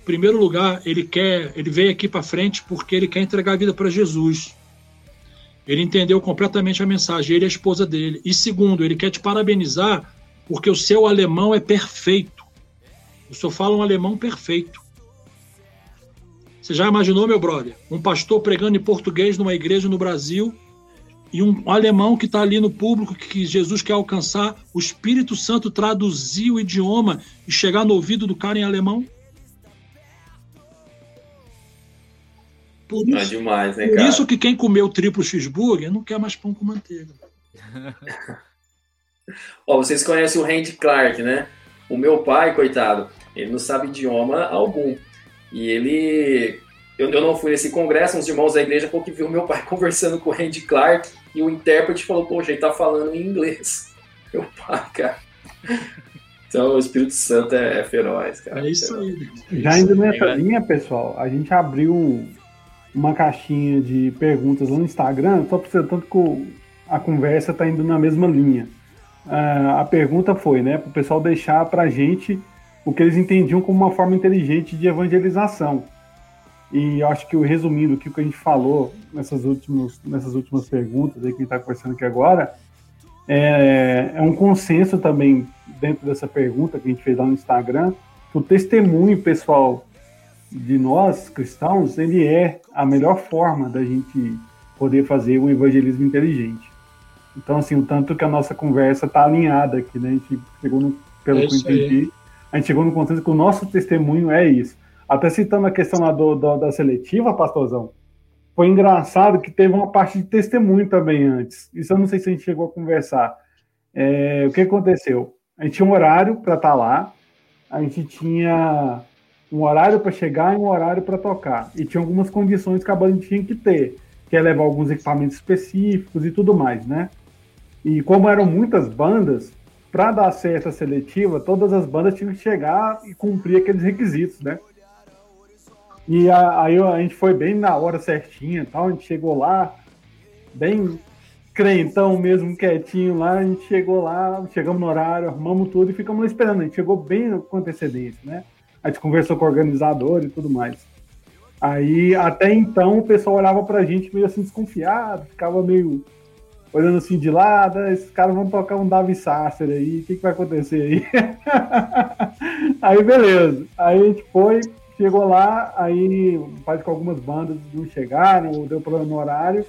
em primeiro lugar, ele quer, ele veio aqui para frente porque ele quer entregar a vida para Jesus. Ele entendeu completamente a mensagem, ele e a esposa dele. E segundo, ele quer te parabenizar porque o seu alemão é perfeito. O senhor fala um alemão perfeito. Você já imaginou, meu brother? Um pastor pregando em português numa igreja no Brasil e um alemão que está ali no público que Jesus quer alcançar, o Espírito Santo traduzir o idioma e chegar no ouvido do cara em alemão? Por isso, é demais, né, por isso que quem comeu triplo cheeseburger não quer mais pão com manteiga. Ó, vocês conhecem o Randy Clark, né? O meu pai, coitado, ele não sabe idioma algum. E ele. Eu, eu não fui nesse congresso, uns irmãos da igreja falou que viu meu pai conversando com o Randy Clark e o intérprete falou: Poxa, ele tá falando em inglês. Meu pai, cara. Então o Espírito Santo é, é feroz, cara. É isso aí. Já indo nessa linha, pessoal, a gente abriu uma caixinha de perguntas lá no Instagram, só para você tanto que a conversa está indo na mesma linha. Uh, a pergunta foi, né, para o pessoal deixar para a gente o que eles entendiam como uma forma inteligente de evangelização. E acho que, resumindo o que a gente falou nessas últimas, nessas últimas perguntas aí que a está conversando aqui agora, é, é um consenso também dentro dessa pergunta que a gente fez lá no Instagram, que o testemunho pessoal de nós cristãos, ele é a melhor forma da gente poder fazer um evangelismo inteligente. Então, assim, o tanto que a nossa conversa está alinhada aqui, né? A gente chegou no, pelo é que eu entendi, a gente chegou no consenso que o nosso testemunho é isso. Até citando a questão lá do, do, da seletiva, pastorzão, foi engraçado que teve uma parte de testemunho também antes. Isso eu não sei se a gente chegou a conversar. É, o que aconteceu? A gente tinha um horário para estar tá lá, a gente tinha um horário para chegar e um horário para tocar. E tinha algumas condições que a banda tinha que ter, que é levar alguns equipamentos específicos e tudo mais, né? E como eram muitas bandas, para dar certo a seletiva, todas as bandas tinham que chegar e cumprir aqueles requisitos, né? E aí a, gente foi bem na hora certinha, tal, a gente chegou lá, bem crentão mesmo, quietinho lá, a gente chegou lá, chegamos no horário, arrumamos tudo e ficamos lá esperando. A gente chegou bem com antecedência, né? A gente conversou com o organizador e tudo mais. Aí, até então, o pessoal olhava pra gente meio assim desconfiado, ficava meio olhando assim de lado, ah, esses caras vão tocar um Davi Sasser aí, o que, que vai acontecer aí? aí, beleza. Aí a gente foi, chegou lá, aí faz com algumas bandas não chegaram, deu problema no horário.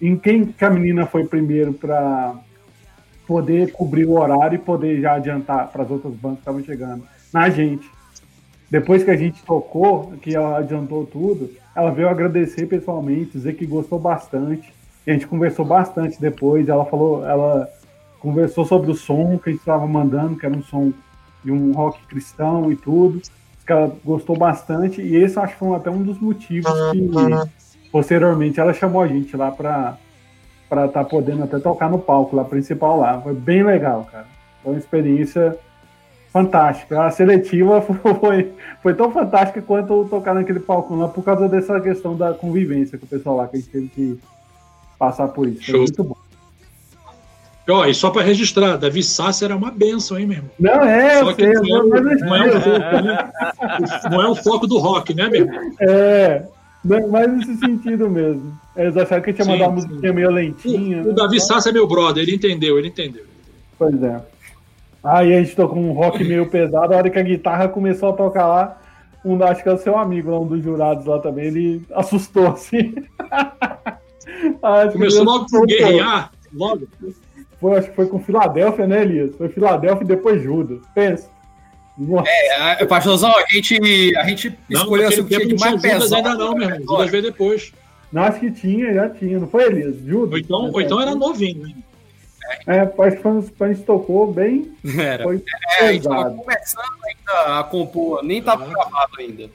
Em quem que a menina foi primeiro para poder cobrir o horário e poder já adiantar para as outras bandas que estavam chegando? Na gente. Depois que a gente tocou, que ela adiantou tudo, ela veio agradecer pessoalmente, dizer que gostou bastante. A gente conversou bastante depois. Ela falou, ela conversou sobre o som que a gente estava mandando, que era um som de um rock cristão e tudo. Que ela gostou bastante. E esse acho que foi até um dos motivos que posteriormente ela chamou a gente lá para para estar tá podendo até tocar no palco lá principal lá. Foi bem legal, cara. Foi uma experiência fantástica. A seletiva foi, foi tão fantástica quanto tocar naquele palco lá por causa dessa questão da convivência com o pessoal lá, que a gente teve que passar por isso. Foi muito bom. Ó, e só para registrar, Davi Sassi era uma benção, hein, meu irmão? Não é, só que sei, não, é, não, é o foco, né? não é o foco do rock, né, meu irmão? É, mais nesse sentido mesmo. Eles acharam que tinha mandado uma musiquinha meio lentinha. O, o né? Davi Sassi é meu brother, ele entendeu, ele entendeu. Pois é. Aí a gente tocou um rock meio pesado, a hora que a guitarra começou a tocar lá, um, acho que é o seu amigo, um dos jurados lá também, ele assustou assim. Começou logo com guerrear, logo. Foi, acho que foi com Filadélfia, né, Elias? Foi Filadélfia e depois Judas. Pensa. É, pastorzão, a gente, a gente Não, escolheu assim, não de mais Judas pesado. ainda não, meu irmão. Judas veio depois. Não, acho que tinha, já tinha, não foi, Elias? Judas? Ou então, ou então era novinho. né? É, acho que quando a gente tocou bem, Era. foi É, a gente tava pesado. começando ainda a compor, nem tava gravado ainda.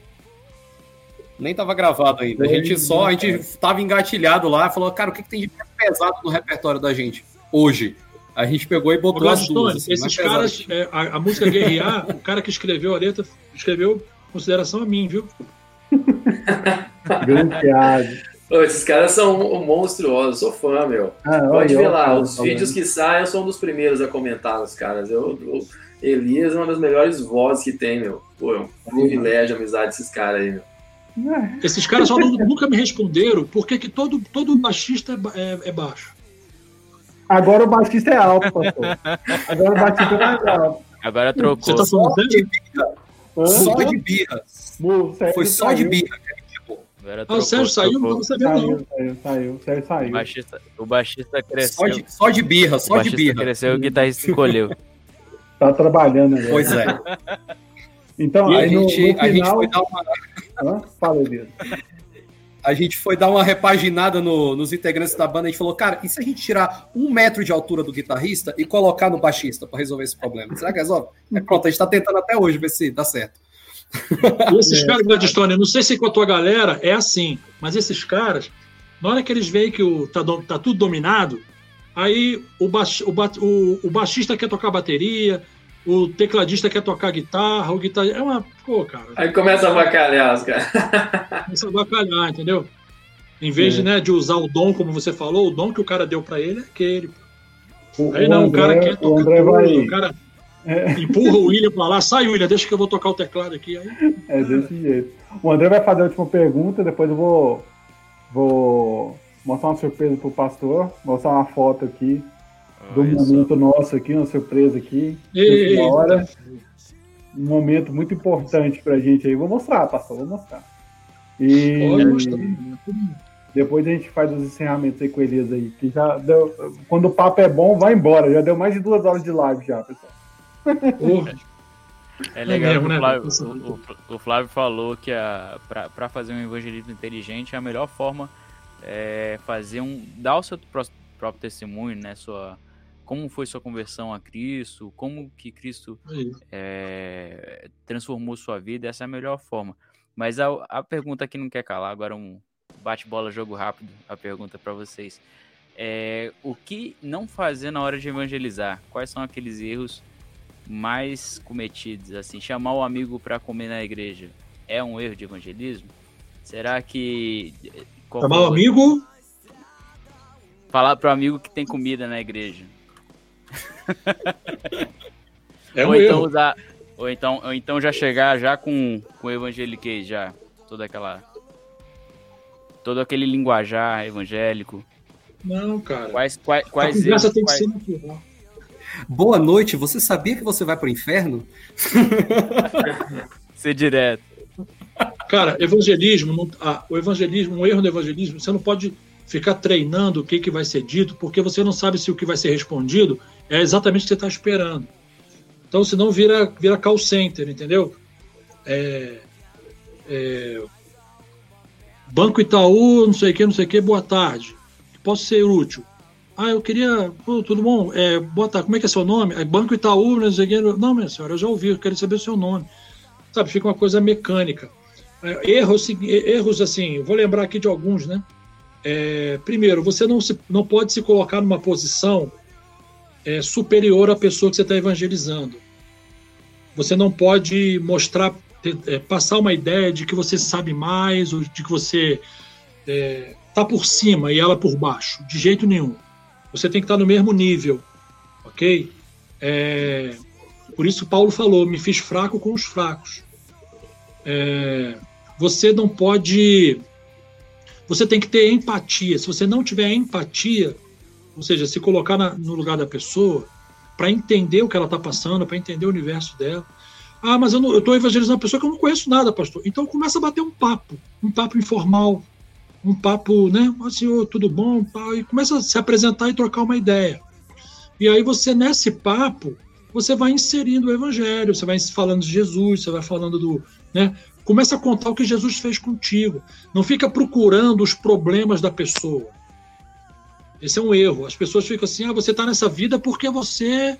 Nem tava gravado ainda. A gente só, a gente tava engatilhado lá e falou, cara, o que, que tem de mais pesado no repertório da gente hoje? A gente pegou e botou Agora, as duas. Assim, esses caras, é, a, a música Guerrear, o cara que escreveu a letra, escreveu consideração a mim, viu? Grande esses caras são monstruosos, sou fã, meu. Ah, Pode ver lá, os falando. vídeos que saem, eu sou um dos primeiros a comentar os caras. Eu, o Elias é uma das melhores vozes que tem, meu. Pô, é um privilégio a amizade desses caras aí, meu. É, Esses caras só nu- nunca me responderam por que todo, todo baixista é é, é baixo. Agora o baixista é alto, pastor. Agora o baixista é mais alto. Agora Você trocou. tá falando Só de birra. Hã? Só de birra. O Foi só de saiu, birra. Ah, o trocou, Sérgio saiu, trocou. não você viu não. Saiu, saiu, saiu. O Sérgio O saiu. baixista, o baixista Só cresceu. de, só de birra, o só de baixista birra. cresceu e o guitarrista escolheu. Tá trabalhando agora. Pois é. Então, E a aí no, gente, no a gente final. foi dar uma, Hã? Fala, Elias. a gente foi dar uma repaginada no- nos integrantes da banda. A gente falou, cara, e se a gente tirar um metro de altura do guitarrista e colocar no baixista para resolver esse problema? Será que resolve? É pronto, a gente tá tentando até hoje ver se dá certo. E esses caras, Gladstone, eu não sei se com a tua galera é assim, mas esses caras, na hora que eles veem que o, tá, tá tudo dominado, aí o, baix, o, ba- o, o baixista quer tocar bateria, o tecladista quer tocar guitarra, o guitarrista. É uma. Pô, cara, Aí começa a bacalhar os caras. começa a bacalhar, entendeu? Em vez de, né, de usar o dom, como você falou, o dom que o cara deu pra ele é aquele. O, Aí o não, o cara André- quer o tocar André tudo, vai. o cara É, empurra o William pra lá, sai William, deixa que eu vou tocar o teclado aqui. Aí, é desse jeito. O André vai fazer a última pergunta, depois eu vou, vou mostrar uma surpresa pro pastor, mostrar uma foto aqui do Olha só. momento nosso aqui, uma surpresa aqui. Eita. Hora. Um momento muito importante pra gente aí. Vou mostrar, pastor, vou mostrar. E depois a gente faz os encerramentos aí com o Elias aí. Que já deu, quando o papo é bom, vai embora. Já deu mais de duas horas de live já, pessoal. Porra. É legal mesmo, que né? o, Flávio, o- o- Flávio falou que a, pra, pra fazer um evangelismo inteligente, a melhor forma é fazer um. dar o seu pró- próprio testemunho, né? Sua, como foi sua conversão a Cristo, como que Cristo é, transformou sua vida, essa é a melhor forma. Mas a, a pergunta que não quer calar, agora um bate-bola, jogo rápido, a pergunta para vocês. É, o que não fazer na hora de evangelizar? Quais são aqueles erros mais cometidos? Assim, chamar o amigo para comer na igreja é um erro de evangelismo? Será que. qual Chamar o amigo. Falar pro amigo que tem comida na igreja. É um ou então usar. Ou então, ou então já chegar já com, com o evangeliquez, já. Toda aquela. Todo aquele linguajar evangélico. Não, cara. Quais, quais, a quais conversa erros, tem que quais- ser natural. Boa noite, você sabia que você vai pro inferno? ser direto. Cara, evangelismo, não- ah, o evangelismo, um erro do evangelismo, você não pode ficar treinando o que, que vai ser dito, porque você não sabe se o que vai ser respondido é exatamente o que você está esperando. Então, senão vira, vira call center, entendeu? É, é, Banco Itaú, não sei o que, não sei o que, boa tarde. Posso ser útil? Ah, eu queria. Tudo bom? É, boa tarde, como é que é seu nome? É Banco Itaú, não sei o que. Não, minha senhora, eu já ouvi, eu quero saber o seu nome. Sabe, fica uma coisa mecânica. É, Erros, erros assim, vou lembrar aqui de alguns, né? É, primeiro, você não, se, não pode se colocar numa posição é, superior à pessoa que você está evangelizando. Você não pode mostrar, é, passar uma ideia de que você sabe mais ou de que você está por cima e ela por baixo. De jeito nenhum. Você tem que estar no mesmo nível, ok? É, por isso Paulo falou: me fiz fraco com os fracos. É, você não pode. Você tem que ter empatia. Se você não tiver empatia, ou seja, se colocar na- no lugar da pessoa, para entender o que ela está passando, para entender o universo dela. Ah, mas eu estou evangelizando uma pessoa que eu não conheço nada, pastor. Então começa a bater um papo, um papo informal, um papo, né? Ah, senhor, tudo bom? E começa a se apresentar e trocar uma ideia. E aí você, nesse papo, você vai inserindo o evangelho, você vai falando de Jesus, você vai falando do. Né? Começa a contar o que Jesus fez contigo. Não fica procurando os problemas da pessoa. Esse é um erro. As pessoas ficam assim: ah, você está nessa vida porque você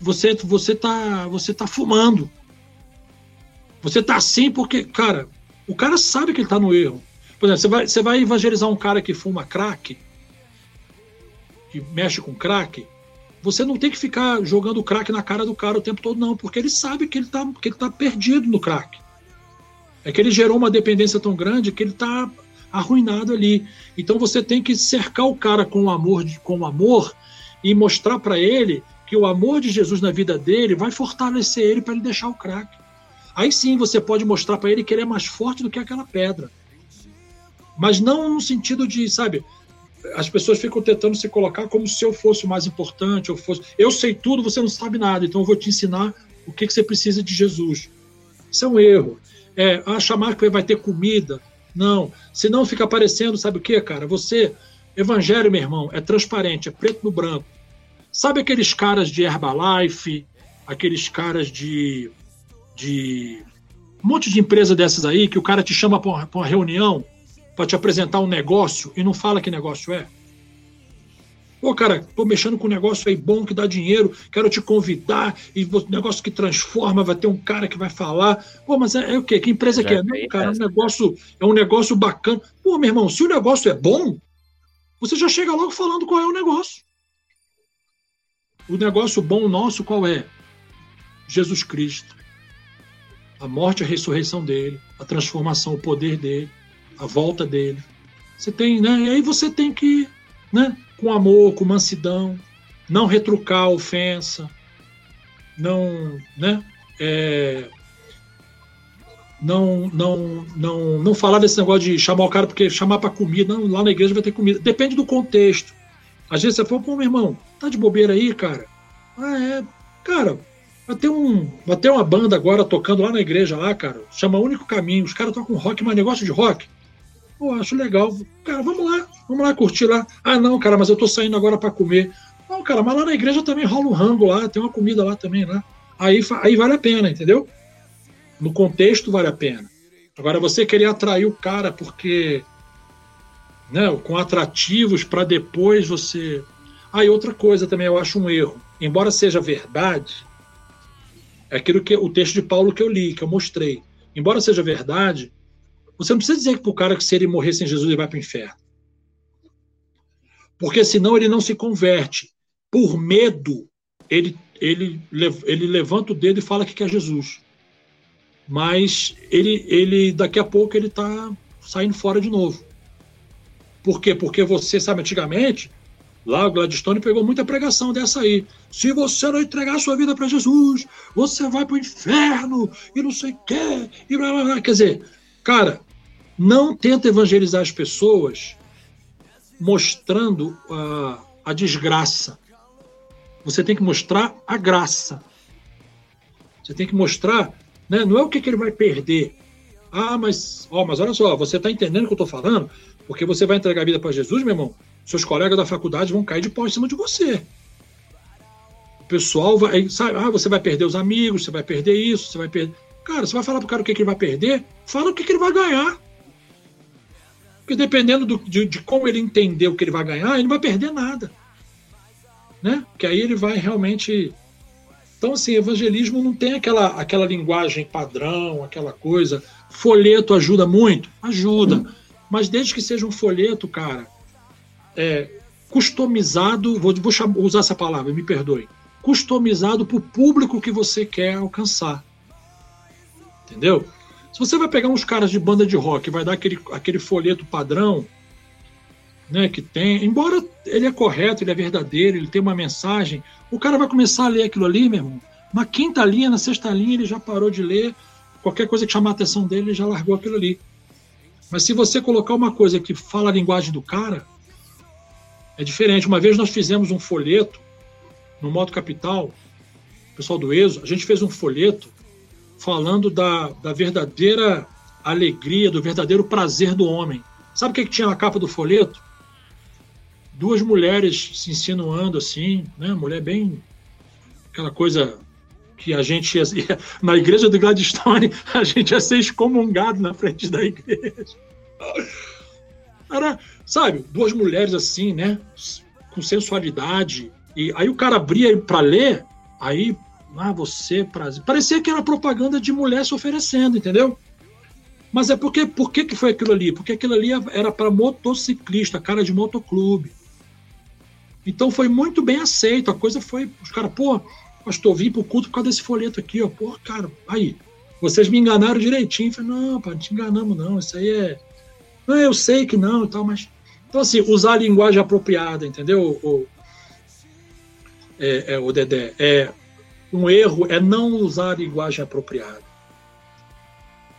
você você tá você tá fumando. Você tá assim porque, cara, o cara sabe que ele tá no erro. Por exemplo, você vai, você vai evangelizar um cara que fuma crack, que mexe com crack, você não tem que ficar jogando crack na cara do cara o tempo todo, não, porque ele sabe que ele tá, que ele tá perdido no crack. É que ele gerou uma dependência tão grande que ele tá arruinado ali. Então você tem que cercar o cara com o amor, com amor e mostrar para ele que o amor de Jesus na vida dele vai fortalecer ele para ele deixar o crack. Aí sim você pode mostrar para ele que ele é mais forte do que aquela pedra. Mas não no sentido de, sabe, as pessoas ficam tentando se colocar como se eu fosse o mais importante, eu fosse, eu sei tudo, você não sabe nada, então eu vou te ensinar o que, que você precisa de Jesus. Isso é um erro. É, ah, chamar que vai ter comida, não. Senão fica aparecendo, sabe o que, cara? Você, evangelho, meu irmão, é transparente, é preto no branco. Sabe aqueles caras de Herbalife, aqueles caras de. de um monte de empresa dessas aí que o cara te chama para uma, uma reunião para te apresentar um negócio e não fala que negócio é? Pô, cara, tô mexendo com um negócio aí bom que dá dinheiro, quero te convidar, e negócio que transforma, vai ter um cara que vai falar. Pô, mas é, é o quê? Que empresa Já que é? Não, cara, é um negócio, é um negócio bacana. Pô, meu irmão, se o negócio é bom, você já chega logo falando qual é o negócio. O negócio bom nosso qual é? Jesus Cristo. A morte e a ressurreição dele, a transformação, o poder dele, a volta dele. Você tem, né? E aí você tem que, né? Com amor, com mansidão, não retrucar a ofensa, não, né? É, não, não, não, não falar desse negócio de chamar o cara porque chamar para comida, não, lá na igreja vai ter comida. Depende do contexto. Às vezes você fala, pô, meu irmão, tá de bobeira aí, cara? Ah, é. Cara, vai ter, um, vai ter uma banda agora tocando lá na igreja, lá, cara. Chama Único Caminho. Os caras tocam rock, mas negócio de rock. Pô, acho legal. Cara, vamos lá, vamos lá curtir lá. Ah, não, cara, mas eu tô saindo agora para comer. Não, cara, mas lá na igreja também rola um rango lá, tem uma comida lá também, né? Aí, aí vale a pena, entendeu? No contexto vale a pena. Agora você querer atrair o cara porque né, com atrativos para depois você. Ah, outra coisa também eu acho um erro. Embora seja verdade, é aquilo que o texto de Paulo que eu li, que eu mostrei. Embora seja verdade, você não precisa dizer para o cara que se ele morrer sem Jesus ele vai para o inferno. Porque senão ele não se converte. Por medo, ele, ele, ele levanta o dedo e fala que quer Jesus. Mas ele, ele daqui a pouco ele está saindo fora de novo. Por quê? Porque você sabe, antigamente, lá o Gladstone pegou muita pregação dessa aí. Se você não entregar sua vida para Jesus, você vai para o inferno e não sei o quê. E blá, blá, blá. Quer dizer, Cara, não tenta evangelizar as pessoas mostrando uh, a desgraça. Você tem que mostrar a graça. Você tem que mostrar, né, não é o que, que ele vai perder. Ah, mas, ó, mas olha só, você está entendendo o que eu estou falando? Porque você vai entregar a vida para Jesus, meu irmão. Seus colegas da faculdade vão cair de pau em cima de você. O pessoal vai, sabe, ah, você vai perder os amigos, você vai perder isso, você vai perder. Cara, você vai falar pro cara o que, que ele vai perder? Fala o que, que ele vai ganhar. Porque dependendo do, de, de, como ele entender o que ele vai ganhar, ele não vai perder nada. Né? Que aí ele vai realmente. Então, assim, evangelismo não tem aquela, aquela linguagem padrão, aquela coisa. Folheto ajuda muito? Ajuda. Mas desde que seja um folheto, cara, é, customizado, vou, vou usar essa palavra, me perdoe, customizado para o público que você quer alcançar. Entendeu? Se você vai pegar uns caras de banda de rock, vai dar aquele, aquele folheto padrão, né, que tem, embora ele é correto, ele é verdadeiro, ele tem uma mensagem, o cara vai começar a ler aquilo ali, meu irmão. Na quinta linha, na sexta linha, ele já parou de ler. Qualquer coisa que chamar a atenção dele, ele já largou aquilo ali. Mas se você colocar uma coisa que fala a linguagem do cara, é diferente. Uma vez nós fizemos um folheto no Moto Capital, pessoal do ESO, a gente fez um folheto falando da, da verdadeira alegria, do verdadeiro prazer do homem. Sabe o que, que tinha na capa do folheto? Duas mulheres se insinuando assim, né? Mulher bem aquela coisa que a gente ia, na igreja do Gladstone, a gente ia ser excomungado na frente da igreja. Era, sabe, duas mulheres assim, né? Com sensualidade. E aí o cara abria para ler, aí, ah, você, prazer. Parecia que era propaganda de mulher se oferecendo, entendeu? Mas é porque, por que, que foi aquilo ali? Porque aquilo ali era para motociclista, cara de motoclube. Então foi muito bem aceito. A coisa foi. Os caras, pô, pastor, vim pro culto por causa desse folheto aqui, ó. Pô, cara, aí. Vocês me enganaram direitinho. Falei, não, pá, não te enganamos, não. Isso aí é. Não, eu sei que não e tal, mas. Então, assim, usar a linguagem apropriada, entendeu? O, é, é, o Dedé. É, um erro é não usar a linguagem apropriada.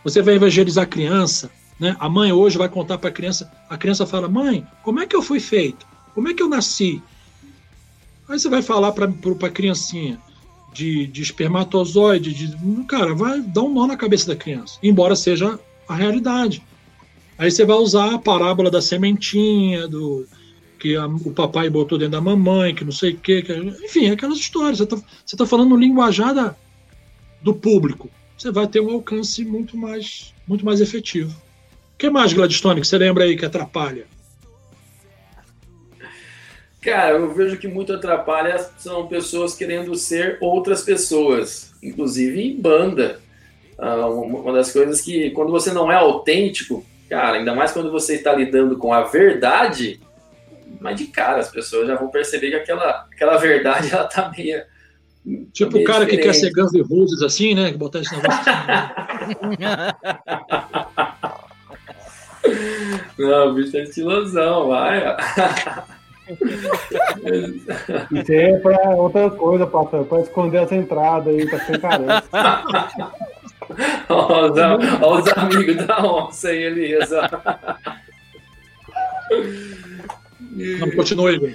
Você vai evangelizar a criança, né? A mãe hoje vai contar para a criança, a criança fala: "Mãe, como é que eu fui feito? Como é que eu nasci?" Aí você vai falar para a criancinha de, de espermatozoide, de, cara, vai dar um nó na cabeça da criança, embora seja a realidade. Aí você vai usar a parábola da sementinha, do que a, o papai botou dentro da mamãe, que não sei o quê. Que, enfim, aquelas histórias. Você está tá falando linguajada do público. Você vai ter um alcance muito mais, muito mais efetivo. O que mais, Gladstone, que você lembra aí que atrapalha? Cara, eu vejo que muito atrapalha são pessoas querendo ser outras pessoas, inclusive em banda. Ah, uma das coisas que, quando você não é autêntico, Cara, ainda mais quando você está lidando com a verdade, mas de cara as pessoas já vão perceber que aquela, aquela verdade ela tá meio. Tipo meio o cara diferente. que quer ser Guns N' Roses assim, né? Que botar esse negócio assim. Não, o bicho tá estilosão, vai. Isso aí é pra outra coisa, pastor, pra esconder essa entrada aí, tá sem carência. Olha os, amigos da onça aí, Elisa. Não, continue.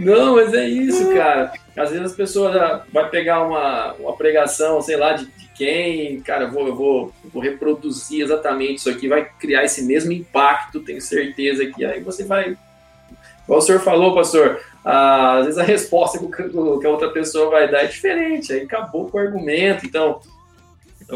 Não, mas é isso, cara. Às vezes as pessoas vai pegar uma, uma pregação, sei lá, de, de quem, cara, eu vou, eu vou, eu vou reproduzir exatamente isso aqui, vai criar esse mesmo impacto, tenho certeza que aí você vai. Como o senhor falou, pastor, ah, às vezes a resposta que a outra pessoa vai dar é diferente, aí acabou com o argumento. Então,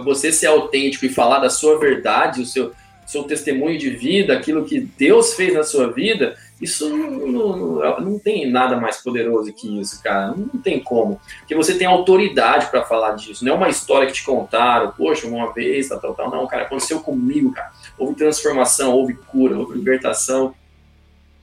você ser autêntico e falar da sua verdade, o seu, seu testemunho de vida, aquilo que Deus fez na sua vida, isso não, não, não tem nada mais poderoso que isso, cara. Não tem como. Porque você tem autoridade para falar disso. Não é uma história que te contaram, poxa, uma vez, tal, tal, tal. Não, cara, aconteceu comigo, cara. Houve transformação, houve cura, houve libertação.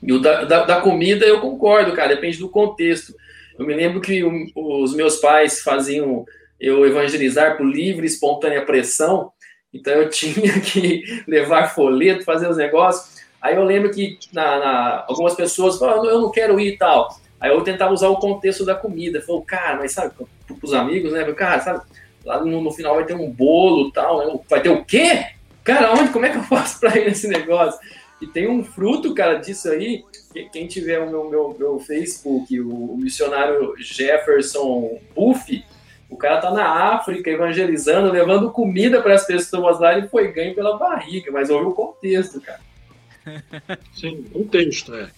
E o da, da, da comida eu concordo, cara, depende do contexto. Eu me lembro que os meus pais faziam eu evangelizar por livre, espontânea pressão, então eu tinha que levar folheto, fazer os negócios. Aí eu lembro que na, na, algumas pessoas falavam, eu não quero ir e tal. Aí eu tentava usar o contexto da comida. Falei, cara, mas sabe, os amigos, né? Cara, sabe, lá no, no, final vai ter um bolo e tal. Né? Vai ter o quê? Cara, onde? Como é que eu faço para ir nesse negócio? E tem um fruto, cara, disso aí. Quem tiver o meu, meu, meu Facebook, o missionário Jefferson Buff, o cara tá na África evangelizando, levando comida para as pessoas lá, ele foi ganho pela barriga, mas houve o contexto, cara. Sim, contexto, é.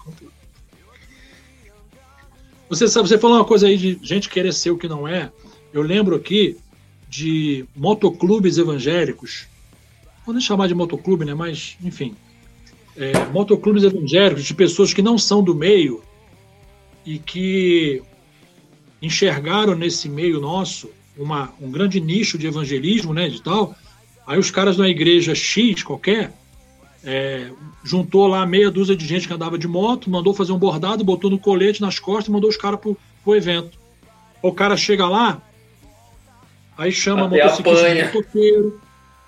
Você sabe, você falou uma coisa aí de gente querer ser o que não é. Eu lembro aqui de motoclubes evangélicos. Vou nem chamar de motoclube, né? Mas, enfim. É, motoclubes evangélicos de pessoas que não são do meio e que enxergaram nesse meio nosso uma, um grande nicho de evangelismo, né, de tal. Aí os caras na igreja X qualquer é, juntou lá meia dúzia de gente que andava de moto, mandou fazer um bordado, botou no colete nas costas e mandou os caras pro, pro evento. O cara chega lá, aí chama Até motociclista de motoqueiro,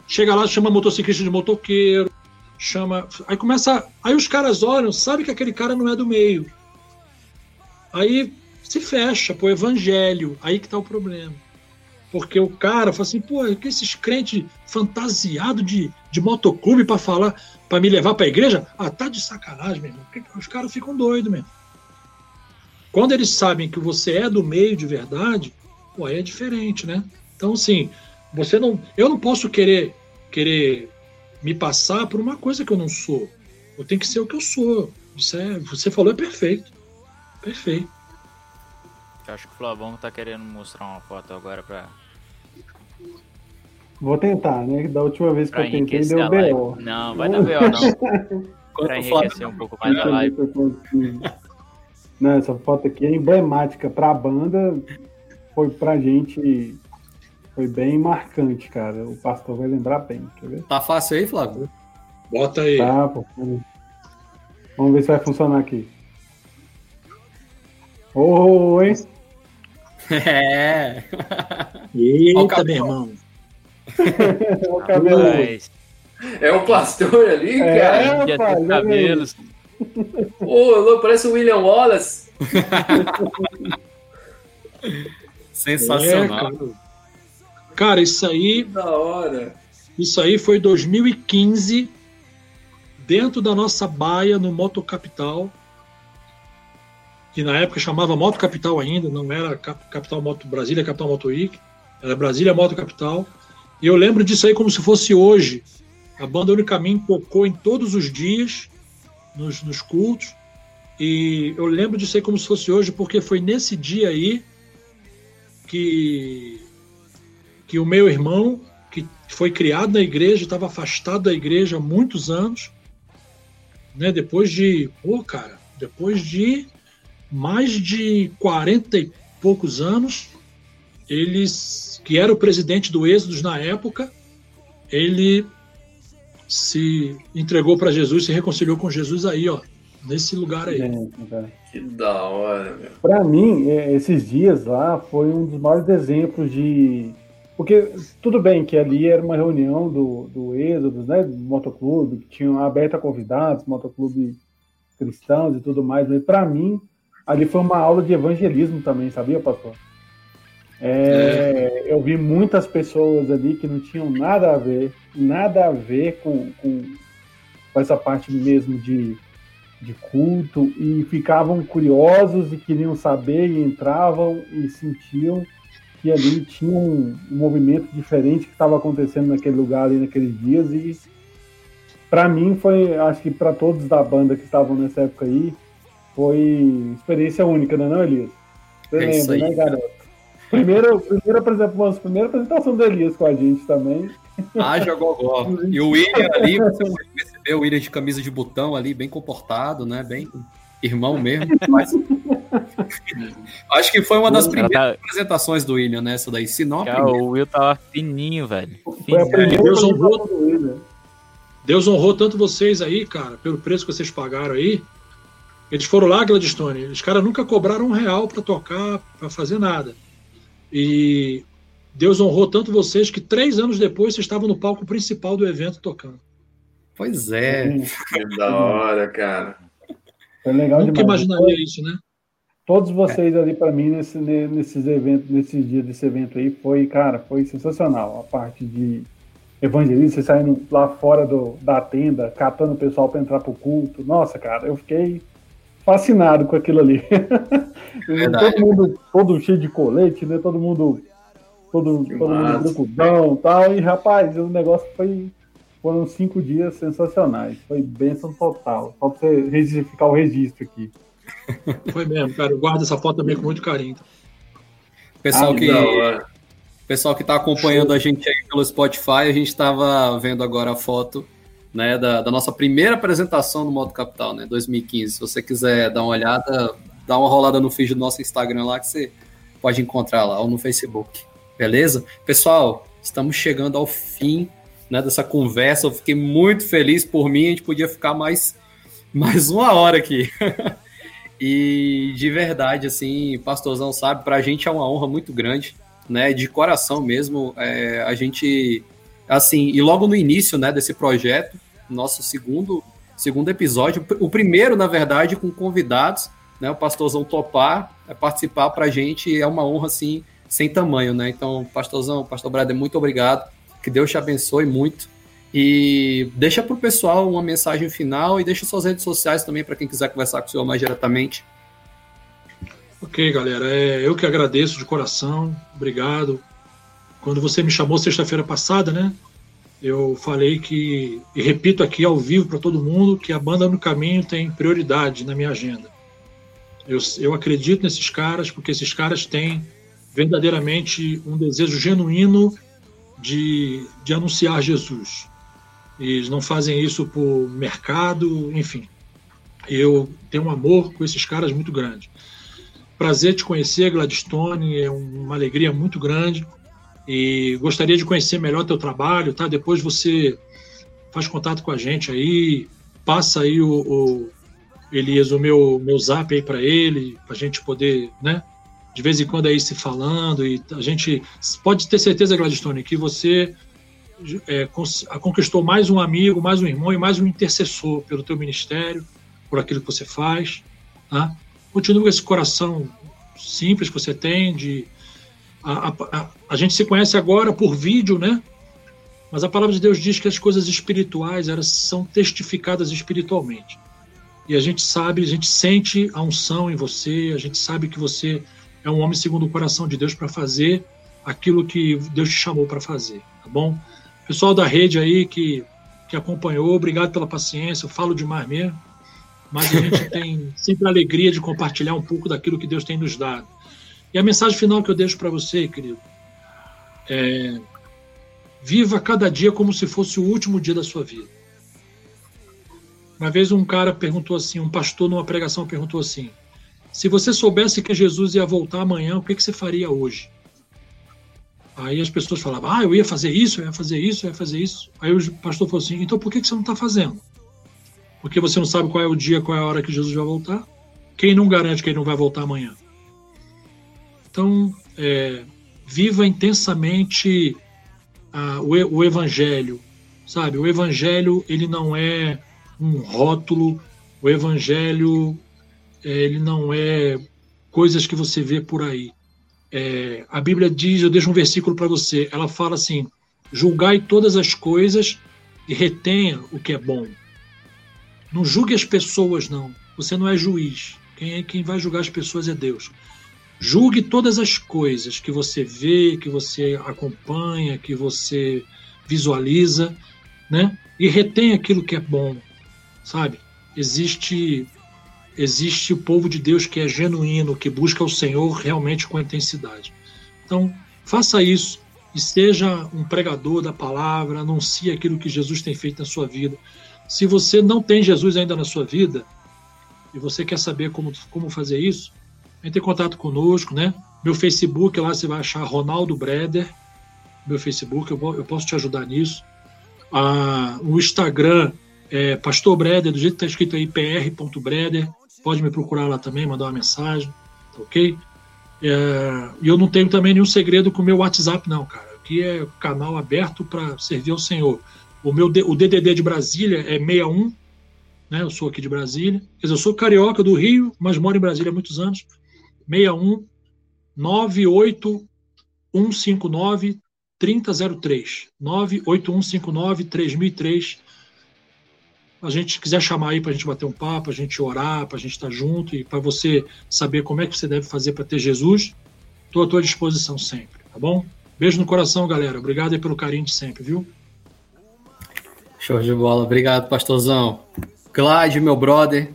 chega lá, chama motociclista de motoqueiro, chama. Aí começa. Aí os caras olham, sabe que aquele cara não é do meio. Aí se fecha pro evangelho. Aí que tá o problema. Porque o cara fala assim, pô, que esses crentes fantasiados de, de motoclube para falar, para me levar para a igreja? Ah, tá de sacanagem, meu irmão. Os caras ficam doidos mesmo. Quando eles sabem que você é do meio de verdade, pô, aí é diferente, né? Então, assim, você não. Eu não posso querer querer me passar por uma coisa que eu não sou. Eu tenho que ser o que eu sou. Você, é, você falou é perfeito. Perfeito. Acho que o Flavão tá querendo mostrar uma foto agora pra. Vou tentar, né? Da última vez que pra eu tentei deu. B.O. Não, vai dar B.O. não. Pra enriquecer um pouco mais a live. Não, essa foto aqui é emblemática pra banda. Foi pra gente. Foi bem marcante, cara. O pastor vai lembrar bem, quer ver? Tá fácil aí, Flávio? Bota aí. Tá, pô. Vamos ver se vai funcionar aqui. Oi! É. Eita, meu irmão. O cabelo. Rapaz, É um pastor ali, É. cara. rapaz, aí. cabelos. Ô, louco, parece o William Wallace. Sensacional. É, cara. Cara, isso aí, Da hora. isso aí foi 2015, dentro da nossa baia no Moto Capital, que na época chamava Moto Capital ainda, não era Cap- Capital Moto Brasília, Capital Moto Week, era Brasília Moto Capital. E eu lembro disso aí como se fosse hoje. A banda Unicaminho tocou em todos os dias, nos, nos cultos. E eu lembro disso aí como se fosse hoje, porque foi nesse dia aí que, que o meu irmão, que foi criado na igreja, estava afastado da igreja há muitos anos, né? Depois de, pô, cara, depois de mais de 40 e poucos anos, eles, que era o presidente do Êxodos na época, ele se entregou para Jesus, se reconciliou com Jesus aí, ó, nesse lugar aí. Cara. Que da hora, meu. Pra mim, é, esses dias lá foi um dos maiores exemplos de. Porque tudo bem que ali era uma reunião do, do Êxodo, né? Do motoclube, que tinham aberto a convidados, motoclube cristãos e tudo mais, mas pra mim, ali foi uma aula de evangelismo também, sabia, pastor? É, Eu vi muitas pessoas ali que não tinham nada a ver, nada a ver com, com, com essa parte mesmo de, de culto e ficavam curiosos e queriam saber e entravam e sentiam que ali tinha um, um movimento diferente que estava acontecendo naquele lugar ali naqueles dias e para mim foi, acho que para todos da banda que estavam nessa época aí, foi experiência única, não é não, Elias? Você É lembra, né, garoto? Primeiro, primeira, apresentação, primeira apresentação do Elias com a gente também. Haja gogó. E o William ali, você pode perceber o William de camisa de botão ali, bem comportado, né? Bem irmão mesmo. Mas... Acho que foi uma das primeiras tá- apresentações do William nessa daí, se não a Cara, o Will tava fininho, velho. Foi a Fininho. Deus honrou. Deus honrou tanto vocês aí, cara, pelo preço que vocês pagaram aí. Eles foram lá, Gladstone. Os caras nunca cobraram um real para tocar, para fazer nada. E Deus honrou tanto vocês que três anos depois vocês estavam no palco principal do evento tocando. Pois é. Que da hora, cara. Foi legal Nunca demais. imaginaria isso, né? Todos vocês ali para mim nesse, ne- nesses eventos, nesses dias desse evento aí, foi, cara, foi sensacional. A parte de evangelismo, vocês saindo lá fora do, da tenda, catando o pessoal para entrar pro culto. Nossa, cara, eu fiquei fascinado com aquilo ali. Verdade. todo mundo todo cheio de colete, né? Todo mundo todo, Que todo mundo massa. e tal. E rapaz, o negócio foi foram cinco dias sensacionais. Foi bênção total. Só pra você registrar o registro aqui. Foi mesmo, cara. Eu guardo essa foto também com muito carinho. Pessoal Ah, que hora. pessoal que está acompanhando a gente aí pelo Spotify, a gente estava vendo agora a foto né, da, da nossa primeira apresentação no Modo Capital, né, 2015. Se você quiser dar uma olhada, dá uma rolada no feed do nosso Instagram lá que você pode encontrar lá, ou no Facebook. Beleza? Pessoal, estamos chegando ao fim né, dessa conversa. Eu fiquei muito feliz por mim, a gente podia ficar mais, mais uma hora aqui. e de verdade, assim, pastorzão sabe, para a gente é uma honra muito grande né, de coração mesmo, é, a gente, assim, e logo no início, né, desse projeto, nosso segundo, segundo episódio, o primeiro, na verdade, com convidados, né, o pastorzão topar, é, participar pra gente é uma honra, assim, sem tamanho, né, então, pastorzão, pastor Brader, muito obrigado, que Deus te abençoe muito, e deixa pro pessoal uma mensagem final e deixa suas redes sociais também para quem quiser conversar com o senhor mais diretamente. Ok, galera. É, eu que agradeço de coração. Obrigado. Quando você me chamou sexta-feira passada, né? Eu falei que, e repito aqui ao vivo para todo mundo, que a banda no caminho tem prioridade na minha agenda. Eu, eu acredito nesses caras porque esses caras têm verdadeiramente um desejo genuíno de, de anunciar Jesus. Eles não fazem isso por mercado, enfim. Eu tenho um amor com esses caras muito grande. Prazer te conhecer, Gladstone, é uma alegria muito grande e gostaria de conhecer melhor teu trabalho, tá? Depois você faz contato com a gente aí, passa aí o, o Elias, o meu, meu zap aí para ele, para a gente poder, né? De vez em quando aí se falando e a gente pode ter certeza, Gladstone, que você é, conquistou mais um amigo, mais um irmão e mais um intercessor pelo teu ministério, por aquilo que você faz. Tá? Continua com esse coração simples que você tem de a, a, a, gente se conhece agora por vídeo, né? Mas a palavra de Deus diz que as coisas espirituais elas são testificadas espiritualmente. E a gente sabe, a gente sente a unção em você, a gente sabe que você é um homem segundo o coração de Deus para fazer aquilo que Deus te chamou para fazer, tá bom? Pessoal da rede aí que, que acompanhou, obrigado pela paciência, eu falo demais mesmo, mas a gente tem sempre a alegria de compartilhar um pouco daquilo que Deus tem nos dado. E a mensagem final que eu deixo para você, querido, é: viva cada dia como se fosse o último dia da sua vida. Uma vez um cara perguntou assim, um pastor numa pregação perguntou assim: se você soubesse que Jesus ia voltar amanhã, o que, que você faria hoje? Aí as pessoas falavam, ah, eu ia fazer isso, eu ia fazer isso, eu ia fazer isso. Aí o pastor falou assim, então por que você não está fazendo? Porque você não sabe qual é o dia, qual é a hora que Jesus vai voltar? Quem não garante que ele não vai voltar amanhã? Então, é, viva intensamente ah, o, o evangelho, sabe? O evangelho, ele não é um rótulo, o evangelho, é, ele não é coisas que você vê por aí. É, a Bíblia diz, eu deixo um versículo para você, ela fala assim: julgai todas as coisas e retenha o que é bom. Não julgue as pessoas, não. Você não é juiz. Quem, é, quem vai julgar as pessoas é Deus. Julgue todas as coisas que você vê, que você acompanha, que você visualiza, né? E retenha aquilo que é bom, sabe? Existe existe o povo de Deus que é genuíno, que busca o Senhor realmente com intensidade. Então, faça isso e seja um pregador da palavra, anuncie aquilo que Jesus tem feito na sua vida. Se você não tem Jesus ainda na sua vida e você quer saber como, como fazer isso, entre em contato conosco, né? Meu Facebook lá você vai achar Ronaldo Breder, meu Facebook, eu, eu posso te ajudar nisso. Ah, o Instagram é Pastor Breder, do jeito que está escrito aí, pr.breder pode me procurar lá também, mandar uma mensagem, tá ok? É, e eu não tenho também nenhum segredo com o meu WhatsApp, não, cara. Aqui é canal aberto para servir ao Senhor. O meu o DDD de Brasília é 61, né? Eu sou aqui de Brasília. Quer dizer, eu sou carioca do Rio, mas moro em Brasília há muitos anos. 61 98159 3003. 98159 3003 a gente quiser chamar aí para a gente bater um papo, a gente orar, para a gente estar tá junto e para você saber como é que você deve fazer para ter Jesus, estou à tua disposição sempre, tá bom? Beijo no coração, galera. Obrigado aí pelo carinho de sempre, viu? Show de bola. Obrigado, pastorzão. Clyde, meu brother.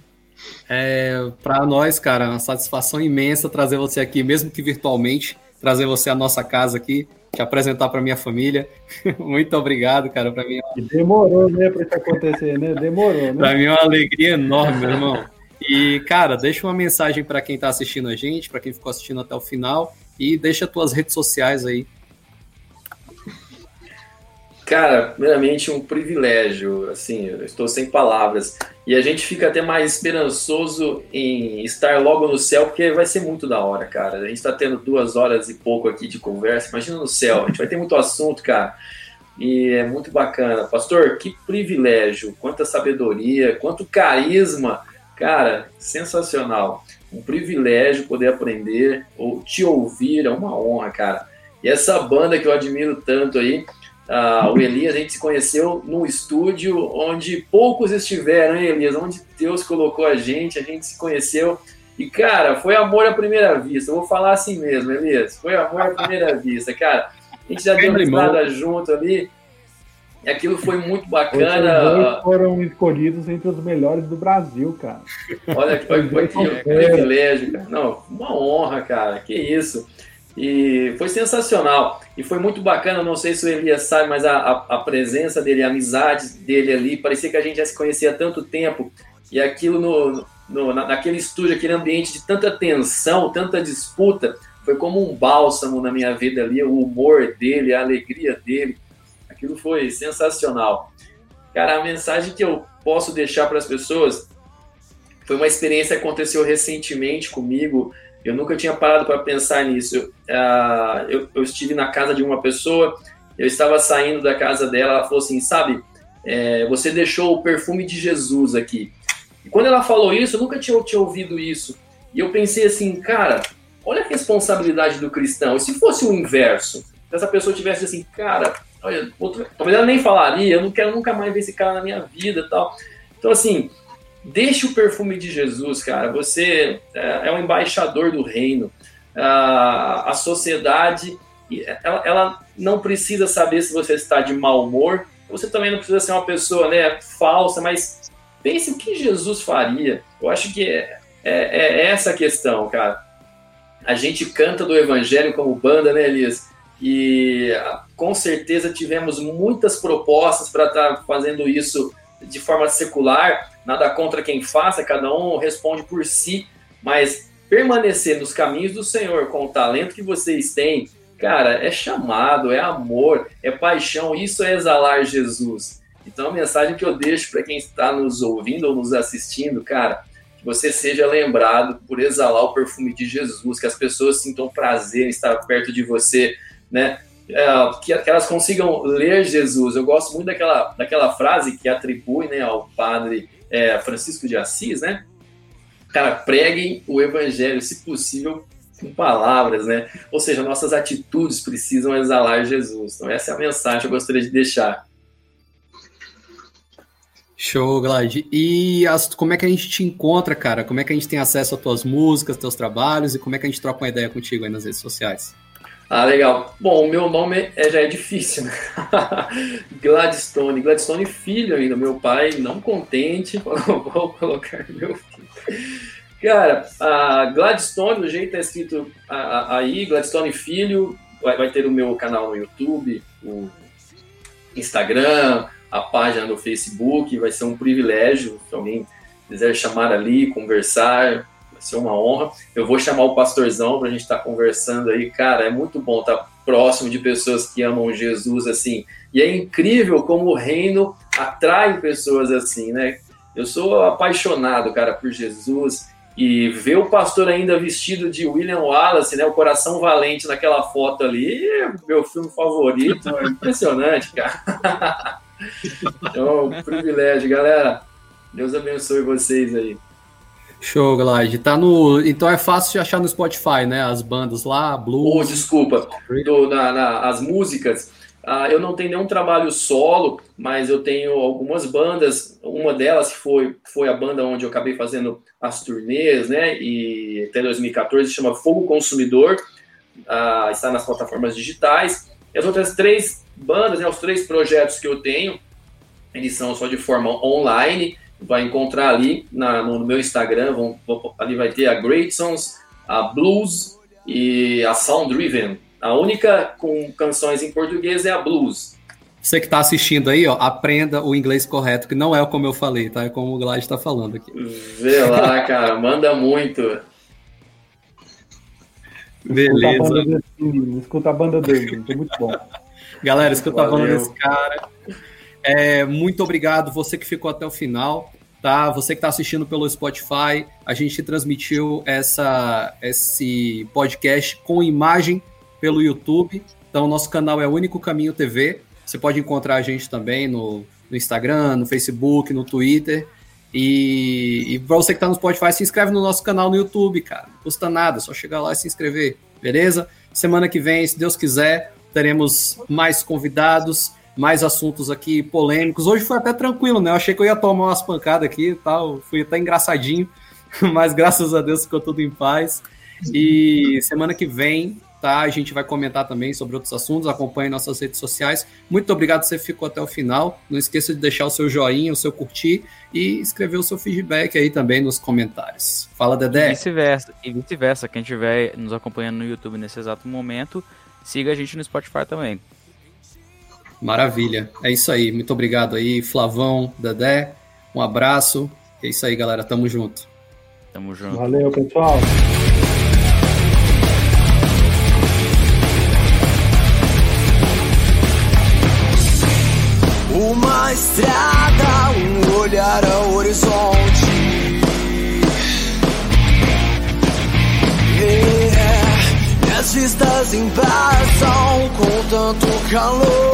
É, para nós, cara, uma satisfação imensa trazer você aqui, mesmo que virtualmente, trazer você à nossa casa aqui te apresentar para minha família. Muito obrigado, cara. Para mim. É demorou, né, para isso acontecer, né? Demorou, né? Para mim é uma alegria enorme, meu irmão. E, cara, deixa uma mensagem para quem está assistindo a gente, para quem ficou assistindo até o final, e deixa tuas redes sociais aí Cara, primeiramente um privilégio, assim, eu estou sem palavras. E a gente fica até mais esperançoso em estar logo no céu, porque vai ser muito da hora, cara. A gente está tendo duas horas e pouco aqui de conversa, imagina no céu, a gente vai ter muito assunto, cara. E é muito bacana. Pastor, que privilégio, quanta sabedoria, quanto carisma. Cara, sensacional. Um privilégio poder aprender ou te ouvir, é uma honra, cara. E essa banda que eu admiro tanto aí, Uh, o Elias, a gente se conheceu num estúdio onde poucos estiveram, hein, Elias? Onde Deus colocou a gente, a gente se conheceu. E, cara, foi amor à primeira vista. Eu vou falar assim mesmo, Elias. Foi amor à primeira vista, cara. A gente já deu uma estrada junto ali. E aquilo foi muito bacana. Os foram escolhidos entre os melhores do Brasil, cara. Olha que foi, foi, foi que privilégio, cara. Não, uma honra, cara. Que isso. E foi sensacional. E foi muito bacana, não sei se o Elias sabe, mas a, a, a, presença dele, a amizade dele ali, parecia que a gente já se conhecia há tanto tempo. E aquilo no, no, naquele estúdio, aquele ambiente de tanta tensão, tanta disputa, foi como um bálsamo na minha vida ali, o humor dele, a alegria dele. Aquilo foi sensacional. Cara, a mensagem que eu posso deixar para as pessoas foi uma experiência que aconteceu recentemente comigo eu nunca tinha parado para pensar nisso. Eu, uh, eu, eu, estive na casa de uma pessoa, eu estava saindo da casa dela, ela falou assim, sabe, é, você deixou o perfume de Jesus aqui. E quando ela falou isso, eu nunca tinha, tinha ouvido isso. E eu pensei assim, cara, olha a responsabilidade do cristão. E se fosse o inverso? Se essa pessoa tivesse assim, cara, olha, outra, talvez ela nem falaria, eu não quero nunca mais ver esse cara na minha vida tal. Então, assim, Deixe o perfume de Jesus, cara. Você é, é um embaixador do reino. A, sociedade, ela, ela, não precisa saber se você está de mau humor. Você também não precisa ser uma pessoa né, falsa, mas pense o que Jesus faria. Eu acho que é, é, é essa a questão, cara. A gente canta do evangelho como banda, né, Elias? E com certeza tivemos muitas propostas para estar tá fazendo isso de forma secular, nada contra quem faça, cada um responde por si, mas permanecer nos caminhos do Senhor com o talento que vocês têm, cara, é chamado, é amor, é paixão, isso é exalar Jesus. Então a mensagem que eu deixo para quem está nos ouvindo ou nos assistindo, cara, que você seja lembrado por exalar o perfume de Jesus, que as pessoas sintam prazer em estar perto de você, né? É, que, que, elas consigam ler Jesus. Eu gosto muito daquela, daquela frase que atribui né, ao padre é, Francisco de Assis, né? Cara, preguem o evangelho, se possível, com palavras, né? Ou seja, nossas atitudes precisam exalar Jesus. Então, essa é a mensagem que eu gostaria de deixar. Show, Glad. E as, como é que a gente te encontra, cara? Como é que a gente tem acesso às tuas músicas, teus trabalhos e como é que a gente troca uma ideia contigo aí nas redes sociais? Ah, legal. Bom, o meu nome é, já é difícil, né? Gladstone. Gladstone filho ainda. Meu pai, não contente, falou, vou colocar meu filho. Cara, a Gladstone, o jeito é escrito aí, Gladstone Filho, vai, vai ter o meu canal no YouTube, o Instagram, a página no Facebook, vai ser um privilégio se alguém quiser chamar ali, conversar, ser uma honra. Eu vou chamar o pastorzão para a gente estar tá conversando aí. Cara, é muito bom estar tá próximo de pessoas que amam Jesus assim. E é incrível como o reino atrai pessoas assim, né? Eu sou apaixonado, cara, por Jesus. E ver o pastor ainda vestido de William Wallace, né? O coração valente naquela foto ali, meu filme favorito. É impressionante, cara. então, um privilégio, galera. Deus abençoe vocês aí. Show, Glide. Tá no. Então é fácil de achar no Spotify, né? As bandas lá, blues. Oh, desculpa. Do, na, na, as músicas. Uh, eu não tenho nenhum trabalho solo, mas eu tenho algumas bandas. Uma delas foi, foi a banda onde eu acabei fazendo as turnês, né? E até 2014 chama Fogo Consumidor. Uh, está nas plataformas digitais. E as outras três bandas, né, os três projetos que eu tenho, eles são só de forma online vai encontrar ali na, no, meu Instagram, vão, ali vai ter a Great Songs, a Blues e a Sound Driven. A única com canções em português é a Blues. Você que está assistindo aí, ó, aprenda o inglês correto, que não é como eu falei, tá? É como o Glad está falando aqui. Vê lá, cara, manda muito. Beleza. Escuta a banda dele, é muito bom. Galera, escuta Valeu. a banda desse cara. É, muito obrigado você que ficou até o final. Tá? Você que está assistindo pelo Spotify, a gente transmitiu essa, esse podcast com imagem pelo YouTube. Então, nosso canal é Único Caminho TV. Você pode encontrar a gente também no, no Instagram, no Facebook, no Twitter. E, e para você que está no Spotify, se inscreve no nosso canal no YouTube, cara. Não custa nada, só chegar lá e se inscrever, beleza? Semana que vem, se Deus quiser, teremos mais convidados mais assuntos aqui polêmicos. Hoje foi até tranquilo, né? Eu achei que eu ia tomar umas pancadas aqui e tal, fui até engraçadinho, mas graças a Deus ficou tudo em paz. E semana que vem tá? A gente vai comentar também sobre outros assuntos, acompanhe nossas redes sociais. Muito obrigado você ficou até o final. Não esqueça de deixar o seu joinha, o seu curtir e escrever o seu feedback aí também nos comentários. Fala, Dedé. E vice-versa. E vice-versa. Quem estiver nos acompanhando no YouTube nesse exato momento, siga a gente no Spotify também. Maravilha. É isso aí. Muito obrigado aí, Flavão, Dedé. Um abraço. É isso aí, galera. Tamo junto. Tamo junto. Valeu, pessoal. Uma estrada, um olhar ao horizonte. É, e as vistas embaçam com tanto calor.